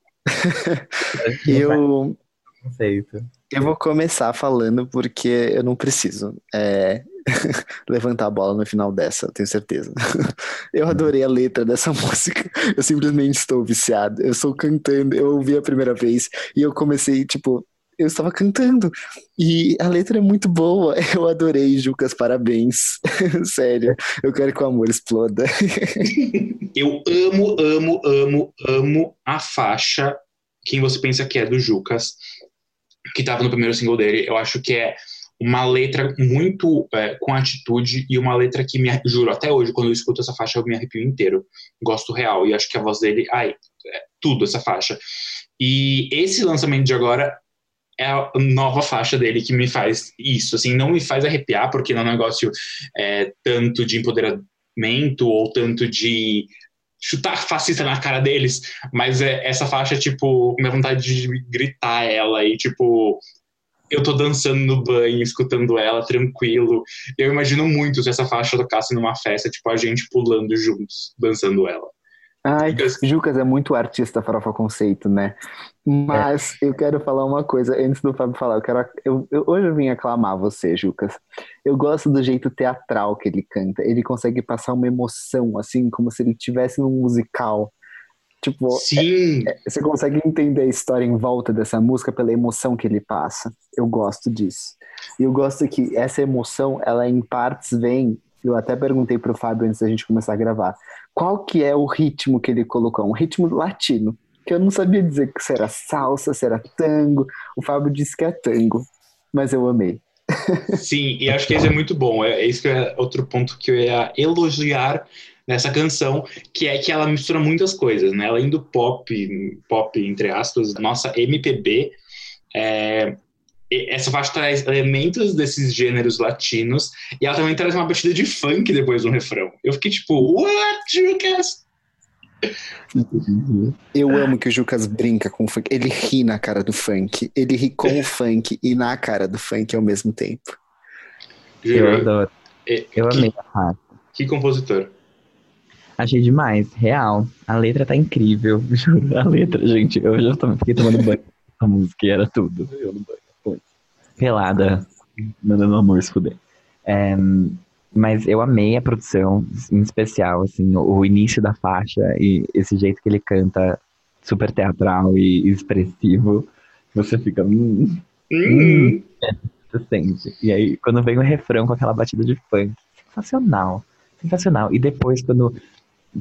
[SPEAKER 4] Eu,
[SPEAKER 2] Conceito.
[SPEAKER 4] eu vou começar falando porque eu não preciso é, [laughs] levantar a bola no final dessa, tenho certeza. [laughs] Eu adorei a letra dessa [laughs] música. Eu simplesmente estou viciado. Eu estou cantando, eu ouvi a primeira vez e eu comecei, tipo, eu estava cantando. E a letra é muito boa. Eu adorei, Jucas, parabéns. Sério, eu quero que o amor exploda.
[SPEAKER 3] Eu amo, amo, amo, amo a faixa Quem Você Pensa Que É do Jucas, que estava no primeiro single dele. Eu acho que é uma letra muito é, com atitude e uma letra que me juro até hoje quando eu escuto essa faixa eu me arrepio inteiro. Gosto real e acho que a voz dele ai é tudo essa faixa. E esse lançamento de agora é a nova faixa dele que me faz isso assim não me faz arrepiar porque não é um negócio é, tanto de empoderamento ou tanto de chutar fascista na cara deles, mas é, essa faixa, tipo, minha vontade de gritar ela e, tipo, eu tô dançando no banho, escutando ela, tranquilo. Eu imagino muito se essa faixa tocasse numa festa, tipo, a gente pulando juntos, dançando ela.
[SPEAKER 4] Ai, Jucas é muito artista farofa conceito, né? Mas eu quero falar uma coisa antes do Fábio falar. Eu quero, eu, eu- hoje eu vim aclamar você, Jucas. Eu gosto do jeito teatral que ele canta. Ele consegue passar uma emoção, assim, como se ele estivesse num musical. Tipo,
[SPEAKER 3] Sim,
[SPEAKER 4] você consegue entender a história em volta dessa música pela emoção que ele passa. Eu gosto disso. E eu gosto que essa emoção, ela em partes vem. Eu até perguntei pro Fábio antes da gente começar a gravar. Qual que é o ritmo que ele colocou? Um ritmo latino. Que eu não sabia dizer que se era salsa, se era tango. O Fábio disse que é tango. Mas eu amei.
[SPEAKER 3] sim, e acho que esse é muito bom. É, é isso que é outro ponto que eu ia elogiar nessa canção, que é que ela mistura muitas coisas, né? Além do pop, pop entre aspas, nossa MPB, é, essa faixa traz elementos desses gêneros latinos e ela também traz uma batida de funk depois do refrão. Eu fiquei tipo, what, Lucas?
[SPEAKER 4] Eu amo que o Jucas brinca com o funk. Ele ri na cara do funk. Ele ri com o funk e na cara do funk ao mesmo tempo.
[SPEAKER 2] Eu
[SPEAKER 3] Juro.
[SPEAKER 2] adoro. Eu
[SPEAKER 3] que,
[SPEAKER 2] amei
[SPEAKER 3] que compositor.
[SPEAKER 2] Achei demais, real. A letra tá incrível, [laughs] juro. A letra, gente, eu já fiquei tomando banho a música e era tudo. Eu no banho, foi. Pelada, mandando amor se fuder. É, mas eu amei a produção, em especial, assim, o, o início da faixa e esse jeito que ele canta super teatral e expressivo. Você fica, hum,
[SPEAKER 3] Hum,
[SPEAKER 2] você sente. E aí, quando vem o refrão com aquela batida de funk, sensacional. Sensacional. E depois, quando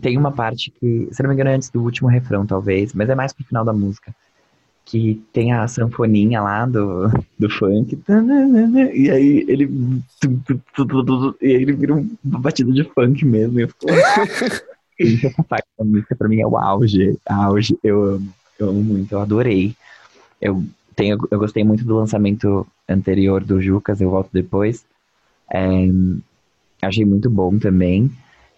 [SPEAKER 2] tem uma parte que, se não me engano, é antes do último refrão, talvez, mas é mais pro final da música. Que tem a sanfoninha lá do, do funk. E aí ele. E aí ele vira uma batida de funk mesmo. E eu fico. [laughs] Essa parte da música pra mim é o auge. Auge. Eu amo. Eu amo muito. Eu adorei. Eu tenho, eu gostei muito do lançamento anterior do Jucas, eu volto depois. É, achei muito bom também.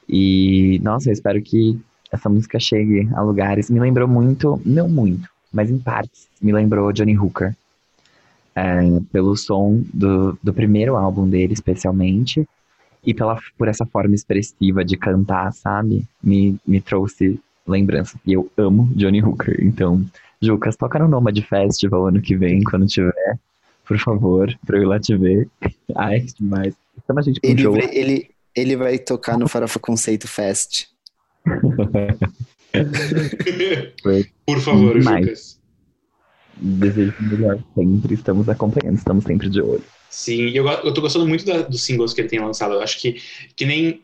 [SPEAKER 2] E, nossa, eu espero que essa música chegue a lugares. Me lembrou muito, não muito, mas em partes, me lembrou Johnny Hooker. É, pelo som do, do primeiro álbum dele, especialmente, e pela, por essa forma expressiva de cantar, sabe? Me, me trouxe lembrança. E eu amo Johnny Hooker. Então, Jucas, toca no Nomad Festival ano que vem, quando tiver. Por favor, pra eu ir lá te ver. [laughs] Ai, demais. Chama a gente pro
[SPEAKER 4] Ele,
[SPEAKER 2] show.
[SPEAKER 4] ele, ele vai tocar no Farofa Conceito Fest. [laughs]
[SPEAKER 3] Por favor,
[SPEAKER 2] Demais.
[SPEAKER 3] Lucas.
[SPEAKER 2] Desejo o melhor sempre. Estamos acompanhando, estamos sempre de olho.
[SPEAKER 3] Sim, e eu, eu tô gostando muito da- dos singles que ele tem lançado. Eu acho que, que nem.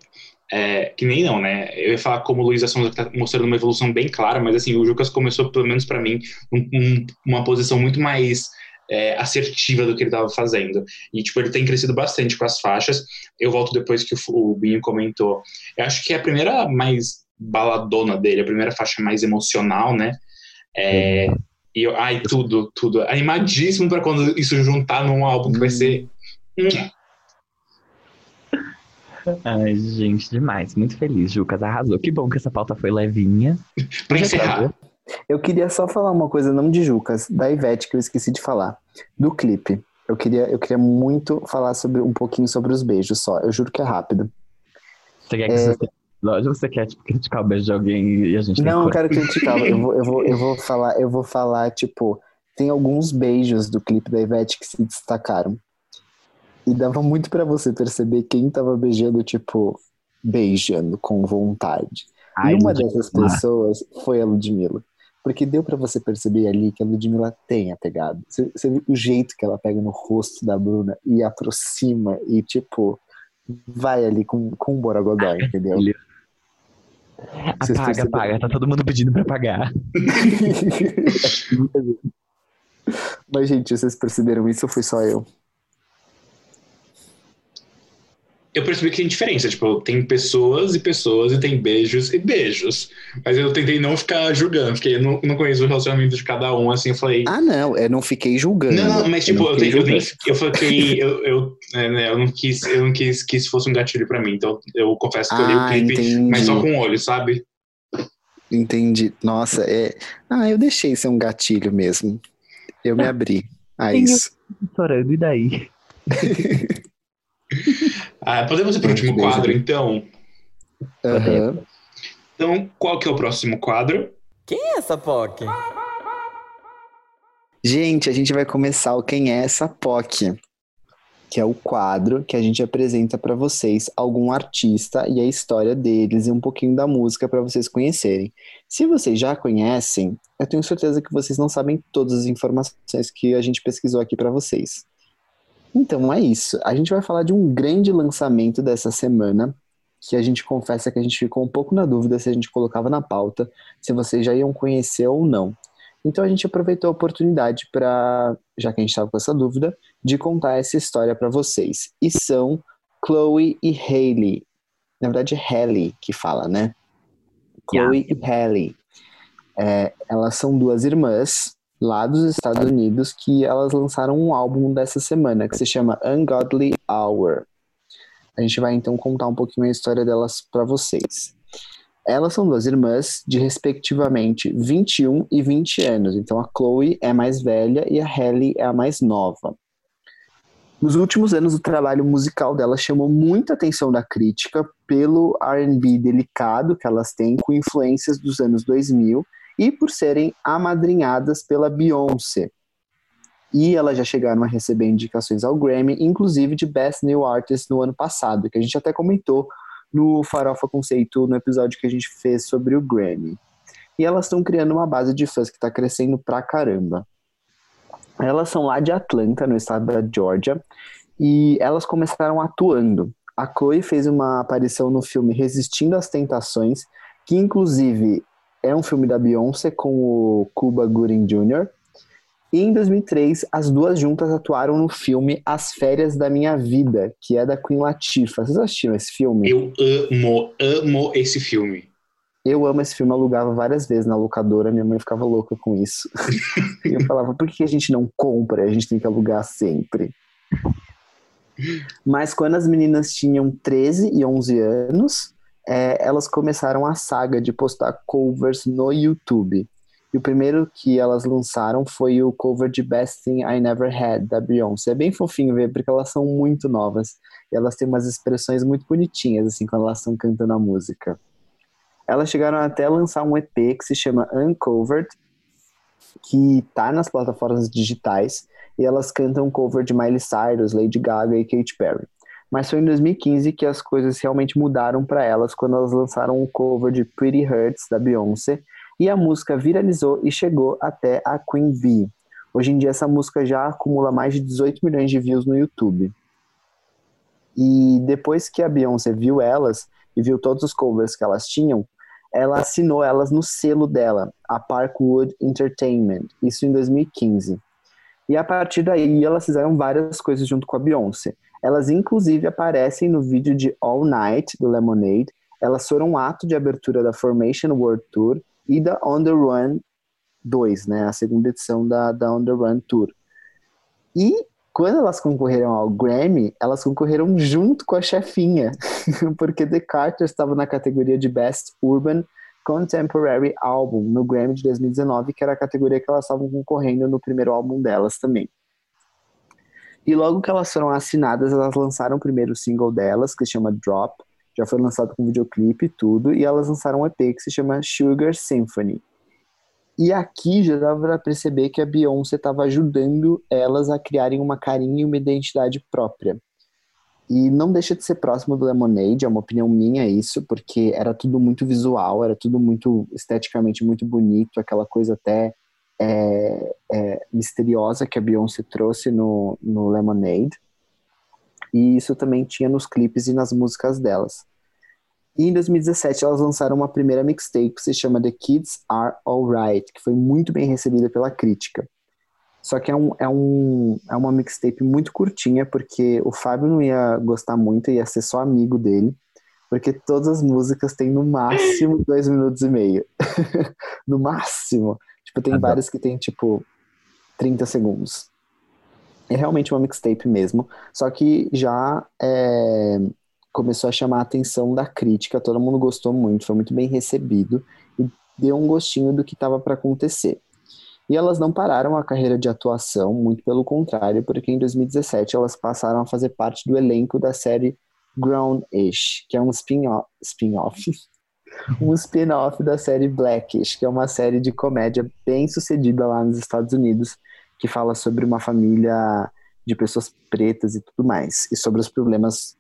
[SPEAKER 3] é, que nem não, né? Eu ia falar como o Luiz Sonza tá mostrando uma evolução bem clara, mas assim, o Lucas começou, pelo menos pra mim, um- um- uma posição muito mais é, assertiva do que ele tava fazendo. E, tipo, ele tem crescido bastante com as faixas. Eu volto depois que o, o Binho comentou. Eu acho que é a primeira mais baladona dele, a primeira faixa mais emocional, né? É, e eu, ai, tudo, tudo. Animadíssimo pra quando isso juntar num álbum que vai ser. [laughs]
[SPEAKER 2] Ai, gente, demais. Muito feliz, Jucas. Arrasou. Que bom que essa pauta foi levinha. [laughs]
[SPEAKER 3] pra encerrar.
[SPEAKER 4] Eu queria só falar uma coisa, não de Jucas, da Ivete, que eu esqueci de falar. Do clipe. Eu queria, eu queria muito falar sobre um pouquinho sobre os beijos só. Eu juro que é rápido.
[SPEAKER 2] Você quer que
[SPEAKER 4] É.
[SPEAKER 2] você Lógico, você quer tipo, criticar o beijo de alguém e a gente
[SPEAKER 4] Não, eu
[SPEAKER 2] que...
[SPEAKER 4] quero criticar. Eu vou, eu, vou, eu vou falar, eu vou falar, tipo, tem alguns beijos do clipe da Ivete que se destacaram. E dava muito pra você perceber quem tava beijando, tipo, beijando com vontade.
[SPEAKER 2] Ai,
[SPEAKER 4] e uma dessas pessoas foi a Ludmilla. Porque deu pra você perceber ali que a Ludmilla tem a pegada. Você, você viu o jeito que ela pega no rosto da Bruna e aproxima e, tipo, vai ali com, com o Borogodó, [laughs] entendeu? Vocês
[SPEAKER 2] Apaga,
[SPEAKER 4] perceberam?
[SPEAKER 2] apaga. Tá todo mundo pedindo pra apagar. [laughs]
[SPEAKER 4] Mas, gente, vocês perceberam isso ou foi só eu?
[SPEAKER 3] Eu percebi que tem diferença. Tipo, tem pessoas e pessoas e tem beijos e beijos. Mas eu tentei não ficar julgando, porque eu não, não conheço o relacionamento de cada um, assim. Eu falei.
[SPEAKER 4] Ah, não, eu não fiquei julgando.
[SPEAKER 3] Não, não, mas
[SPEAKER 4] Eu
[SPEAKER 3] tipo, eu,
[SPEAKER 4] fiquei
[SPEAKER 3] te- eu nem eu fiquei, eu, eu, é, né, eu não quis, eu não quis que isso fosse um gatilho pra mim, então eu confesso que eu olhei o
[SPEAKER 4] Ah,
[SPEAKER 3] clipe,
[SPEAKER 4] entendi.
[SPEAKER 3] mas só com o olho, sabe?
[SPEAKER 4] Entendi. Nossa, é. Ah, eu deixei ser um gatilho mesmo. Eu me abri a isso.
[SPEAKER 2] Chorando, e daí? [laughs]
[SPEAKER 3] Ah, podemos ir pro
[SPEAKER 4] Gente,
[SPEAKER 3] último
[SPEAKER 4] beijo.
[SPEAKER 3] quadro, então.
[SPEAKER 4] Aham.
[SPEAKER 3] Então, qual que é o próximo quadro?
[SPEAKER 5] Quem é essa POC?
[SPEAKER 4] Gente, a gente vai começar o Quem é essa POC? Que é o quadro que a gente apresenta pra vocês algum artista e a história deles e um pouquinho da música pra vocês conhecerem. Se vocês já conhecem, eu tenho certeza que vocês não sabem todas as informações que a gente pesquisou aqui pra vocês. Então é isso. A gente vai falar de um grande lançamento dessa semana, que a gente confessa que a gente ficou um pouco na dúvida se a gente colocava na pauta, se vocês já iam conhecer ou não. Então a gente aproveitou a oportunidade para, já que a gente estava com essa dúvida, de contar essa história para vocês. E são Chloe e Hailey. Na verdade, é Hailey que fala, né? Chloe e Hailey. É, elas são duas irmãs lá dos Estados Unidos que elas lançaram um álbum dessa semana que se chama Ungodly Hour. A gente vai então contar um pouquinho a história delas para vocês. Elas são duas irmãs de respectivamente 21 e 20 anos. Então a Chloe é mais velha e a Hailey é a mais nova. Nos últimos anos, o trabalho musical delas chamou muita atenção da crítica pelo R&B delicado que elas têm, com influências dos anos 2000 e por serem amadrinhadas pela Beyoncé. E elas já chegaram a receber indicações ao Grammy, inclusive de Best New Artist no ano passado, que a gente até comentou no Farofa Conceito, no episódio que a gente fez sobre o Grammy. E elas estão criando uma base de fãs que está crescendo pra caramba. Elas são lá de Atlanta, no estado da Georgia, e elas começaram atuando. A Chloe fez uma aparição no filme Resistindo às Tentações, que inclusive é um filme da Beyoncé com o Cuba Gooding Jr. E em 2003, as duas juntas atuaram no filme As Férias da Minha Vida, que é da Queen Latifah. Vocês assistiram esse filme?
[SPEAKER 3] Eu amo, amo esse filme.
[SPEAKER 4] Eu amo esse filme, alugava várias vezes na locadora, minha mãe ficava louca com isso. [laughs] e eu falava, por que a gente não compra? A gente tem que alugar sempre. Mas quando as meninas tinham 13 e 11 anos, é, elas começaram a saga de postar covers no YouTube. E o primeiro que elas lançaram foi o cover de Best Thing I Never Had, da Beyoncé. É bem fofinho ver, porque elas são muito novas. E elas têm umas expressões muito bonitinhas, assim, quando elas estão cantando a música. Elas chegaram até a lançar um EP que se chama Uncovered, que tá nas plataformas digitais, e elas cantam cover de Miley Cyrus, Lady Gaga e Katy Perry. Mas foi em 2015 que as coisas realmente mudaram para elas quando elas lançaram o cover de Pretty Hurts da Beyoncé e a música viralizou e chegou até a Queen Bee. Hoje em dia essa música já acumula mais de 18 milhões de views no YouTube. E depois que a Beyoncé viu elas e viu todos os covers que elas tinham, ela assinou elas no selo dela, a Parkwood Entertainment, isso em 2015. E a partir daí elas fizeram várias coisas junto com a Beyoncé. Elas inclusive aparecem no vídeo de All Night do Lemonade. Elas foram um ato de abertura da Formation World Tour e da On the Run 2, né, a segunda edição da, da On the Run Tour. E quando elas concorreram ao Grammy, elas concorreram junto com a chefinha, [laughs] porque The Carters estava na categoria de Best Urban Contemporary Album no Grammy de 2019, que era a categoria que elas estavam concorrendo no primeiro álbum delas também. E logo que elas foram assinadas, elas lançaram o primeiro single delas, que se chama Drop, já foi lançado com videoclipe e tudo, e elas lançaram um EP que se chama Sugar Symphony. E aqui já dava para perceber que a Beyoncé estava ajudando elas a criarem uma carinha e uma identidade própria. E não deixa de ser próximo do Lemonade, é uma opinião minha isso, porque era tudo muito visual, era tudo muito esteticamente muito bonito, aquela coisa até é, é, misteriosa que a Beyoncé trouxe no, no Lemonade. E isso também tinha nos clipes e nas músicas delas. E em 2017 elas lançaram uma primeira mixtape que se chama The Kids Are Alright, que foi muito bem recebida pela crítica. Só que é, um, é, um, é uma mixtape muito curtinha, porque o Fábio não ia gostar muito, ia ser só amigo dele, porque todas as músicas têm no máximo dois minutos e meio. [laughs] no máximo. Tipo, tem várias que tem, tipo, 30 segundos. É realmente uma mixtape mesmo, só que já é, começou a chamar a atenção da crítica, todo mundo gostou muito, foi muito bem recebido e deu um gostinho do que estava para acontecer. E elas não pararam a carreira de atuação, muito pelo contrário, porque em 2017 elas passaram a fazer parte do elenco da série Grown-ish, que é um spin-off, spin-off um spin-off da série Blackish, que é uma série de comédia bem sucedida lá nos Estados Unidos, que fala sobre uma família de pessoas pretas e tudo mais, e sobre os problemas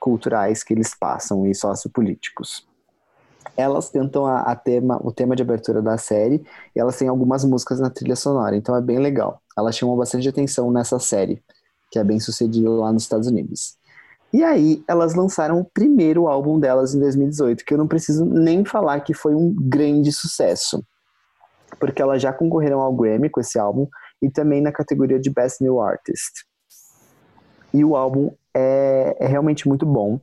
[SPEAKER 4] culturais que eles passam e sociopolíticos elas cantam a, a, tema, o tema de abertura da série e elas têm algumas músicas na trilha sonora, então é bem legal. Elas chamam bastante atenção nessa série, que é bem sucedida lá nos Estados Unidos. E aí, elas lançaram o primeiro álbum delas em 2018, que eu não preciso nem falar que foi um grande sucesso. Porque elas já concorreram ao Grammy com esse álbum e também na categoria de Best New Artist. E o álbum é, é realmente muito bom.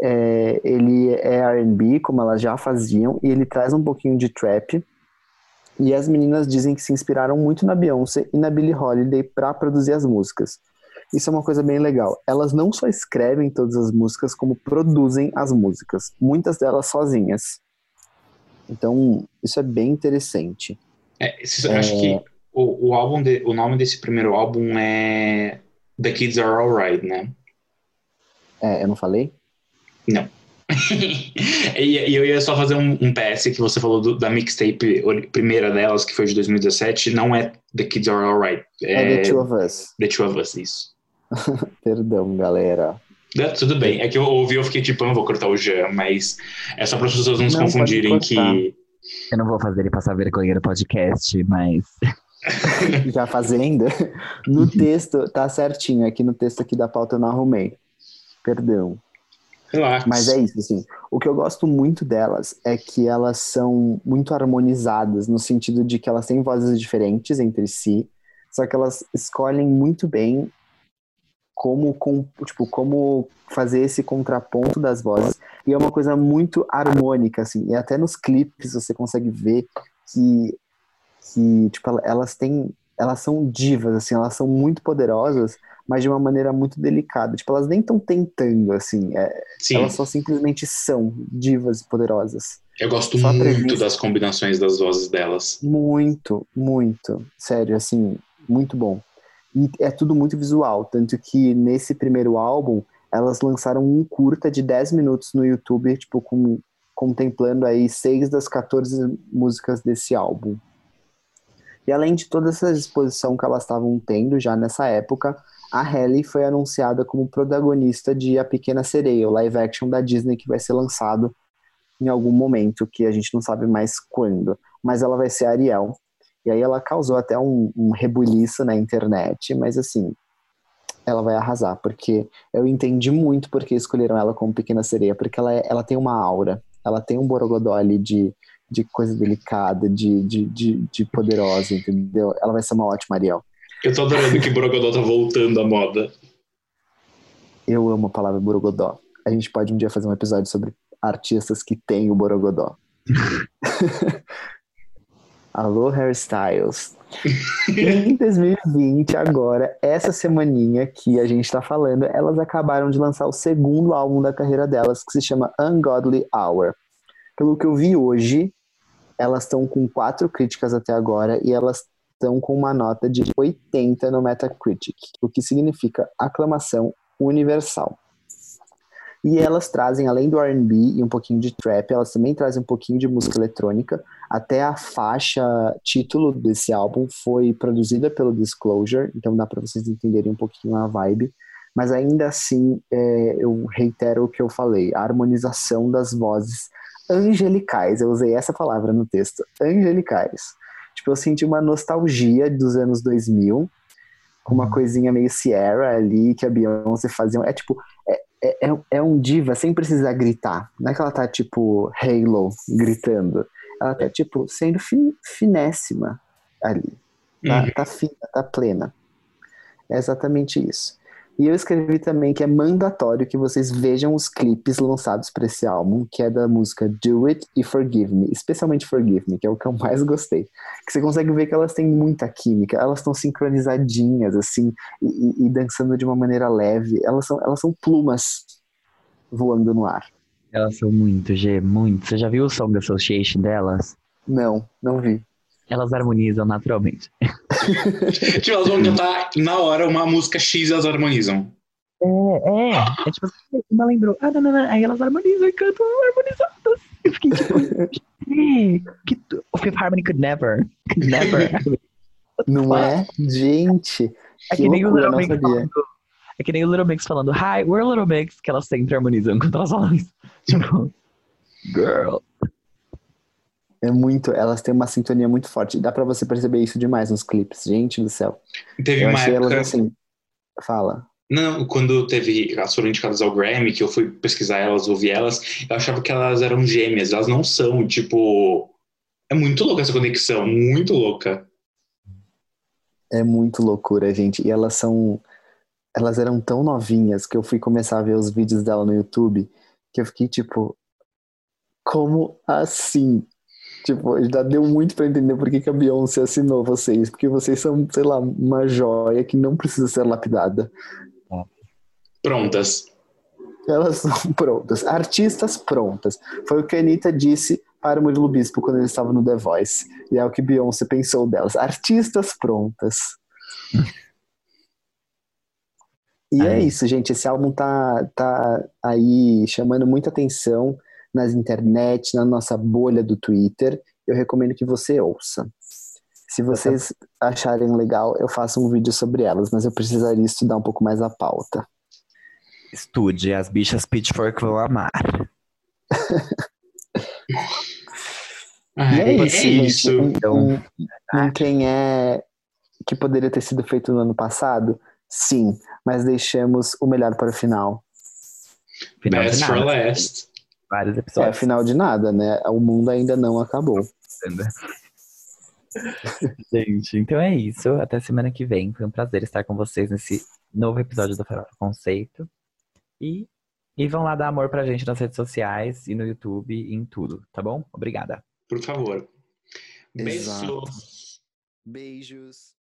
[SPEAKER 4] É, ele é R&B, como elas já faziam, e ele traz um pouquinho de trap. E as meninas dizem que se inspiraram muito na Beyoncé e na Billie Holiday para produzir as músicas. Isso é uma coisa bem legal. Elas não só escrevem todas as músicas, como produzem as músicas, muitas delas sozinhas. Então, isso é bem interessante.
[SPEAKER 3] É, eu acho que o, o álbum, de, o nome desse primeiro álbum é The Kids Are Alright, né?
[SPEAKER 4] É, eu não falei?
[SPEAKER 3] Não. [laughs] e, eu ia só fazer um, um PS que você falou do, da mixtape primeira delas, que foi de 2017, não é The Kids Are Alright.
[SPEAKER 4] É, é The Two of Us.
[SPEAKER 3] The Two of Us, isso. [laughs]
[SPEAKER 4] Perdão, galera.
[SPEAKER 3] É, tudo bem. É que eu ouvi eu fiquei tipo, eu não vou cortar o Jean, mas é só para as pessoas não, não se confundirem que.
[SPEAKER 2] Eu não vou fazer ele passar vergonha no podcast, mas. [laughs]
[SPEAKER 4] Já fazendo? No texto, tá certinho. Aqui no texto aqui da pauta eu não arrumei. Perdão.
[SPEAKER 3] Relax.
[SPEAKER 4] Mas é isso, assim. O que eu gosto muito delas é que elas são muito harmonizadas, no sentido de que elas têm vozes diferentes entre si, só que elas escolhem muito bem como, com, tipo, como fazer esse contraponto das vozes. E é uma coisa muito harmônica, assim. E até nos clipes você consegue ver que, que tipo, elas têm. Elas são divas, assim, elas são muito poderosas, mas de uma maneira muito delicada. Tipo, elas nem estão tentando, assim. É, elas só simplesmente são divas e poderosas.
[SPEAKER 3] eu gosto
[SPEAKER 4] só
[SPEAKER 3] muito das combinações das vozes delas.
[SPEAKER 4] Muito, muito. Sério, assim, muito bom. E é tudo muito visual. Tanto que nesse primeiro álbum, elas lançaram um curta de 10 minutos no YouTube, tipo, com, contemplando aí seis das 14 músicas desse álbum. E além de toda essa exposição que elas estavam tendo já nessa época, a Halle foi anunciada como protagonista de A Pequena Sereia, o live action da Disney que vai ser lançado em algum momento, que a gente não sabe mais quando. Mas ela vai ser Ariel. E aí ela causou até um, um rebuliço na internet, mas assim, ela vai arrasar, porque eu entendi muito porque escolheram ela como Pequena Sereia, porque ela, é- ela tem uma aura, ela tem um borogodó ali de, de coisa delicada, de, de, de, de poderosa, entendeu? Ela vai ser uma ótima Ariel.
[SPEAKER 3] Eu tô adorando que Borogodó tá voltando à moda.
[SPEAKER 4] Eu amo a palavra borogodó. A gente pode um dia fazer um episódio sobre artistas que têm o borogodó. [laughs] Alô, hairstyles. em [laughs] 2020, agora, essa semaninha que a gente tá falando, elas acabaram de lançar o segundo álbum da carreira delas, que se chama Ungodly Hour. Pelo que eu vi hoje, elas estão com quatro críticas até agora e elas estão com uma nota de 80 no Metacritic, o que significa aclamação universal. E elas trazem, além do R&B e um pouquinho de trap, elas também trazem um pouquinho de música eletrônica. Até a faixa título desse álbum foi produzida pelo Disclosure, então dá para vocês entenderem um pouquinho a vibe. Mas ainda assim, é, eu reitero o que eu falei, a harmonização das vozes angelicais, eu usei essa palavra no texto, angelicais. Tipo, eu senti uma nostalgia dos anos 2000, com uma coisinha meio Sierra ali, que a Beyoncé fazia. É tipo, é, é, é- é um diva sem precisar gritar. Não é que ela tá tipo Halo gritando. Ela tá tipo sendo fi, finésima ali. Tá,
[SPEAKER 3] Uhum.
[SPEAKER 4] tá fina, tá plena. É exatamente isso. E eu escrevi também que é mandatório que vocês vejam os clipes lançados para esse álbum, que é da música Do It e Forgive Me, especialmente Forgive Me, que é o que eu mais gostei. Que você consegue ver que elas têm muita química, elas estão sincronizadinhas, assim, e, e- e dançando de uma maneira leve. Elas são, elas são plumas voando no ar.
[SPEAKER 2] Elas são muito, G, muito. Você já viu o Song Association delas?
[SPEAKER 4] Não, não vi.
[SPEAKER 2] Elas harmonizam naturalmente. [laughs]
[SPEAKER 3] Tipo, elas vão cantar na hora uma música X e elas harmonizam.
[SPEAKER 2] É, é. É tipo assim, uma lembrou. Ah, não, não, não. Aí elas harmonizam e cantam harmonizadas. Eu fiquei tipo, [laughs] que tu- o Fifth Harmony could never. Could never. [laughs]
[SPEAKER 4] Não é? Gente,
[SPEAKER 2] É
[SPEAKER 4] que
[SPEAKER 2] que nem o
[SPEAKER 4] sabia.
[SPEAKER 2] falando. É que nem o Little Mix falando, Hi, we're Little Mix, que elas sempre harmonizam quando elas falam isso. [laughs] Tipo, girl.
[SPEAKER 4] É muito, elas têm uma sintonia muito forte. Dá pra você perceber isso demais nos clipes. Gente do céu.
[SPEAKER 3] Teve
[SPEAKER 4] Eu
[SPEAKER 3] uma
[SPEAKER 4] achei
[SPEAKER 3] época.
[SPEAKER 4] elas assim. Fala.
[SPEAKER 3] Não, quando teve, elas foram indicadas ao Grammy, que eu fui pesquisar elas, ouvir elas, eu achava que elas eram gêmeas. Elas não são, tipo. É muito louca essa conexão, muito louca.
[SPEAKER 4] É muito loucura, gente. E elas são. Elas eram tão novinhas que eu fui começar a ver os vídeos dela no YouTube que eu fiquei tipo. Como assim? Tipo, já deu muito pra entender por que, que a Beyoncé assinou vocês. Porque vocês são, sei lá, uma joia que não precisa ser lapidada.
[SPEAKER 3] Prontas.
[SPEAKER 4] Elas são [laughs] prontas. Artistas prontas. Foi o que a Anitta disse para o Murilo Bispo quando ele estava no The Voice. E é o que Beyoncé pensou delas. Artistas prontas. [laughs] E é
[SPEAKER 2] Ai.
[SPEAKER 4] isso, gente. Esse álbum tá, tá aí chamando muita atenção nas internet, na nossa bolha do Twitter. Eu recomendo que você ouça. Se vocês acharem legal, eu faço um vídeo sobre elas, mas eu precisaria estudar um pouco mais a pauta.
[SPEAKER 2] Estude, as bichas Pitchfork vão amar. [laughs]
[SPEAKER 3] Ah,
[SPEAKER 4] E é isso, gente.
[SPEAKER 3] isso.
[SPEAKER 4] Um-
[SPEAKER 2] Então,
[SPEAKER 4] um- um quem é que poderia ter sido feito no ano passado? Sim, mas deixamos o melhor para o final.
[SPEAKER 2] Final de
[SPEAKER 3] Best for
[SPEAKER 2] nada.
[SPEAKER 3] last.
[SPEAKER 2] Vários
[SPEAKER 4] É,
[SPEAKER 2] episódios.
[SPEAKER 4] final de nada, né? O mundo ainda não acabou. [laughs]
[SPEAKER 2] Gente, então é isso. Até semana que vem. Foi um prazer estar com vocês nesse novo episódio do Farofa Conceito. E, e vão lá dar amor pra gente nas redes sociais e no YouTube e em tudo, tá bom? Obrigada.
[SPEAKER 3] Por favor.
[SPEAKER 4] Exato.
[SPEAKER 3] Beijos.
[SPEAKER 4] Beijos.